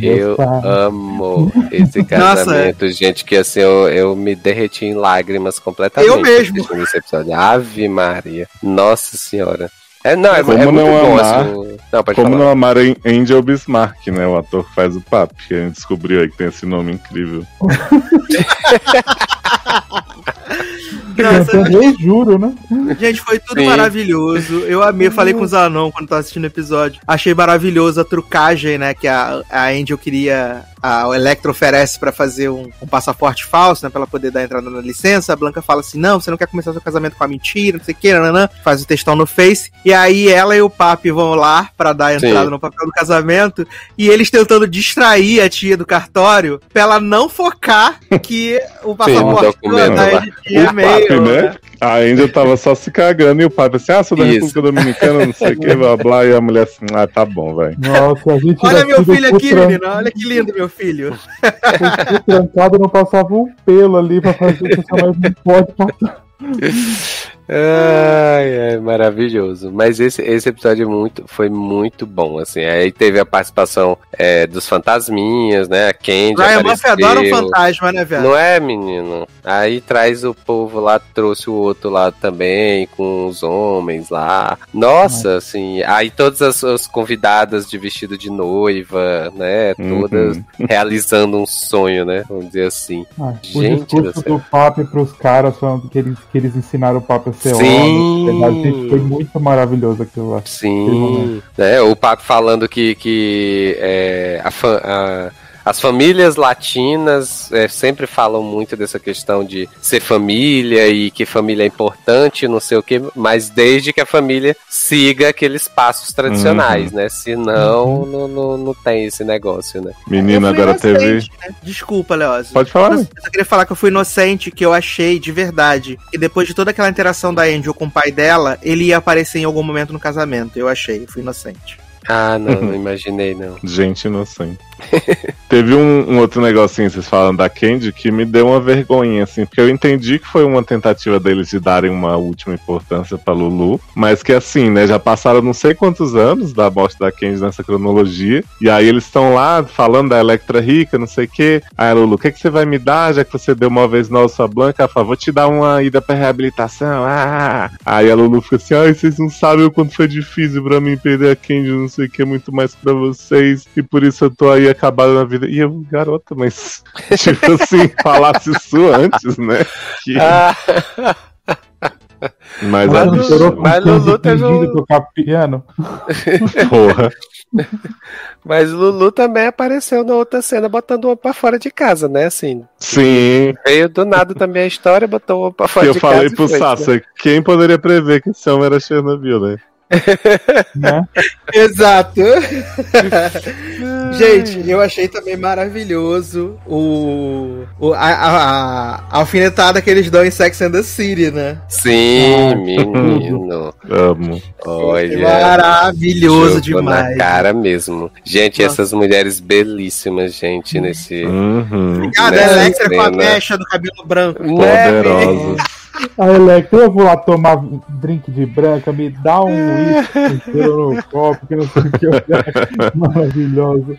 eu amo esse casamento, Nossa. gente, que assim, eu, eu me derreti em lágrimas completamente. Eu mesmo. Esse episódio. Ave Maria. Nossa Senhora. É, não, é, como é não bom, amar, assim, não, como falar. não amar Angel Bismarck, né? O ator que faz o papo, que a gente descobriu aí que tem esse nome incrível. Nossa, eu juro, né? Gente, foi tudo Sim. maravilhoso. Eu amei, falei com os anão quando tava assistindo o episódio. Achei maravilhoso a trucagem, né? Que a, a Angel queria a, o Electro oferece para fazer um, um, passaporte falso, né? Pra ela poder dar entrada na licença. A Blanca fala assim: não, você não quer começar seu casamento com a mentira, não sei o que, nanã. Faz o textão no Face. E aí ela e o Papi vão lá para dar entrada Sim. no papel do casamento. E eles tentando distrair a tia do cartório pra ela não focar que o passaporte Sim, da tinha meio. Né? A Angel tava só se cagando e o Papi assim: ah, sou da República Dominicana, não sei o que, blá blá. E a mulher assim: ah, tá bom, vai. Nossa, a gente Olha meu filho aqui, menina. Olha que lindo, meu filho. O trancado não passava um pelo ali pra fazer que essa mais não pode passar. Ai, é maravilhoso. Mas esse, esse episódio muito, foi muito bom, assim. Aí teve a participação é, dos fantasminhas, né? A Candy Ryan Murphy adora um fantasma, né, velho? Não é, menino? Aí traz o povo lá, trouxe o outro lado também, com os homens lá. Nossa, assim. Aí todas as, as convidadas de vestido de noiva, né? Todas uhum. realizando um sonho, né? Vamos dizer assim. Ah, Gente o discurso do, do Papo pros caras que eles, que eles ensinaram o ser Sim. homem. Foi muito maravilhoso aquilo lá. Sim. É, o Papo falando que, que é, a, a as famílias latinas é, sempre falam muito dessa questão de ser família e que família é importante, não sei o que, mas desde que a família siga aqueles passos tradicionais, uhum. né? Senão uhum. não, não, não tem esse negócio, né? Menina, agora teve. Né? Desculpa, Leoz. Pode falar. Eu só queria falar que eu fui inocente, que eu achei de verdade. E depois de toda aquela interação da Angel com o pai dela, ele ia aparecer em algum momento no casamento. Eu achei, eu fui inocente. Ah, não, não imaginei, não. Gente inocente. Teve um, um, outro negocinho, vocês falam da Candy, que me deu uma vergonha, assim, porque eu entendi que foi uma tentativa deles de darem uma última importância pra Lulu, mas que assim, né, já passaram não sei quantos anos da morte da Candy nessa cronologia, e aí eles estão lá falando da Electra rica, não sei o que. Aí Lulu, o que, que você vai me dar, já que você deu uma vez nova sua Blanca? Ela vou te dar uma ida pra reabilitação. Ah! Aí a Lulu fica assim, ai, vocês não sabem o quanto foi difícil pra mim perder a Candy, não sei o que, muito mais pra vocês, e por isso eu tô aí acabado na vida. E eu, garota, mas tipo assim, falasse isso antes, né? Que... Ah. Mas, mas, Lulu, mas Lulu teve um... tocar piano. Porra. Mas Lulu também apareceu na outra cena botando uma pra fora de casa, né? Assim. Sim. Veio do nada também a história, botou uma pra fora eu de casa. Eu falei pro Sassa, né? quem poderia prever que esse homem era Chernobyl, né? Né? Exato. Gente, eu achei também maravilhoso o, o a, a, a, alfinetada que eles dão em Sex and the City, né? Sim, ah, menino. Amo. Olha. Maravilhoso demais. Na cara mesmo. Gente, Nossa. essas mulheres belíssimas, gente, nesse. Uhum. Obrigada, Electra, com a mecha do cabelo branco. Poderosa. A Electra, eu vou lá tomar drink de branca, me dá um uísque no copo, que não sei o que Maravilhosa.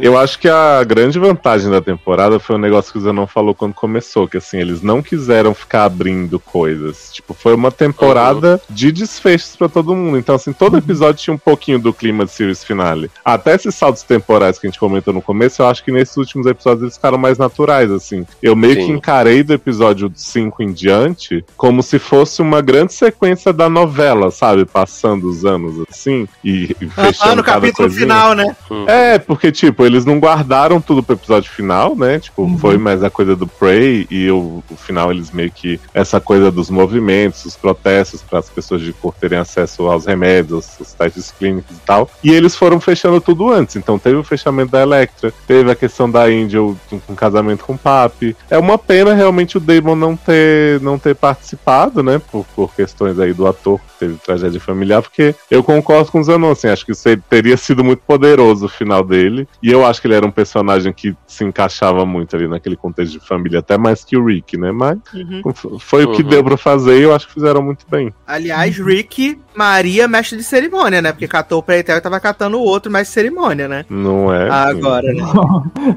Eu acho que a grande vantagem da temporada foi um negócio que o Zenon falou quando começou, que assim, eles não quiseram ficar abrindo coisas. Tipo, foi uma temporada uhum. de desfechos para todo mundo. Então, assim, todo episódio tinha um pouquinho do clima de series finale. Até esses saltos temporais que a gente comentou no começo, eu acho que nesses últimos episódios eles ficaram mais naturais, assim. Eu meio Sim. que encarei do episódio 5 em diante como se fosse uma grande sequência da novela, sabe? Passando os anos assim e, e fechando ah, no capítulo coisinha. final, né? É, porque, tipo, eles não guardaram tudo pro episódio final, né? Tipo, uhum. foi mais a coisa do Prey e o, o, final eles meio que. Essa coisa dos movimentos, os protestos para as pessoas de cor terem acesso aos remédios, os testes clínicos e tal. E eles foram fechando tudo antes. Então teve o fechamento da Electra, teve a questão da Angel com casamento com o Papi. É uma pena realmente o Damon não ter, não ter participado, né? Por, por questões aí do ator que teve tragédia familiar, porque eu concordo com o Zanon, assim, acho que teria sido muito poderoso o final dele. E eu acho que ele era um personagem que se encaixava muito ali naquele contexto de família, até mais que o Rick, né? Mas uhum. foi uhum. o que uhum. deu pra fazer e eu acho que fizeram muito bem. Aliás, Rick, Maria, mestre de cerimônia, né? Porque catou o Preitel e tava catando o outro mestre de cerimônia, né? Não é? Agora, né?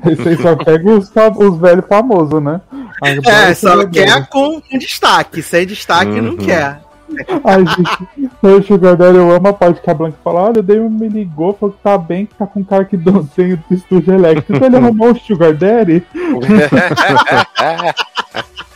Esse aí só pega os, os velhos famosos, né? Agora é, só quer com, com destaque. Sem destaque uhum. não quer. Ai, gente, o Sugar Daddy, eu amo a parte que a Blanca fala: olha, Damon me ligou, falou que tá bem, que tá com um cara que tem o estúdio elétrico. Então ele arrumou o Sugar Daddy.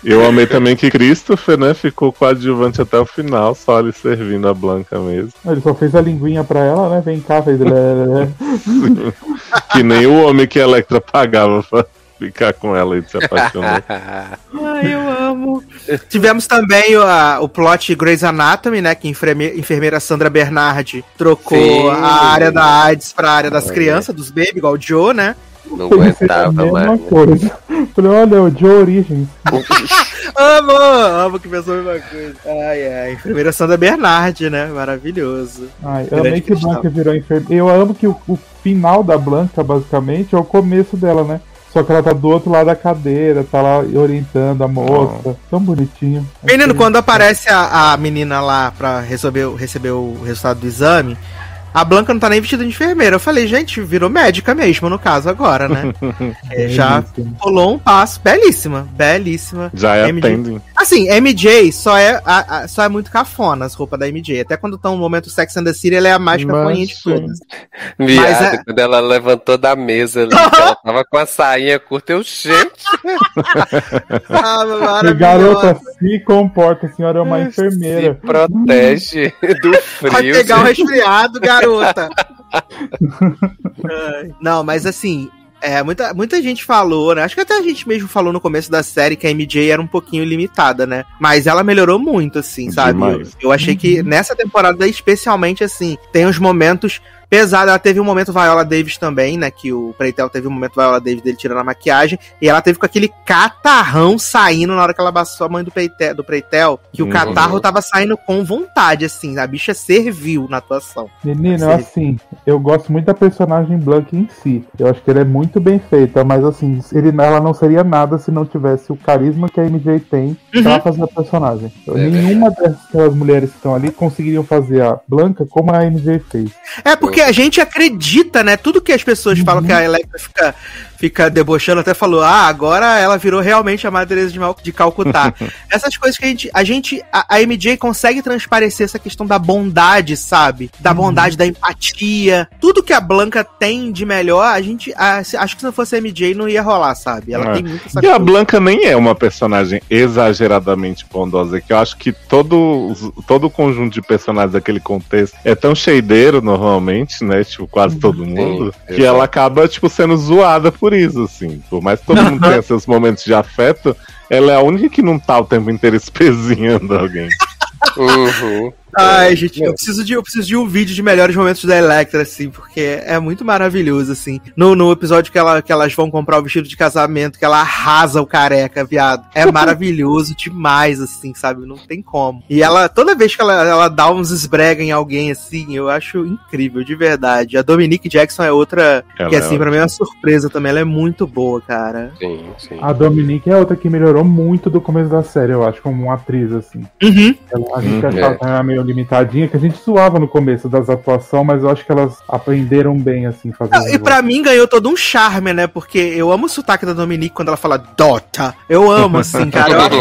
Eu amei também que Christopher, né, ficou coadjuvante até o final, só ele servindo a Blanca mesmo. Ele só fez a linguinha pra ela, né? Vem cá, fez. que nem o homem que a Electra pagava pra ficar com ela e se apaixonar. Ai, eu amo. Tivemos também o, a, o plot Grey's Anatomy, né? Que a enfermeira, enfermeira Sandra Bernardi trocou Sim. a área da AIDS pra área das crianças, dos baby, igual o Joe, né? Não aguentava, mano. Coisa. Falei, olha, o Joe Origins. amo, amo que pensou a mesma coisa. Ai, ai. Enfermeira Sandra Bernardi, né? Maravilhoso. Ai, eu amei que Blanca virou enfermeira. Eu amo que o, o final da Blanca, basicamente, é o começo dela, né? Só que ela tá do outro lado da cadeira, tá lá orientando a moça. Oh. Tão bonitinho. Menino, quando aparece a, a menina lá pra receber, receber o resultado do exame, a Blanca não tá nem vestida de enfermeira. Eu falei, gente, virou médica mesmo, no caso, agora, né? é, já rolou um passo. Belíssima, belíssima. Já é MJ. Assim, MJ só é, a, a, só é muito cafona as roupas da MJ. Até quando tá um momento Sex and the City, ela é a mais cafoninha de todas. Viado, é... quando ela levantou da mesa ali, ela tava com a sainha curta, eu, gente. ah, garota, se comporta, a senhora é uma enfermeira. Se protege do frio. Vai pegar o um resfriado, garota. Não, mas assim, é, muita, muita gente falou, né? Acho que até a gente mesmo falou no começo da série que a MJ era um pouquinho limitada, né? Mas ela melhorou muito, assim, sabe? Eu, eu, achei que nessa temporada, especialmente, assim, tem uns momentos pesada. Ela teve um momento Viola Davis também, né? Que o Preitel teve um momento Viola Davis dele tirando a maquiagem. E ela teve com aquele catarrão saindo na hora que ela abaçou a mãe do Preitel, do Preitel que uhum. o catarro tava saindo com vontade, assim. A bicha serviu na atuação. Menino, assim, eu gosto muito da personagem Blank em si. Eu acho que ela é muito bem feita, mas assim, ele, ela não seria nada se não tivesse o carisma que a MJ tem uhum. pra fazer a personagem. É Nenhuma dessas mulheres que estão ali conseguiriam fazer a Blanca como a MJ fez. É porque porque a gente acredita, né? Tudo que as pessoas uhum. falam que a Electra fica fica debochando, até falou: ah, agora ela virou realmente a Madre Teresa de, de Calcutá. Essas coisas que a gente. A gente. A, a, MJ consegue transparecer essa questão da bondade, sabe? Da uhum. bondade, da empatia. Tudo que a Blanca tem de melhor, a gente. A, acho que se não fosse a MJ não ia rolar, sabe? Ela é. tem muito essa E coisa. a Blanca nem é uma personagem exageradamente bondosa, que eu acho que todo, todo o conjunto de personagens daquele contexto é tão cheideiro normalmente, né? Tipo, quase todo mundo, Sim, que ela acaba, tipo, sendo zoada por por isso, assim. Por mais que todo mundo tenha seus momentos de afeto, ela é a única que não tá o tempo inteiro espezinhando alguém. Uhum. Ai, gente, eu preciso, de, eu preciso de um vídeo de melhores momentos da Electra, assim, porque é muito maravilhoso, assim. No, no episódio que, ela, que elas vão comprar o vestido de casamento, que ela arrasa o careca, viado. É maravilhoso demais, assim, sabe? Não tem como. E ela, toda vez que ela, ela dá uns esbrega em alguém, assim, eu acho incrível, de verdade. A Dominique Jackson é outra ela que, assim, é pra mim é uma surpresa também. Ela é muito boa, cara. Sim, sim. A Dominique é outra que melhorou muito do começo da série, eu acho, como uma atriz, assim. Uhum. Ela, a gente uhum, achava é. que era meio limitadinha, que a gente zoava no começo das atuações, mas eu acho que elas aprenderam bem, assim, fazendo. e para mim ganhou todo um charme, né? Porque eu amo o sotaque da Dominique quando ela fala Dota. Eu amo, assim, cara.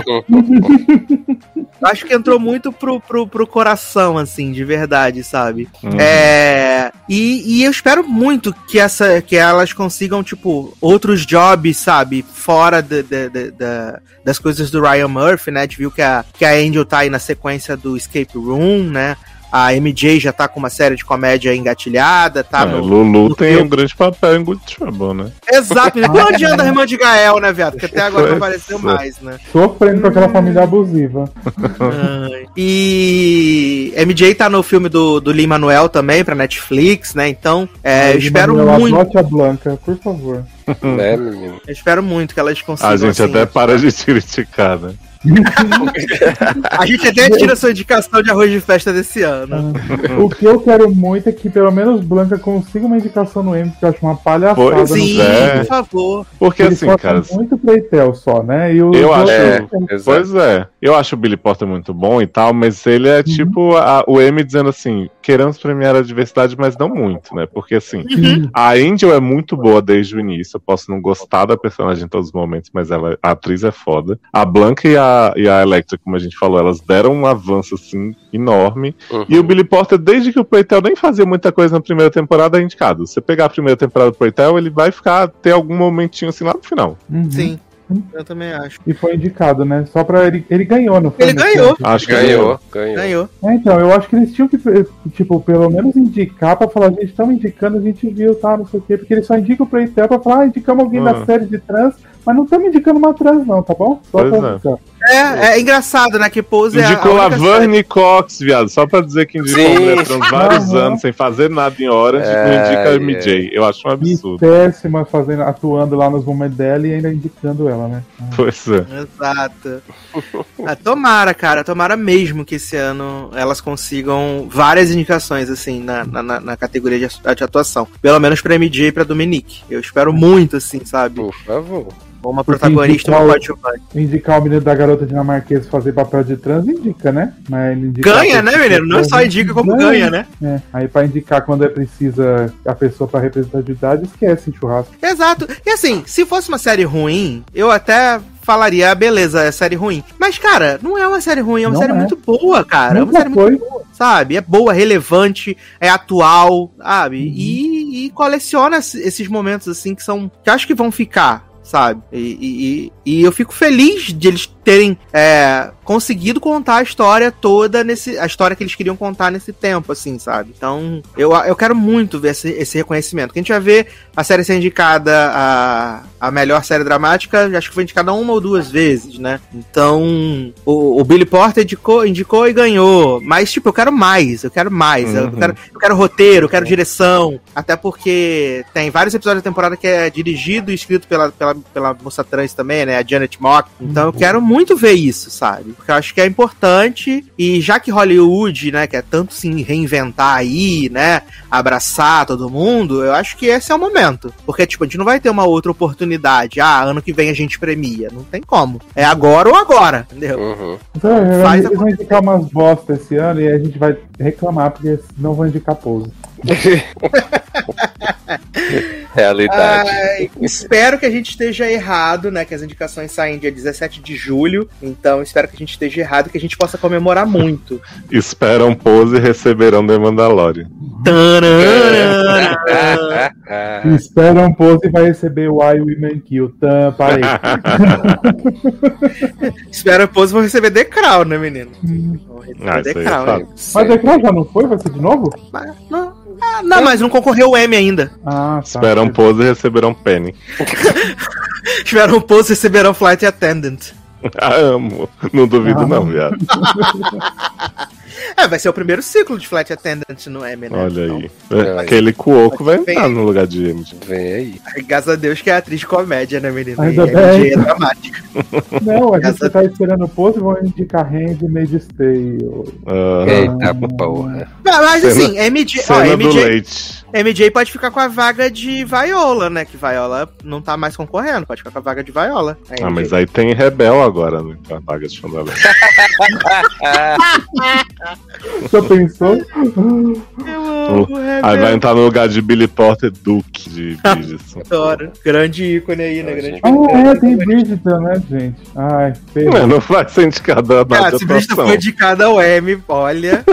Eu acho que entrou muito pro, pro, pro coração, assim, de verdade, sabe? Uhum. É. E, e eu espero muito que, essa, que elas consigam, tipo, outros jobs, sabe? Fora de, de, de, de das coisas do Ryan Murphy, né? A gente viu que a, que a Angel tá aí na sequência do Escape Room, né? A MJ já tá com uma série de comédia engatilhada, tá? É, no, Lulu no tem filme. um grande papel em Good Trouble, né? Exato. E onde anda a irmã de Gael, né, viado? Que até agora não apareceu mais, né? Sofrendo com aquela família abusiva. e MJ tá no filme do, do Lee Manuel também, pra Netflix, né? Então, é, eu espero Manuel, muito. a Blanca, por favor. né, menino? Eu espero muito que elas consigam. A gente assim, até para de criticar, né? A gente até tira sua indicação de arroz de festa desse ano. Ah, o que eu quero muito é que pelo menos Blanca consiga uma indicação no M, que eu acho uma palhaçada. Sim, é. por favor. Porque Ele assim, cara. muito Playtel só, né? E o eu acho. É, pois é. Eu acho o Billy Porter muito bom e tal, mas ele é uhum. tipo a, o M dizendo assim: queremos premiar a diversidade, mas não muito, né? Porque assim, uhum. a Angel é muito boa desde o início. Eu posso não gostar da personagem em todos os momentos, mas ela, a atriz é foda. A Blanca e a e a Electra, como a gente falou, elas deram um avanço assim enorme. Uhum. E o Billy Porter, desde que o Playtel nem fazia muita coisa na primeira temporada, é indicado. Você pegar a primeira temporada do Playtel, ele vai ficar ter algum momentinho assim lá no final. Uhum. Sim. Eu também acho. E foi indicado, né? Só pra ele. Ele ganhou, não foi? Ele ganhou. Acho que ganhou. Ganhou. ganhou. É, então, eu acho que eles tinham que, tipo, pelo menos indicar pra falar, a gente estamos indicando, a gente viu, tá, não sei o quê, porque eles só indicam o Playtel pra falar, ah, indicamos alguém da ah. série de trans, mas não estamos indicando uma trans, não, tá bom? Só pois pra é. É, é engraçado, né? Que Pose Indicou é a Laverne Cox, viado. Só pra dizer que indicou Sim. mulher trans vários uhum. anos sem fazer nada em Orange é, não indica a MJ. Eu acho um absurdo. E péssima fazendo, atuando lá nos momentos dela e ainda indicando ela, né? Pois é. Exato. ah, tomara, cara. Tomara mesmo que esse ano elas consigam várias indicações, assim, na, na, na categoria de, de atuação. Pelo menos pra MJ e pra Dominique. Eu espero muito, assim, sabe? Por favor. Uma protagonista, uma coadjuvante. Indicar o menino da garota dinamarquesa fazer papel de trans, indica, né? Mas ganha, né, menino? Não só indica como ganha, ganha né? É. Aí pra indicar quando é precisa a pessoa pra representatividade, esquece churrasco. Exato. E assim, se fosse uma série ruim, eu até falaria, ah, beleza, é série ruim. Mas, cara, não é uma série ruim, é uma não série é. muito boa, cara. Nunca é uma série foi. muito boa, sabe? É boa, relevante, é atual, sabe? Uhum. E, e, coleciona esses momentos, assim, que são. que acho que vão ficar sabe? E, e, e, eu fico feliz de eles terem é, conseguido contar a história toda nesse. a história que eles queriam contar nesse tempo, assim, sabe? Então, eu, eu quero muito ver esse, esse reconhecimento. Que a gente vai ver a série ser indicada a, a melhor série dramática, acho que foi indicada uma ou duas vezes, né? Então, o, o Billy Porter indicou, indicou e ganhou. Mas, tipo, eu quero mais, eu quero mais. Uhum. Eu, quero, eu quero roteiro, eu quero direção. Até porque tem vários episódios da temporada que é dirigido e escrito pela, pela, pela moça trans também, né? A Janet Mock. Então, uhum. eu quero muito muito ver isso, sabe? Porque eu acho que é importante e já que Hollywood, né, quer tanto se reinventar aí, né, abraçar todo mundo, eu acho que esse é o momento. Porque, tipo, a gente não vai ter uma outra oportunidade. Ah, ano que vem a gente premia. Não tem como. É agora ou agora, entendeu? Uhum. Então, Faz eles vão indicar umas bosta esse ano e a gente vai reclamar porque não vão indicar pouso. Realidade. Ai, espero que a gente esteja errado, né? Que as indicações saem dia 17 de julho. Então, espero que a gente esteja errado e que a gente possa comemorar muito. Esperam pose e receberão The Mandalorian. Esperam pose e vai receber o I Women Kill. Tam, parei. Espera pose e vão receber The Crown, né, menino? Hum. Ah, The Crown. É Mas The Crown já não foi? Vai ser de novo? Não. Ah, não, mas não concorreu o M ainda. Ah, tá. Esperam pose e receberão penny. Esperam pose e receberão flight attendant. Ah, amo. Não duvido ah. não, viado. É, vai ser o primeiro ciclo de Flight Attendant no M, né? Olha Então, aí. É, Aquele Cuoco vai entrar no lugar de MJ. Vem aí. Graças a Deus que é atriz de comédia, né, menina? E Ainda MJ bem. é dramática. Não, a gente tá esperando o post e vão indicar Handmaid's Tale. Ah, Eita porra. Não, mas Cena- assim, MJ, ó, cena do MJ, leite. MJ pode ficar com a vaga de Viola, né? Que Viola não tá mais concorrendo, pode ficar com a vaga de Viola. A Ah, MJ. mas aí tem Rebel agora, né? Com a vaga de Chandler. Já pensou? Eu amo, Aí vai entrar no lugar de Billy Porter, Duke de Bridgerton. Adoro. Grande ícone aí, né? Grande Ah, é, tem Bridgerton, né, gente? Ai, feio. Não, não vai ser indicada a Cara, se atuação. foi indicada ao M, olha.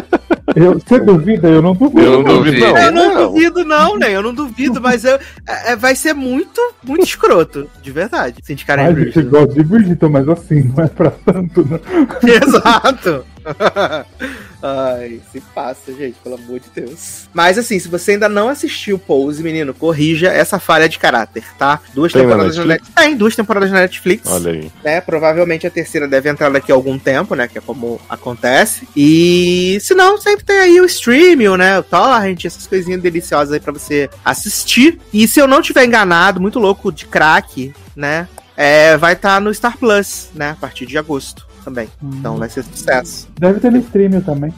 Eu, você duvida? Eu não duvido. Eu não duvido, não. Eu não, Não. duvido, não, né? Eu não duvido, mas eu, é, é, vai ser muito, muito escroto, de verdade. Se indicarem Ai, a gente Bridgerton. gosta de Bridgerton, mas assim, não é pra tanto, né? Exato. Ai, se passa, gente, pelo amor de Deus. Mas assim, se você ainda não assistiu Pose, menino, corrija essa falha de caráter, tá? Duas Tem temporadas na Netflix. Tem, duas temporadas na Netflix. Olha aí. né? Provavelmente a terceira deve entrar daqui a algum tempo, né? Que é como acontece. E se não, sempre tem aí o streaming, né? O torrent, essas coisinhas deliciosas aí pra você assistir. E se eu não tiver enganado, muito louco de crack, né? É, vai estar no Star Plus, né? A partir de agosto também. Então vai ser sucesso. Deve ter no streaming também.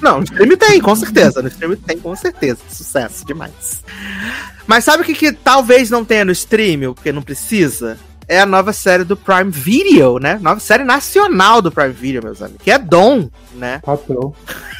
Não, no stream tem, com certeza. No stream tem, com certeza. Sucesso demais. Mas sabe o que, que talvez não tenha no stream, porque não precisa? É a nova série do Prime Video, né? Nova série nacional do Prime Video, meus amigos. Que é Dom, né? Patrão.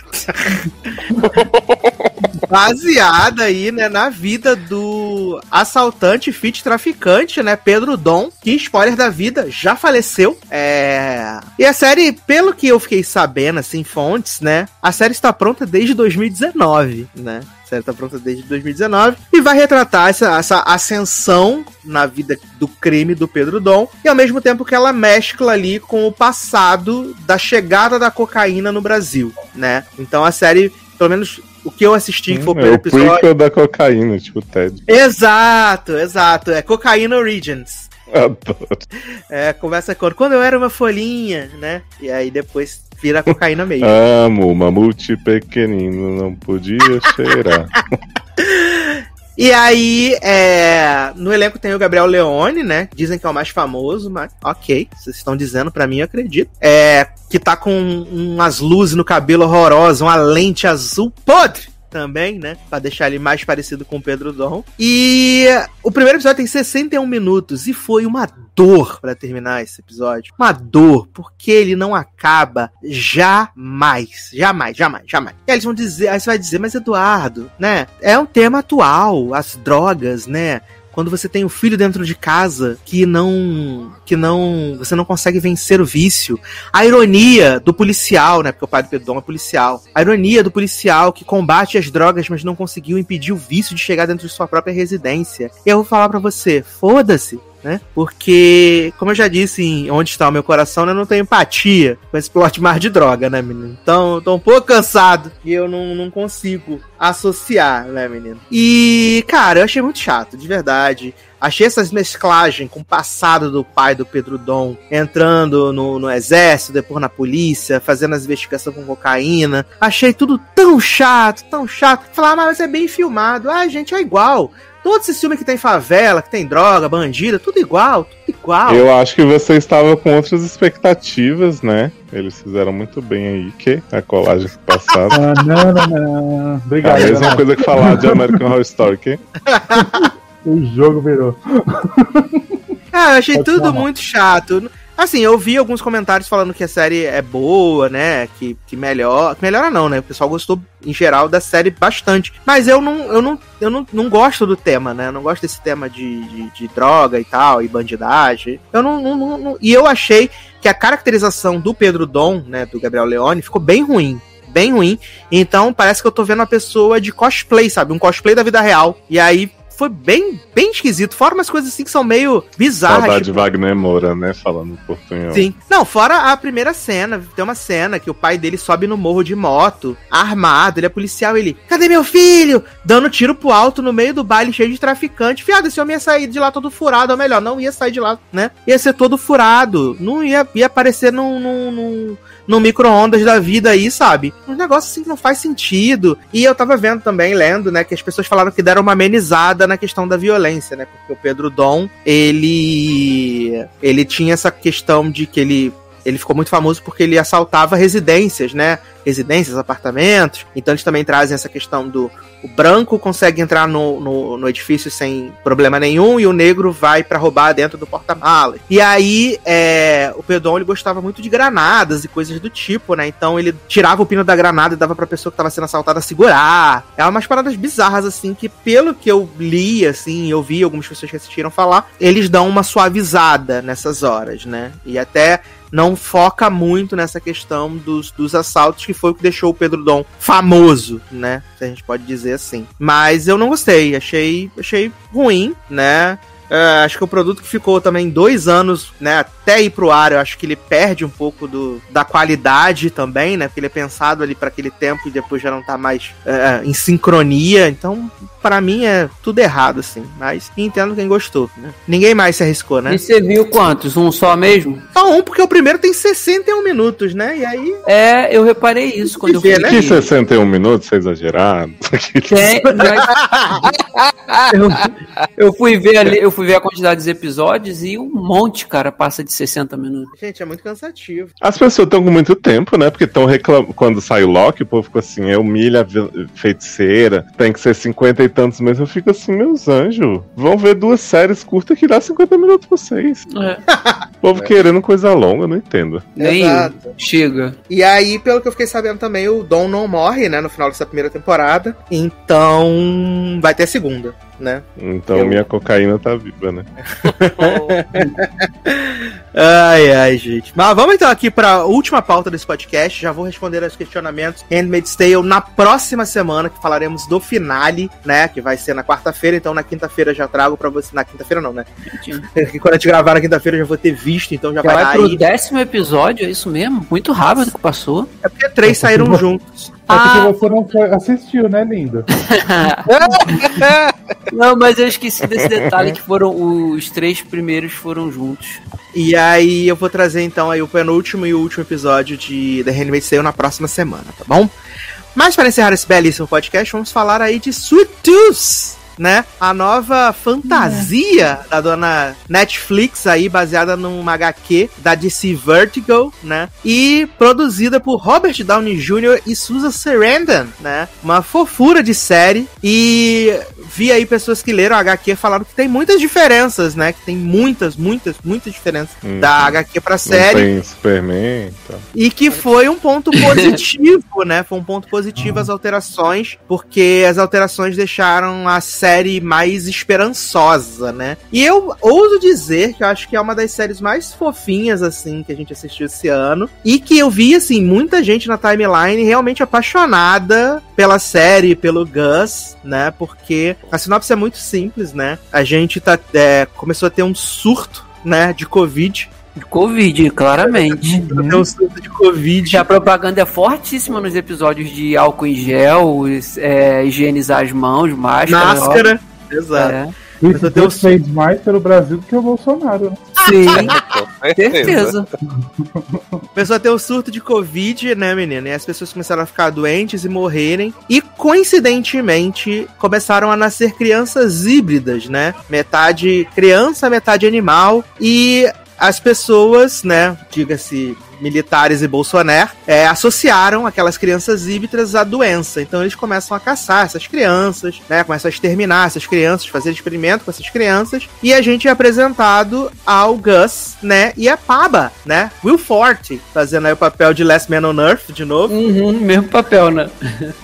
Baseada aí, né, na vida do assaltante fit traficante, né, Pedro Dom, que, spoiler da vida, já faleceu. É... E a série, pelo que eu fiquei sabendo, assim, fontes, né, a série está pronta desde 2019, né? A série tá pronta desde 2019 e vai retratar essa, essa ascensão na vida do crime do Pedro Dom e ao mesmo tempo que ela mescla ali com o passado da chegada da cocaína no Brasil, né? Então a série, pelo menos o que eu assisti, que foi o é primeiro o episódio. da cocaína, tipo Ted. Exato, exato. É Cocaína Origins. Adoro. É, começa com quando eu era uma folhinha, né? E aí depois vira cocaína mesmo. Amo, mamute pequenino, não podia cheirar. E aí, é, no elenco tem o Gabriel Leone, né? Dizem que é o mais famoso, mas ok, vocês estão dizendo pra mim, eu acredito. É, que tá com umas luzes no cabelo horrorosas, uma lente azul podre também, né? Pra deixar ele mais parecido com o Pedro Dom. E o primeiro episódio tem 61 minutos e foi uma dor pra terminar esse episódio. Uma dor, porque ele não acaba jamais. Jamais, jamais, jamais. E aí eles vão dizer, aí você vai dizer, mas Eduardo, né? É um tema atual, as drogas, né? Quando você tem um filho dentro de casa que não. que não. você não consegue vencer o vício. A ironia do policial, né? Porque o Pedro Dom é policial. A ironia do policial que combate as drogas, mas não conseguiu impedir o vício de chegar dentro de sua própria residência. E eu vou falar pra você, foda-se. Né? Porque, como eu já disse em Onde Está o Meu Coração, né, eu não tenho empatia com esse plot mais de droga, né, menino? Então, tô um pouco cansado e eu não, não consigo associar, né, menino? E, cara, eu achei muito chato, de verdade. Achei essas mesclagens com o passado do pai do Pedro Dom, entrando no, no exército, depois na polícia, fazendo as investigações com cocaína. Achei tudo tão chato, tão chato. Falar, ah, mas é bem filmado. Ah, gente, é igual. Todo esse filme que tem favela, que tem droga, bandida, tudo igual, tudo igual. Eu acho que você estava com outras expectativas, né? Eles fizeram muito bem aí, que a colagem que passaram. Ah, não, não, não. É Obrigado. a mesma coisa que falar de American Horror Story, que? O jogo virou. Ah, eu achei Pode tudo falar. muito chato. Assim, eu vi alguns comentários falando que a série é boa, né? Que, que melhora. Que melhora não, né? O pessoal gostou, em geral, da série bastante. Mas eu não, eu não, eu não, não gosto do tema, né? Eu não gosto desse tema de, de, de droga e tal, e bandidagem. Eu não, não, não- não- E eu achei que a caracterização do Pedro Dom, né? Do Gabriel Leone, ficou bem ruim. Bem ruim. Então parece que eu tô vendo uma pessoa de cosplay, sabe? Um cosplay da vida real. E aí foi bem, bem esquisito. Fora umas coisas assim que são meio bizarras. Saudade tipo... de Wagner Moura, né? Falando portunhol. Sim. Não, fora a primeira cena. Tem uma cena que o pai dele sobe no morro de moto, armado, ele é policial, ele. Cadê meu filho? Dando tiro pro alto no meio do baile cheio de traficante. Fiado, esse homem ia sair de lá todo furado, ou melhor, não ia sair de lá, né? Ia ser todo furado. Não ia, ia aparecer num, num, num no micro-ondas da vida aí, sabe? Um negócio assim que não faz sentido. E eu tava vendo também, lendo, né, que as pessoas falaram que deram uma amenizada na questão da violência, né? Porque o Pedro Dom, ele. ele tinha essa questão de que ele ele ficou muito famoso porque ele assaltava residências, né? Residências, apartamentos. Então eles também trazem essa questão do o branco consegue entrar no, no, no edifício sem problema nenhum e o negro vai para roubar dentro do porta-malas. E aí é, o Pedon ele gostava muito de granadas e coisas do tipo, né? Então ele tirava o pino da granada e dava pra pessoa que tava sendo assaltada segurar. É umas paradas bizarras, assim, que pelo que eu li, assim, eu vi algumas pessoas que assistiram falar, eles dão uma suavizada nessas horas, né? E até não foca muito nessa questão dos, dos assaltos, que foi o que deixou o Pedro Dom famoso, né? Se a gente pode dizer assim. Mas eu não gostei, achei, achei ruim, né? Uh, acho que o produto que ficou também dois anos, né, até ir pro ar, eu acho que ele perde um pouco do, da qualidade também, né, porque ele é pensado ali para aquele tempo e depois já não tá mais uh, em sincronia, então para mim é tudo errado, assim, mas entendo quem gostou, né. Ninguém mais se arriscou, né. E você viu quantos? Um só mesmo? Só um, porque o primeiro tem 61 minutos, né, e aí... É, eu reparei isso quando eu fui... Né? Que 61 minutos, você é exagerado. Tem, mas... eu, eu fui ver ali, eu fui ver a quantidade de episódios e um monte, cara, passa de 60 minutos. Gente, é muito cansativo. As pessoas estão com muito tempo, né? Porque estão reclamando. Quando sai o Loki, o povo ficou assim, é humilha a feiticeira, tem que ser 50 e tantos meses. Eu fico assim, meus anjos, vão ver duas séries curtas que dá 50 minutos pra vocês. É. O povo é. querendo coisa longa, eu não entendo. Nem Exato. chega. E aí, pelo que eu fiquei sabendo também, o Dom não morre, né, no final dessa primeira temporada. Então, vai ter a segunda né? Então eu... minha cocaína tá viva, né? ai, ai, gente. Mas vamos então aqui pra última pauta desse podcast. Já vou responder aos questionamentos Handmaid's Tale na próxima semana, que falaremos do finale, né? Que vai ser na quarta-feira. Então na quinta-feira já trago pra você. Na quinta-feira não, né? Quando a gente gravar na quinta-feira eu já vou ter visto, então já, já vai, vai pro aí. décimo episódio, é isso mesmo? Muito rápido que passou. É porque três saíram juntos. É porque ah. você não assistiu, né, lindo? não, mas eu esqueci desse detalhe que foram os três primeiros foram juntos. E aí eu vou trazer então aí o penúltimo e o último episódio de The Handmaid's Tale na próxima semana, tá bom? Mas para encerrar esse belíssimo podcast, vamos falar aí de Sweet Tooth né? A nova fantasia é. da dona Netflix aí, baseada numa HQ da DC Vertigo, né? E produzida por Robert Downey Jr. e Susan Sarandon, né? Uma fofura de série. E vi aí pessoas que leram a HQ falaram que tem muitas diferenças, né? Que tem muitas, muitas, muitas diferenças uhum. da HQ pra série. Tem Superman. Tá. E que foi um ponto positivo, né? Foi um ponto positivo as alterações, porque as alterações deixaram a série série mais esperançosa, né? E eu ouso dizer que eu acho que é uma das séries mais fofinhas, assim, que a gente assistiu esse ano. E que eu vi, assim, muita gente na timeline realmente apaixonada pela série, pelo Gus, né? Porque a sinopse é muito simples, né? A gente tá, é, começou a ter um surto, né, de Covid de Covid, claramente. Tem um surto de Covid. A propaganda é fortíssima nos episódios de álcool em gel, é, higienizar as mãos, máscara. Máscara, ó. exato. É. Isso Deus fez mais pelo Brasil do que o Bolsonaro, né? Sim, certeza. A pessoa tem um surto de Covid, né, menina? E as pessoas começaram a ficar doentes e morrerem. E, coincidentemente, começaram a nascer crianças híbridas, né? Metade criança, metade animal. E as pessoas, né, diga-se militares e Bolsonaro é, associaram aquelas crianças híbridas à doença. Então eles começam a caçar essas crianças, né? Começam a exterminar essas crianças, fazer experimento com essas crianças. E a gente é apresentado ao Gus, né? E a Paba, né? Will Forte, fazendo aí o papel de Last Man on Earth de novo. Uhum, mesmo papel, né?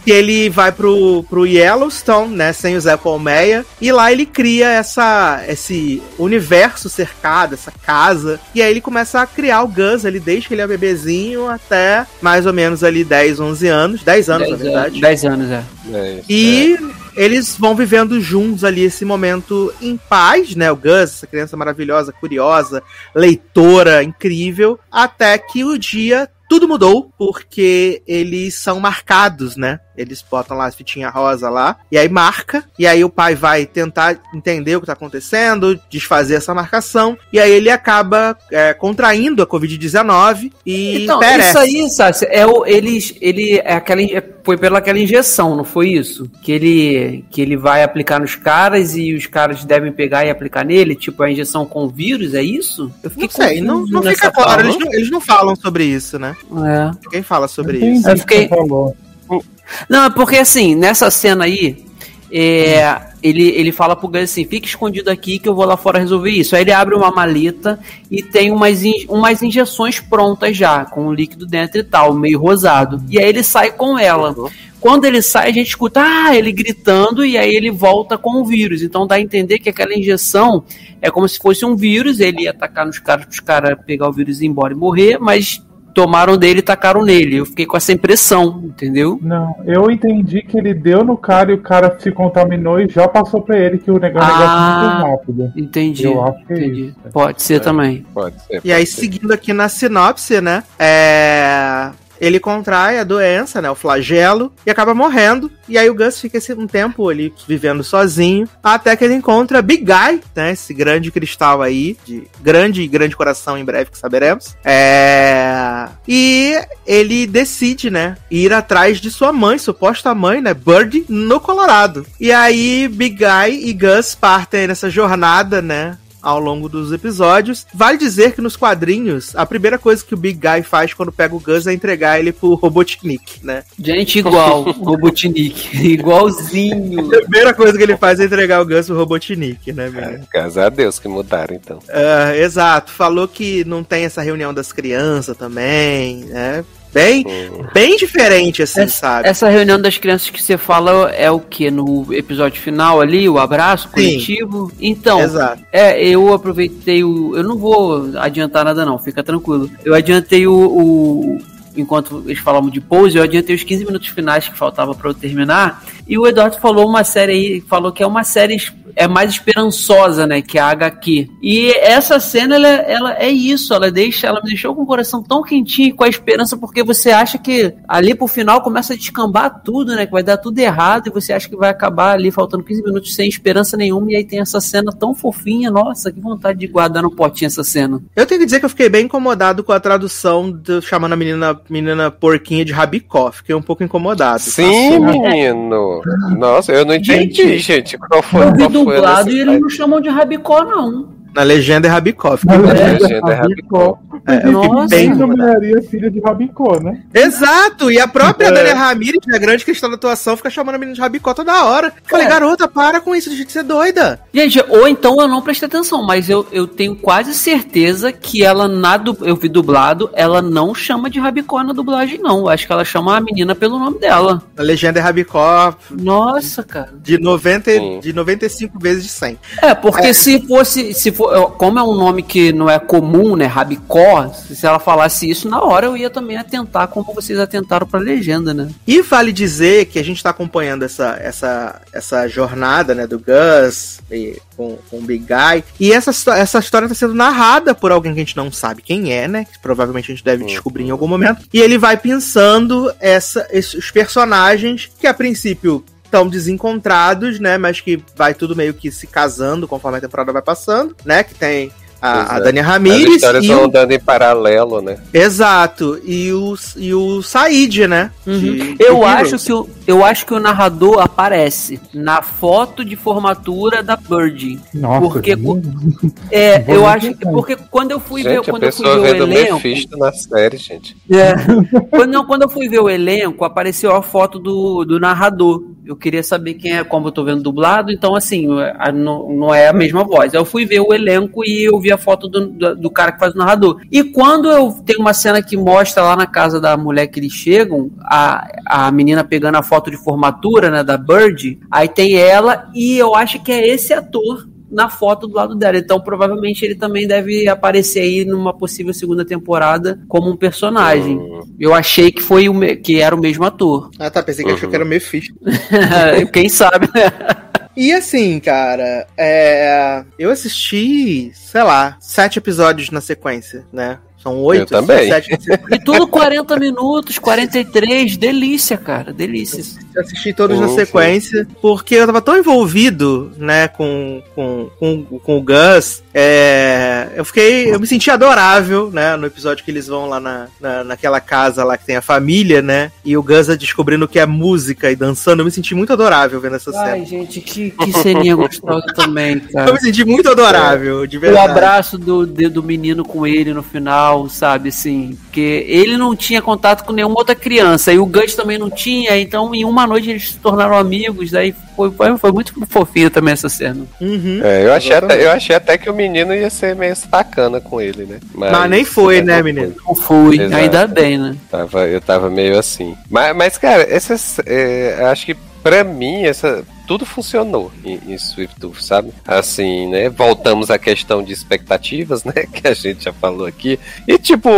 e ele vai pro, pro Yellowstone, né? Sem o Zé Colmeia. E lá ele cria essa, esse universo cercado, essa casa. E aí ele começa a criar o Gus ali desde que ele é bebezinho até mais ou menos ali 10, 11 anos. 10 anos, 10 na verdade. 10 anos, é. e eles vão vivendo juntos ali esse momento em paz, né? O Gus, essa criança maravilhosa, curiosa, leitora, incrível, até que o dia tudo mudou porque eles são marcados, né? Eles botam lá a fitinha rosa lá, e aí marca, e aí o pai vai tentar entender o que tá acontecendo, desfazer essa marcação, e aí ele acaba é, contraindo a Covid-19 e então, perece. Isso aí, Sassi, é o, eles, ele, é aquela, foi pelaquela injeção, não foi isso? Que ele, que ele vai aplicar nos caras e os caras devem pegar e aplicar nele, tipo a injeção com vírus, é isso? Eu fiquei não sei, não, não fica claro, eles não, eles não falam sobre isso, né? É. Quem fala sobre isso? Eu fiquei... Não, é porque assim, nessa cena aí, é, ele, ele fala pro Gus assim: fica escondido aqui que eu vou lá fora resolver isso. Aí ele abre uma maleta e tem umas, umas injeções prontas já, com o líquido dentro e tal, meio rosado. E aí ele sai com ela. Quando ele sai, a gente escuta ah, ele gritando e aí ele volta com o vírus. Então dá a entender que aquela injeção é como se fosse um vírus, ele ia atacar nos caras, os caras pegar o vírus e ir embora e morrer, mas tomaram dele e tacaram nele. Eu fiquei com essa impressão, entendeu? Não, eu entendi que ele deu no cara e o cara se contaminou e já passou pra ele que o negócio ah, é muito rápido. Entendi. Eu acho que é entendi. É isso. Pode ser é, também. Pode ser. Pode e aí, ser. seguindo aqui na sinopse, né? É ele contrai a doença, né, o flagelo, e acaba morrendo. E aí o Gus fica esse, um tempo ali vivendo sozinho, até que ele encontra Big Guy, né, esse grande cristal aí, de grande e grande coração em breve que saberemos. É... E ele decide, né, ir atrás de sua mãe, suposta mãe, né, Bird, no Colorado. E aí Big Guy e Gus partem nessa jornada, né, ao longo dos episódios. Vale dizer que nos quadrinhos, a primeira coisa que o Big Guy faz quando pega o Gus é entregar ele pro Robotnik, né? Gente, igual, Robotnik. Igualzinho. A primeira coisa que ele faz é entregar o Gus pro Robotnik, né, É, graças a Deus que mudaram, então. Uh, exato. Falou que não tem essa reunião das crianças também, né? Bem, bem diferente, assim, essa, sabe? Essa reunião das crianças que você fala é o que? No episódio final ali, o abraço coletivo? Sim. Então, Exato. é, eu aproveitei o. Eu não vou adiantar nada, não, fica tranquilo. Eu adiantei o, o enquanto eles falavam de pose, eu adiantei os 15 minutos finais que faltava para eu terminar. E o Eduardo falou uma série aí, falou que é uma série é mais esperançosa, né, que a HQ. E essa cena, ela, ela é isso, ela deixa, ela me deixou com o coração tão quentinho, com a esperança, porque você acha que ali pro final começa a descambar tudo, né, que vai dar tudo errado, e você acha que vai acabar ali faltando 15 minutos sem esperança nenhuma, e aí tem essa cena tão fofinha, nossa, que vontade de guardar no potinho essa cena. Eu tenho que dizer que eu fiquei bem incomodado com a tradução do, chamando a menina, menina porquinha de Rabicó, fiquei um pouco incomodado. Sim, tá? Nossa, eu não entendi, gente. gente qual foi, qual foi dublado e eles não chamam de Rabicó, não. Na legenda é Rabicó. Na legenda é Rabicó. É, Nossa, bem Maria, filha de Rabicó, né? Exato, e a própria é. Daniela Ramirez, a grande questão da atuação, fica chamando a menina de Rabicó toda hora. Falei, é. garota, para com isso, de ser doida. Gente, ou então eu não prestei atenção, mas eu, eu tenho quase certeza que ela, na du... eu vi dublado, ela não chama de Rabicó na dublagem, não. Eu acho que ela chama a menina pelo nome dela. A legenda é Rabicó. Nossa, cara. De, 90, de 95 vezes de 100. É, porque é. se fosse, se for, como é um nome que não é comum, né, Rabicó, se ela falasse isso na hora, eu ia também atentar como vocês atentaram pra legenda, né? E vale dizer que a gente tá acompanhando essa, essa, essa jornada, né, do Gus e, com, com o Big Guy. E essa, essa história tá sendo narrada por alguém que a gente não sabe quem é, né? Que provavelmente a gente deve descobrir em algum momento. E ele vai pensando essa, esses personagens que a princípio estão desencontrados, né? Mas que vai tudo meio que se casando conforme a temporada vai passando, né? Que tem a, a é. Dani Ramirez. As histórias vão andando em paralelo, né? Exato. E o, e o Said, né? Uhum. De, eu, acho que o, eu acho que o narrador aparece na foto de formatura da Bird. Nossa, porque é, eu acho que porque quando eu fui gente, ver quando eu fui ver o elenco, Mephisto na série, gente. É, quando, não, quando eu fui ver o elenco, apareceu a foto do, do narrador. Eu queria saber quem é, como eu tô vendo dublado, então assim, não, não é a mesma voz. Eu fui ver o elenco e eu vi a foto do, do, do, cara que faz o narrador. E quando eu tenho uma cena que mostra lá na casa da mulher que eles chegam, a, a menina pegando a foto de formatura, né, da Bird, aí tem ela e eu acho que é esse ator na foto do lado dela. Então, provavelmente, ele também deve aparecer aí numa possível segunda temporada como um personagem. Uhum. Eu achei que foi o que era o mesmo ator. Ah, tá. Pensei que uhum. achou que era o Mephisto. Quem sabe, E assim, cara, é... eu assisti, sei lá, sete episódios na sequência, né? São oito, também. Sete, e tudo 40 minutos, 43, delícia, cara, delícia. Eu assisti todos na sequência, porque eu tava tão envolvido, né, com, com, com, com o Gus, é, eu fiquei, eu me senti adorável, né, no episódio que eles vão lá na, na, naquela casa lá que tem a família, né, e o Gus é descobrindo que é música e dançando, eu me senti muito adorável vendo essa cena. Ai, gente, que, que ceninha gostosa também, cara. Eu me senti muito adorável, de verdade. O abraço do, do menino com ele no final, sabe, assim, porque ele não tinha contato com nenhuma outra criança, e o Gus também não tinha, então em uma noite eles se tornaram amigos, daí foi, foi, foi muito fofinho também essa cena. Uhum. É, eu, achei até, eu achei até que o menino ia ser meio sacana com ele, né? Mas, mas nem foi, né, menino? Não foi, Exato. ainda bem, né? Tava, eu tava meio assim. Mas, mas cara, essas, é, acho que pra mim, essa, tudo funcionou em, em Swift Tooth, sabe? Assim, né? Voltamos à questão de expectativas, né? Que a gente já falou aqui. E tipo,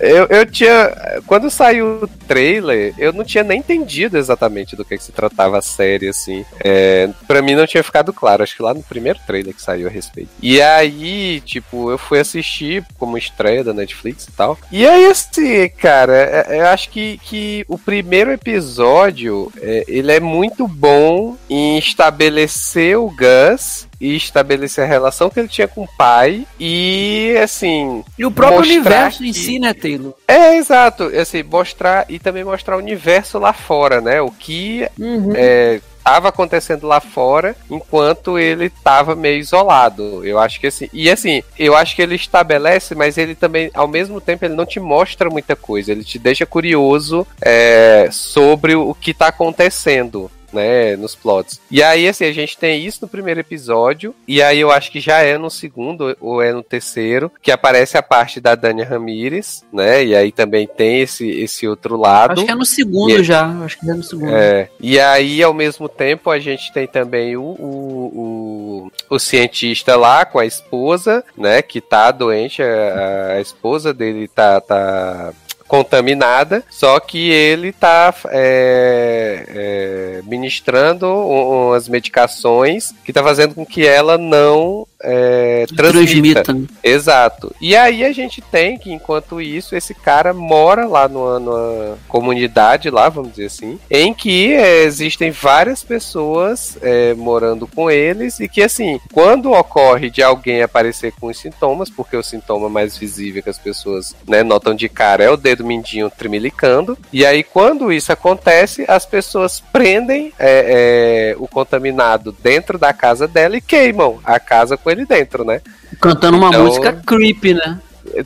eu, eu tinha. Quando saiu o trailer, eu não tinha nem entendido exatamente do que, que se tratava a série, assim. É, pra mim não tinha ficado claro. Acho que lá no primeiro trailer que saiu a respeito. E aí, tipo, eu fui assistir como estreia da Netflix e tal. E aí, assim, cara, é, eu acho que, que o primeiro episódio é, ele é muito bom em estabelecer o Gus e estabelecer a relação que ele tinha com o pai e assim e o próprio universo que... em si né Taylor é exato assim mostrar e também mostrar o universo lá fora né o que uhum. é, estava acontecendo lá fora, enquanto ele estava meio isolado. Eu acho que assim. E assim, eu acho que ele estabelece, mas ele também, ao mesmo tempo, ele não te mostra muita coisa. Ele te deixa curioso é, sobre o que está acontecendo né, nos plots. E aí, assim, a gente tem isso no primeiro episódio, e aí eu acho que já é no segundo, ou é no terceiro, que aparece a parte da Dania Ramirez, né, e aí também tem esse, esse outro lado. Acho que é no segundo e, já, acho que é no segundo. É, e aí, ao mesmo tempo, a gente tem também o, o, o, o cientista lá com a esposa, né, que tá doente, a, a esposa dele tá, tá contaminada, só que ele está é, é, ministrando umas medicações que está fazendo com que ela não é, transmita. transmita. Exato. E aí a gente tem que, enquanto isso, esse cara mora lá numa, numa comunidade lá, vamos dizer assim, em que é, existem várias pessoas é, morando com eles e que, assim, quando ocorre de alguém aparecer com os sintomas, porque o sintoma mais visível que as pessoas né, notam de cara é o dedo mindinho tremilicando, e aí quando isso acontece, as pessoas prendem é, é, o contaminado dentro da casa dela e queimam a casa com ele dentro, né? Cantando uma então... música creepy, né?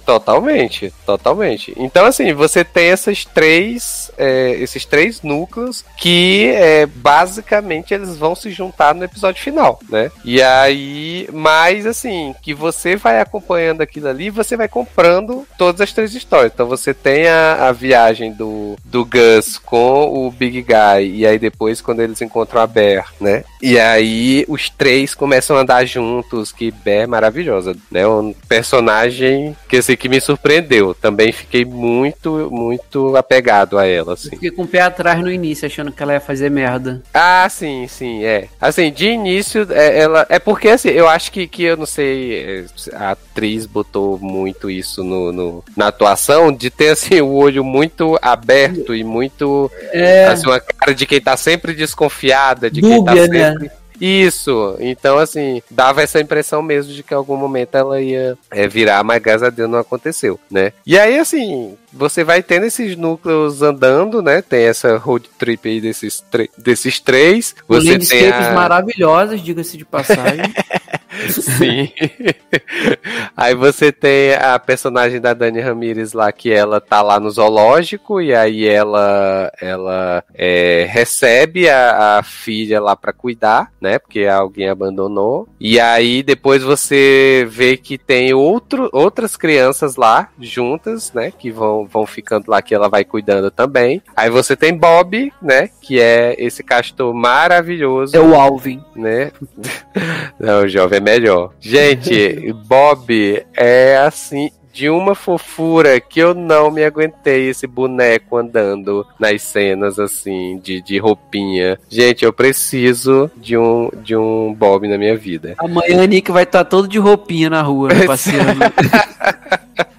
Totalmente, totalmente. Então, assim, você tem essas três, é, esses três núcleos que é, basicamente eles vão se juntar no episódio final, né? E aí, mais assim, que você vai acompanhando aquilo ali, você vai comprando todas as três histórias. Então você tem a, a viagem do, do Gus com o Big Guy, e aí depois quando eles encontram a Bear, né? E aí os três começam a andar juntos, que Bear é maravilhosa, né? Um personagem que assim, que me surpreendeu. Também fiquei muito, muito apegado a ela, assim. Eu fiquei com o pé atrás no início, achando que ela ia fazer merda. Ah, sim, sim, é. Assim, de início, é, ela. É porque, assim, eu acho que, que eu não sei, é, a atriz botou muito isso no, no na atuação, de ter, assim, o olho muito aberto e muito. É... Assim, uma cara de quem tá sempre desconfiada, de Dúbia, quem tá né? sempre. Né? Isso, então assim, dava essa impressão mesmo de que em algum momento ela ia é, virar, mas graças a Deus não aconteceu, né? E aí, assim, você vai tendo esses núcleos andando, né? Tem essa road trip aí desses, desses três. Você tem a... maravilhosos, diga-se de passagem. Sim. aí você tem a personagem da Dani Ramirez lá, que ela tá lá no zoológico, e aí ela, ela é, recebe a, a, filha lá para cuidar, né? Porque alguém abandonou. E aí depois você vê que tem outro, outras crianças lá juntas, né? Que vão, vão ficando lá, que ela vai cuidando também. Aí você tem Bob, né? Que é esse castor maravilhoso. É o Alvin. Né? Não, o jovem é melhor. Gente, Bob é assim de uma fofura que eu não me aguentei esse boneco andando nas cenas assim de, de roupinha. Gente, eu preciso de um de um Bob na minha vida. Amanhã Nick vai estar tá todo de roupinha na rua, né, passeando.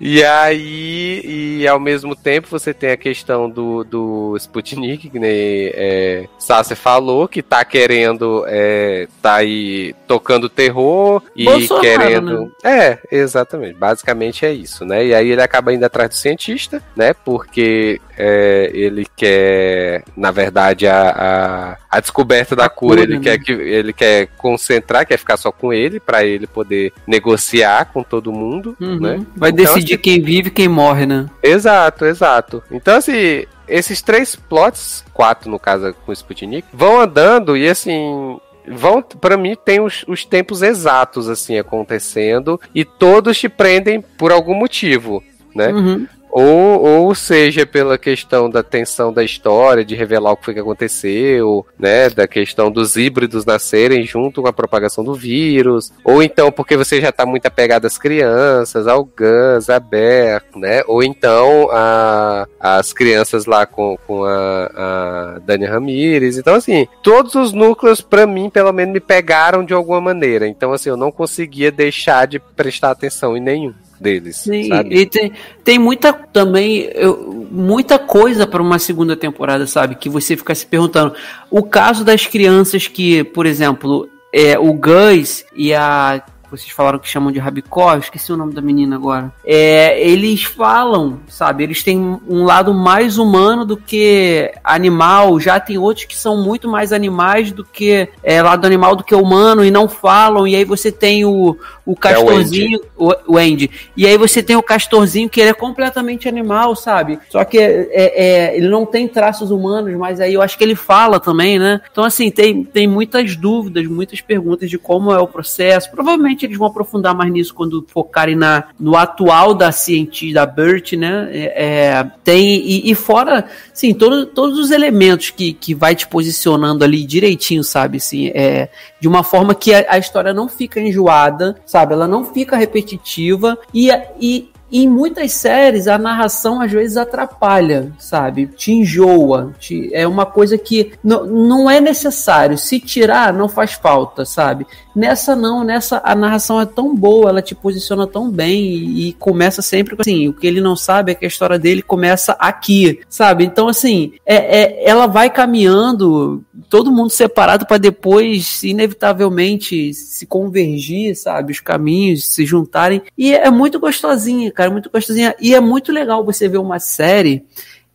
e aí, e ao mesmo tempo você tem a questão do, do Sputnik, que nem é, Sassi falou, que tá querendo, é, tá aí tocando terror e Bolsonaro, querendo. Né? É, exatamente. Basicamente é isso, né? E aí ele acaba indo atrás do cientista, né? Porque é, ele quer, na verdade, a, a, a descoberta da a cura, cura, ele, né? quer que, ele quer concentrar, quer ficar só com ele, para ele poder negociar com todo mundo, uhum. né? Vai então, decidir assim, quem vive e quem morre, né? Exato, exato. Então, assim, esses três plots, quatro no caso com o Sputnik, vão andando e assim, vão para mim tem os, os, tempos exatos assim acontecendo e todos te prendem por algum motivo, né? Uhum. Ou, ou seja, pela questão da tensão da história, de revelar o que foi que aconteceu, né? Da questão dos híbridos nascerem junto com a propagação do vírus. Ou então porque você já está muito apegado às crianças, ao Gans, a Bear, né? Ou então a, as crianças lá com, com a, a Dani Ramirez. Então, assim, todos os núcleos, para mim, pelo menos, me pegaram de alguma maneira. Então, assim, eu não conseguia deixar de prestar atenção em nenhum deles. Sim, sabe? e tem, tem muita também, eu, muita coisa para uma segunda temporada, sabe? Que você fica se perguntando. O caso das crianças que, por exemplo, é, o Gus e a vocês falaram que chamam de Rabicó, esqueci o nome da menina agora. É, eles falam, sabe? Eles têm um lado mais humano do que animal. Já tem outros que são muito mais animais do que é, lado animal do que humano e não falam. E aí você tem o, o é castorzinho, é o, Andy. o, Andy. E aí você tem o castorzinho que ele é completamente animal, sabe? Só que é, é, ele não tem traços humanos, mas aí eu acho que ele fala também, né? Então, assim, tem, tem muitas dúvidas, muitas perguntas de como é o processo. Provavelmente eles vão aprofundar mais nisso quando focarem na, no atual da cientista, da Bert, né? É, é, tem, e, e, fora, sim, todo, todos os elementos que, que vai te posicionando ali direitinho, sabe? Assim, é, de uma forma que a, a história não fica enjoada, sabe? Ela não fica repetitiva e, e em muitas séries, a narração às vezes atrapalha, sabe? Te enjoa. Te, é uma coisa que não é necessário. Se tirar, não faz falta, sabe? Nessa não, nessa a narração é tão boa, ela te posiciona tão bem e, e começa sempre assim. O que ele não sabe é que a história dele começa aqui, sabe? Então, assim, é, é ela vai caminhando, todo mundo separado para depois, inevitavelmente, se convergir, sabe? Os caminhos se juntarem. E é muito gostosinha cara, muito gostosinha. E é muito legal você ver uma série.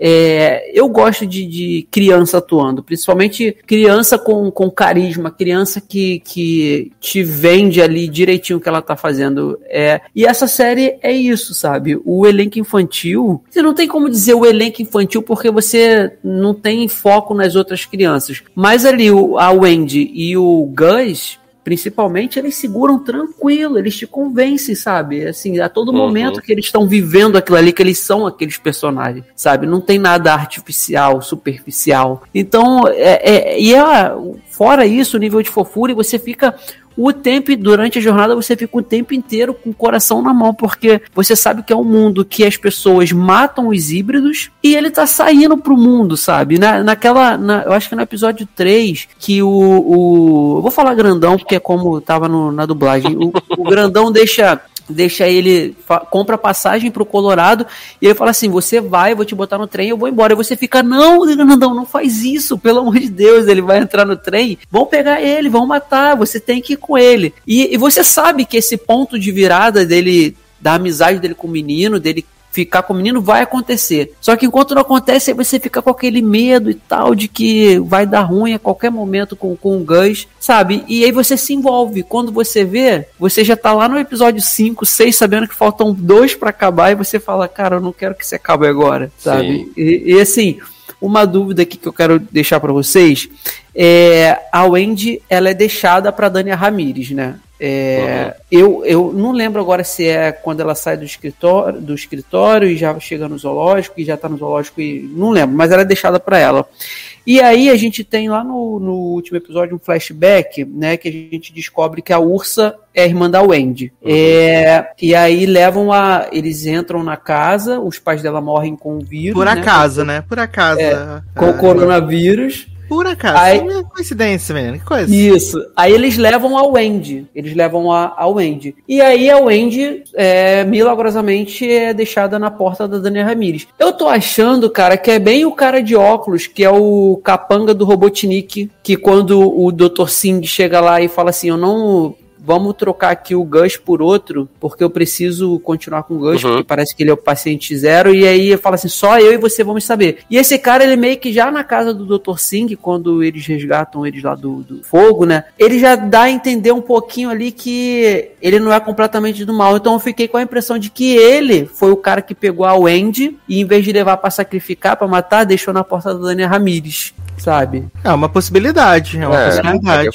É, eu gosto de, de, criança atuando, principalmente criança com, com carisma, criança que, que te vende ali direitinho o que ela tá fazendo. É, e essa série é isso, sabe? O elenco infantil, você não tem como dizer o elenco infantil porque você não tem foco nas outras crianças. Mas ali a Wendy e o Gus, principalmente, eles seguram tranquilo, eles te convencem, sabe? Assim, a todo uhum. momento que eles estão vivendo aquilo ali, que eles são aqueles personagens, sabe? Não tem nada artificial, superficial. Então, é, é, e é, fora isso, o nível de fofura, e você fica o tempo, durante a jornada, você fica o tempo inteiro com o coração na mão, porque você sabe que é um mundo que as pessoas matam os híbridos e ele tá saindo pro mundo, sabe? Na, naquela. Na, eu acho que no episódio 3, que o. o vou falar grandão, porque é como tava no, na dublagem. O, o grandão deixa deixa ele, compra passagem pro Colorado e ele fala assim: Você vai, eu vou te botar no trem, eu vou embora. E você fica: Não, não, não faz isso, pelo amor de Deus. Ele vai entrar no trem, vão pegar ele, vão matar, você tem que ir com ele. E, e você sabe que esse ponto de virada dele, da amizade dele com o menino, dele ficar com o menino, vai acontecer. Só que enquanto não acontece, aí você fica com aquele medo e tal de que vai dar ruim a qualquer momento com, com o Gus, sabe? E aí você se envolve. Quando você vê, você já tá lá no episódio 5, 6, sabendo que faltam dois para acabar, e você fala, cara, eu não quero que você acabe agora, sabe? E, e, assim, uma dúvida aqui que eu quero deixar para vocês é, a Wendy ela é deixada para Dania Ramires, né? É, uhum. eu, eu não lembro agora se é quando ela sai do escritório, do escritório e já chega no zoológico e já tá no zoológico e não lembro, mas ela é deixada para ela. E aí a gente tem lá no, no último episódio um flashback, né, que a gente descobre que a Ursa é a irmã da Wendy. Uhum. É, e aí levam a. Eles entram na casa, os pais dela morrem com o vírus. Por né, acaso, né? né? Por acaso. É, com o é. coronavírus. Por acaso. Aí, é coincidência, menino. Que coisa. Isso. Aí eles levam a Wendy. Eles levam a, a Wendy. E aí a Wendy, é, milagrosamente, é deixada na porta da Daniela Ramirez. Eu tô achando, cara, que é bem o cara de óculos, que é o capanga do Robotnik, que quando o Dr. Singh chega lá e fala assim, eu não vamos trocar aqui o Gus por outro, porque eu preciso continuar com o Gus, uhum. porque parece que ele é o paciente zero, e aí fala assim, só eu e você vamos saber. E esse cara, ele meio que já na casa do Dr. Singh, quando eles resgatam eles lá do, do fogo, né, ele já dá a entender um pouquinho ali que ele não é completamente do mal, então eu fiquei com a impressão de que ele foi o cara que pegou a Wendy, e em vez de levar para sacrificar, para matar, deixou na porta da Daniela Ramirez, sabe? É uma possibilidade, é uma é, possibilidade.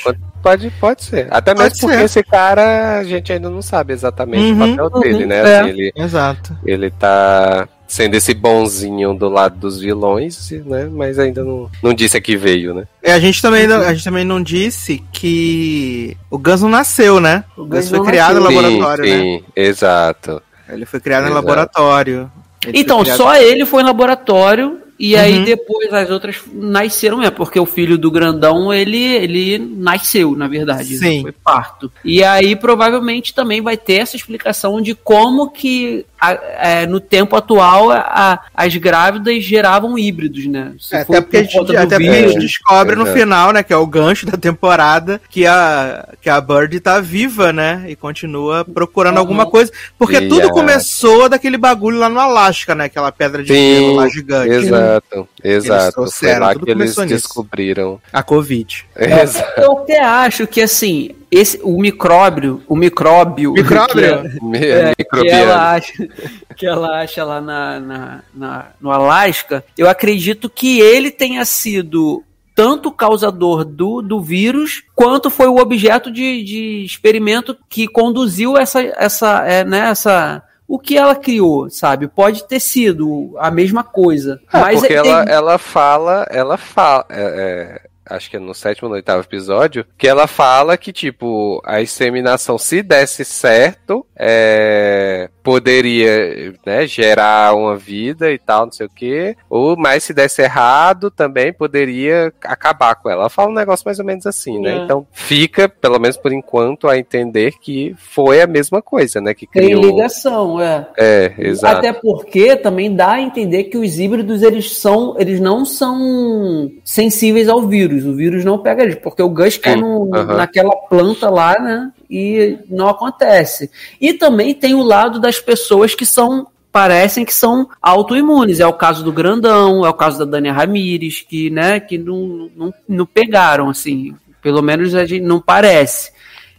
Pode, pode ser. Até mesmo pode porque ser. esse cara a gente ainda não sabe exatamente uhum, o papel dele, né? É, assim, ele, exato. Ele tá sendo esse bonzinho do lado dos vilões, né? Mas ainda não, não disse a que veio, né? É, a gente também não, a gente também não disse que o Gus não nasceu, né? O Gus foi criado nasceu. no laboratório, sim, sim, né? exato. Ele foi criado Exato. no laboratório. Ele então, criado... só ele foi no laboratório e uhum. aí depois as outras nasceram mesmo, porque o filho do grandão, ele, ele nasceu, na verdade. Sim. Foi parto. E aí provavelmente também vai ter essa explicação de como que a, é, no tempo atual a, as grávidas geravam híbridos, né? É, até porque, a gente, até porque a gente descobre é, no final, né, que é o gancho da temporada, que a, que a Bird tá viva, né? E continua procurando uhum. alguma coisa. Porque e tudo a... começou daquele bagulho lá no Alasca, né? Aquela pedra de gelo lá gigante. Exato. Exato, exato. Foi lá que eles descobriram. A Covid. É, exato. Eu até acho que assim, esse, o micróbio, o micróbio, micróbio? Que, é, que ela acha, que ela acha lá na, na, na, no Alasca, eu acredito que ele tenha sido tanto o causador do, do vírus quanto foi o objeto de, de experimento que conduziu essa, essa, é, né, essa o que ela criou, sabe? Pode ter sido a mesma coisa. É, mas porque é, ela, ela fala, ela fala. É, é acho que é no sétimo ou no oitavo episódio, que ela fala que, tipo, a inseminação, se desse certo, é, poderia né, gerar uma vida e tal, não sei o quê. Ou, mas se desse errado, também poderia acabar com ela. Ela fala um negócio mais ou menos assim, né? É. Então fica, pelo menos por enquanto, a entender que foi a mesma coisa, né? Que criou... Tem ligação, é. É, exato. Até porque também dá a entender que os híbridos, eles são, eles não são sensíveis ao vírus. O vírus não pega eles, porque o Gus cai no, uhum. naquela planta lá, né? E não acontece. E também tem o lado das pessoas que são parecem que são autoimunes. É o caso do Grandão, é o caso da Dania Ramires, que, né, que não, não, não pegaram, assim. Pelo menos a gente não parece.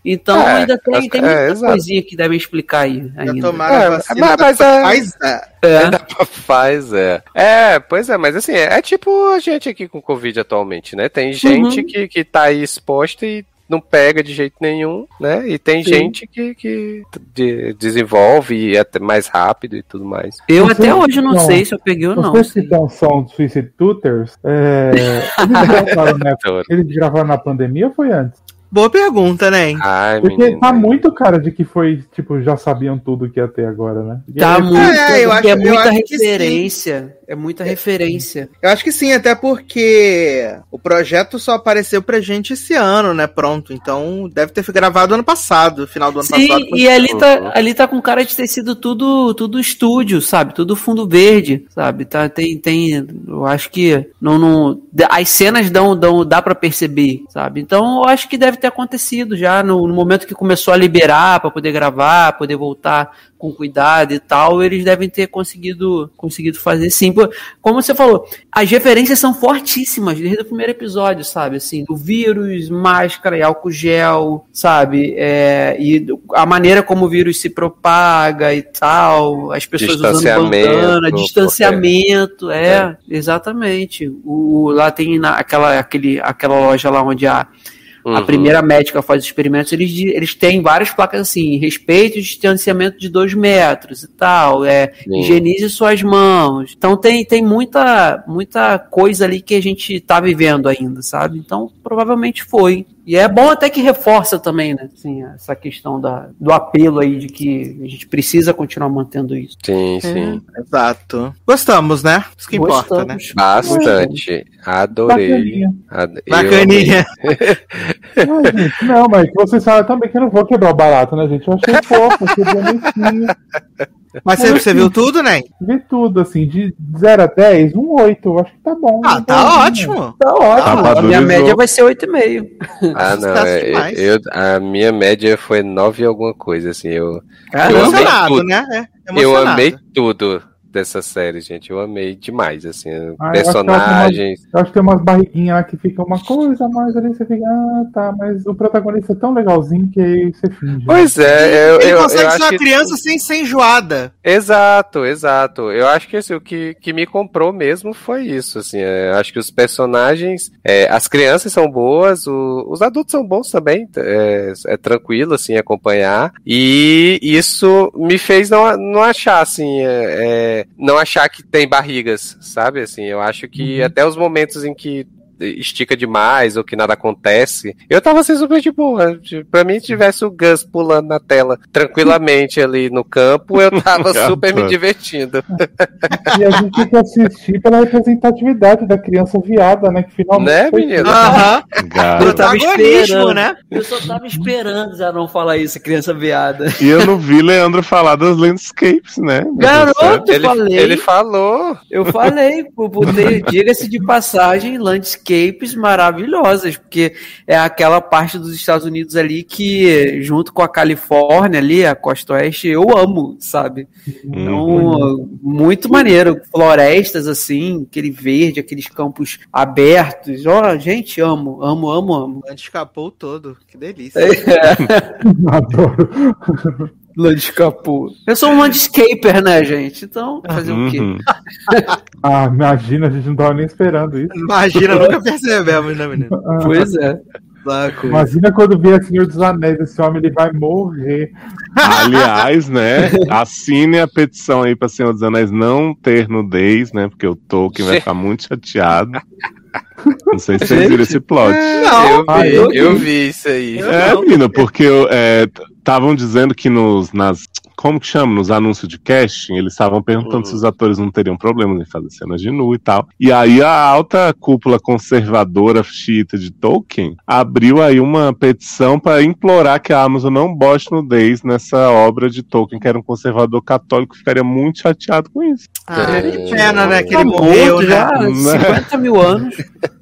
Então é, ainda tem, tem é, muita é, coisinha que devem explicar aí. Ainda. Tomaram é, vacina mas, mas é, Pfizer. É. Da Pfizer. É, pois é, mas assim, é, é, tipo a gente aqui com Covid atualmente, né? Tem gente uhum. que, que tá aí exposta e não pega de jeito nenhum, né? E tem Sim. gente que, que de, desenvolve e é até mais rápido e tudo mais. Eu Você, até hoje não, não, sei se eu peguei ou não. Vocês que estão som do Suicide Tutors, é, eles, gravaram na, eles gravaram na pandemia ou foi antes? Boa pergunta, né? Ai, Porque menina. tá muito cara de que foi, tipo, já sabiam tudo que ia ter agora, né? Tá muito, é, eu acho, é muita referência. É muita é, referência. Eu acho que sim, até porque o projeto só apareceu pra gente esse ano, né? Pronto. Então deve ter gravado ano passado, final do ano sim, passado. E ali tá, ali tá com cara de ter sido tudo, tudo estúdio, sabe? Tudo fundo verde, sabe? Tá, tem, tem. Eu acho que não, não, as cenas dão, dão, dá para perceber, sabe? Então eu acho que deve ter acontecido já no, no momento que começou a liberar para poder gravar, poder voltar com cuidado e tal, eles devem ter conseguido, conseguido fazer sim. Como você falou, as referências são fortíssimas desde o primeiro episódio, sabe? Assim, do vírus, máscara e álcool gel, sabe? É, e a maneira como o vírus se propaga e tal, as pessoas usando bandana, distanciamento, é, é, exatamente. O, lá tem na, aquela, aquele, aquela loja lá onde a Uhum. A primeira médica faz os experimentos, eles, eles têm várias placas assim, respeito e distanciamento de dois metros e tal, é, higienize suas mãos. Então tem, tem muita, muita coisa ali que a gente tá vivendo ainda, sabe? Então provavelmente foi. E é bom até que reforça também, né? Assim, essa questão da, do apelo aí de que a gente precisa continuar mantendo isso. Sim, é. sim. Exato. Gostamos, né? Isso que Gostamos. importa, né? Bastante. Adorei. Bacaninha. não, mas você sabe também que eu não vou quebrar o barato, né, gente? Eu achei fofo, achei bonitinho. Mas você, você viu tudo, né? Vi tudo, assim, de 0 a 10, um 8. Acho que tá bom. Ah, tá bom, ótimo. Tá ótimo. a minha média vai ser 8,5. Ah, não. É, eu, a minha média foi 9 alguma coisa, assim. Eu, Caramba, eu amei né? É, eu amei tudo dessa série, gente. Eu amei demais, assim, ah, personagens. Eu acho, que tem umas barriguinhas lá que fica uma coisa mais ali, você fica, ah, tá, mas o protagonista é tão legalzinho que aí você finge. Pois é, eu, Ele eu, consegue eu ser uma criança que... sem ser enjoada. Exato, exato. Eu acho que assim, o que, que me comprou mesmo foi isso, assim, é, acho que os personagens, é, as crianças são boas, o, os adultos são bons também, é, é tranquilo, assim, acompanhar, e isso me fez não, não achar, assim, é, é não achar que tem barrigas, sabe? Assim, eu acho que uhum. até os momentos em que estica demais ou que nada acontece. Eu tava assim super de boa. Pra mim, se tivesse o Gus pulando na tela tranquilamente ali no campo, eu tava super me divertindo. E a gente tem que assistir pela representatividade da criança viada, né? Que finalmente. Né, menino? Aham. Eu tava esperando, né? Eu só tava esperando já não falar isso, criança viada. E eu não vi Leandro falar das landscapes, né? Garoto, ele, falei. Ele falou. Eu falei, diga-se de passagem, landscape landscapes maravilhosas, porque é aquela parte dos Estados Unidos ali que, junto com a Califórnia ali, a costa oeste, eu amo, sabe? Então, uhum. muito maneiro. Florestas assim, aquele verde, aqueles campos abertos. Ó, oh, gente, amo, amo, amo, amo. Escapou todo, que delícia. É. Adoro. Landscape. Eu sou um landscaper, né, gente? Então, fazer uhum. o quê? Uhum. ah, imagina, a gente não tava nem esperando isso. Imagina, nunca percebemos, né, menino? Ah, pois é. Imagina quando vier Senhor dos Anéis, esse homem ele vai morrer. Aliás, né? Assine a petição aí para Senhor dos Anéis não ter nudez, né? Porque o Tolkien vai ficar muito chateado. Não sei se vocês viram esse plot. Não, eu vi, eu vi isso aí. É, menina, porque estavam dizendo que nos, nas como que chama? Nos anúncios de casting, eles estavam perguntando uhum. se os atores não teriam problemas em fazer cenas de nu e tal. E aí a alta cúpula conservadora xiita de Tolkien abriu aí uma petição para implorar que a Amazon não bote nudez nessa obra de Tolkien, que era um conservador católico, ficaria muito chateado com isso. Ah, é. que pena, né? Que ele tá morreu já, né? 50 mil anos.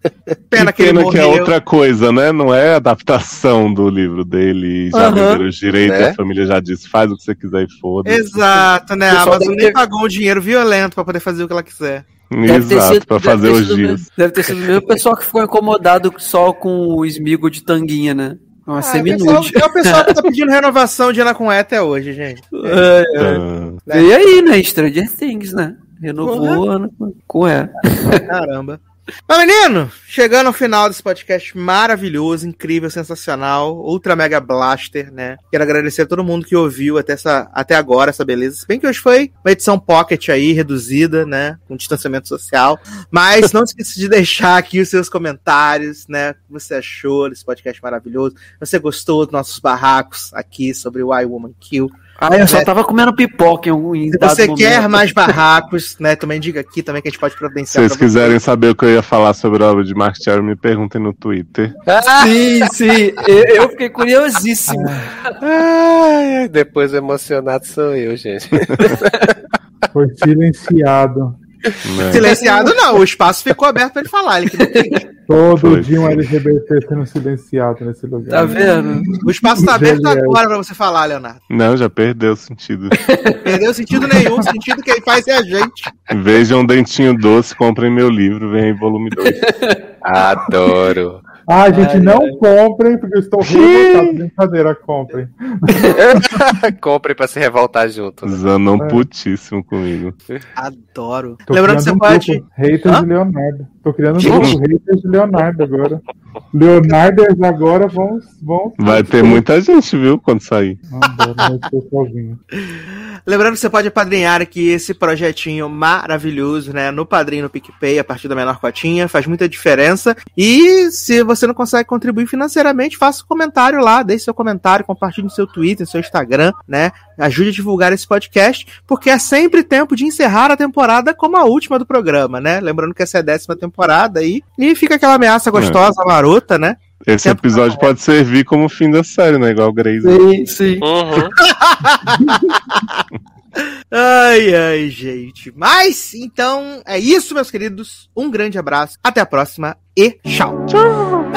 Pena que, que pena ele que é outra coisa, né? Não é adaptação do livro dele, já uhum. os direitos, né? a família já disse, faz o que você quiser e foda. Exato, né? A Amazon nem ter... pagou um dinheiro violento para poder fazer o que ela quiser. Exato, para fazer os dias. Deve ter sido o mesmo pessoal que ficou incomodado só com o esmigo de tanguinha, né? Uma ah, semi-nude. É o pessoal que tá pedindo renovação de Ana com E até hoje, gente. É, é. é. E aí, né? Stranger Things, né? Renovou Ana com E. Caramba. Mas, menino, chegando ao final desse podcast maravilhoso, incrível, sensacional, Ultra Mega Blaster, né? Quero agradecer a todo mundo que ouviu até, essa, até agora essa beleza. Se bem que hoje foi uma edição pocket aí, reduzida, né? Com distanciamento social. Mas não esqueça de deixar aqui os seus comentários, né? O que você achou desse podcast maravilhoso. Você gostou dos nossos barracos aqui sobre o I Woman Kill? Ah, eu só é. tava comendo pipoca em, em Se você momento. quer mais barracos, né? Também diga aqui também que a gente pode providenciar. Se vocês quiserem saber o que eu ia falar sobre a obra de Mark Cherry, me perguntem no Twitter. Ah, sim, sim. Eu, eu fiquei curiosíssimo. Ai, depois emocionado sou eu, gente. Foi silenciado. É. Silenciado não, o espaço ficou aberto pra ele falar. Ele que não Todo Foi. dia um LGBT sendo silenciado nesse lugar. Tá vendo? O espaço tá aberto agora pra você falar, Leonardo. Não, já perdeu o sentido. perdeu sentido nenhum, o sentido que ele faz é a gente. Vejam um dentinho doce, comprem meu livro, vem aí volume 2. Adoro. Ah, gente, ai, não ai. comprem, porque eu estou revoltado. Brincadeira, comprem. comprem pra se revoltar junto. Né? Zanão é. putíssimo comigo. Adoro. Tô Lembrando que você um pode. Haters de Leonardo. Tô criando um grupo, haters de Leonardo agora. Leonardo agora vão. vão Vai ter muita gente, viu, quando sair. Sozinho. Lembrando que você pode apadrinhar aqui esse projetinho maravilhoso, né? No Padrinho, no PicPay, a partir da menor cotinha, faz muita diferença. E se você não consegue contribuir financeiramente, faça um comentário lá, deixe seu comentário, compartilhe no seu Twitter, no seu Instagram, né? Ajude a divulgar esse podcast, porque é sempre tempo de encerrar a temporada como a última do programa, né? Lembrando que essa é a décima temporada aí. E fica aquela ameaça gostosa, é. marota, né? Esse episódio pode servir como fim da série, né? Igual o Grace. Sim, sim. Uhum. ai, ai, gente. Mas, então, é isso, meus queridos. Um grande abraço. Até a próxima e tchau. Tchau.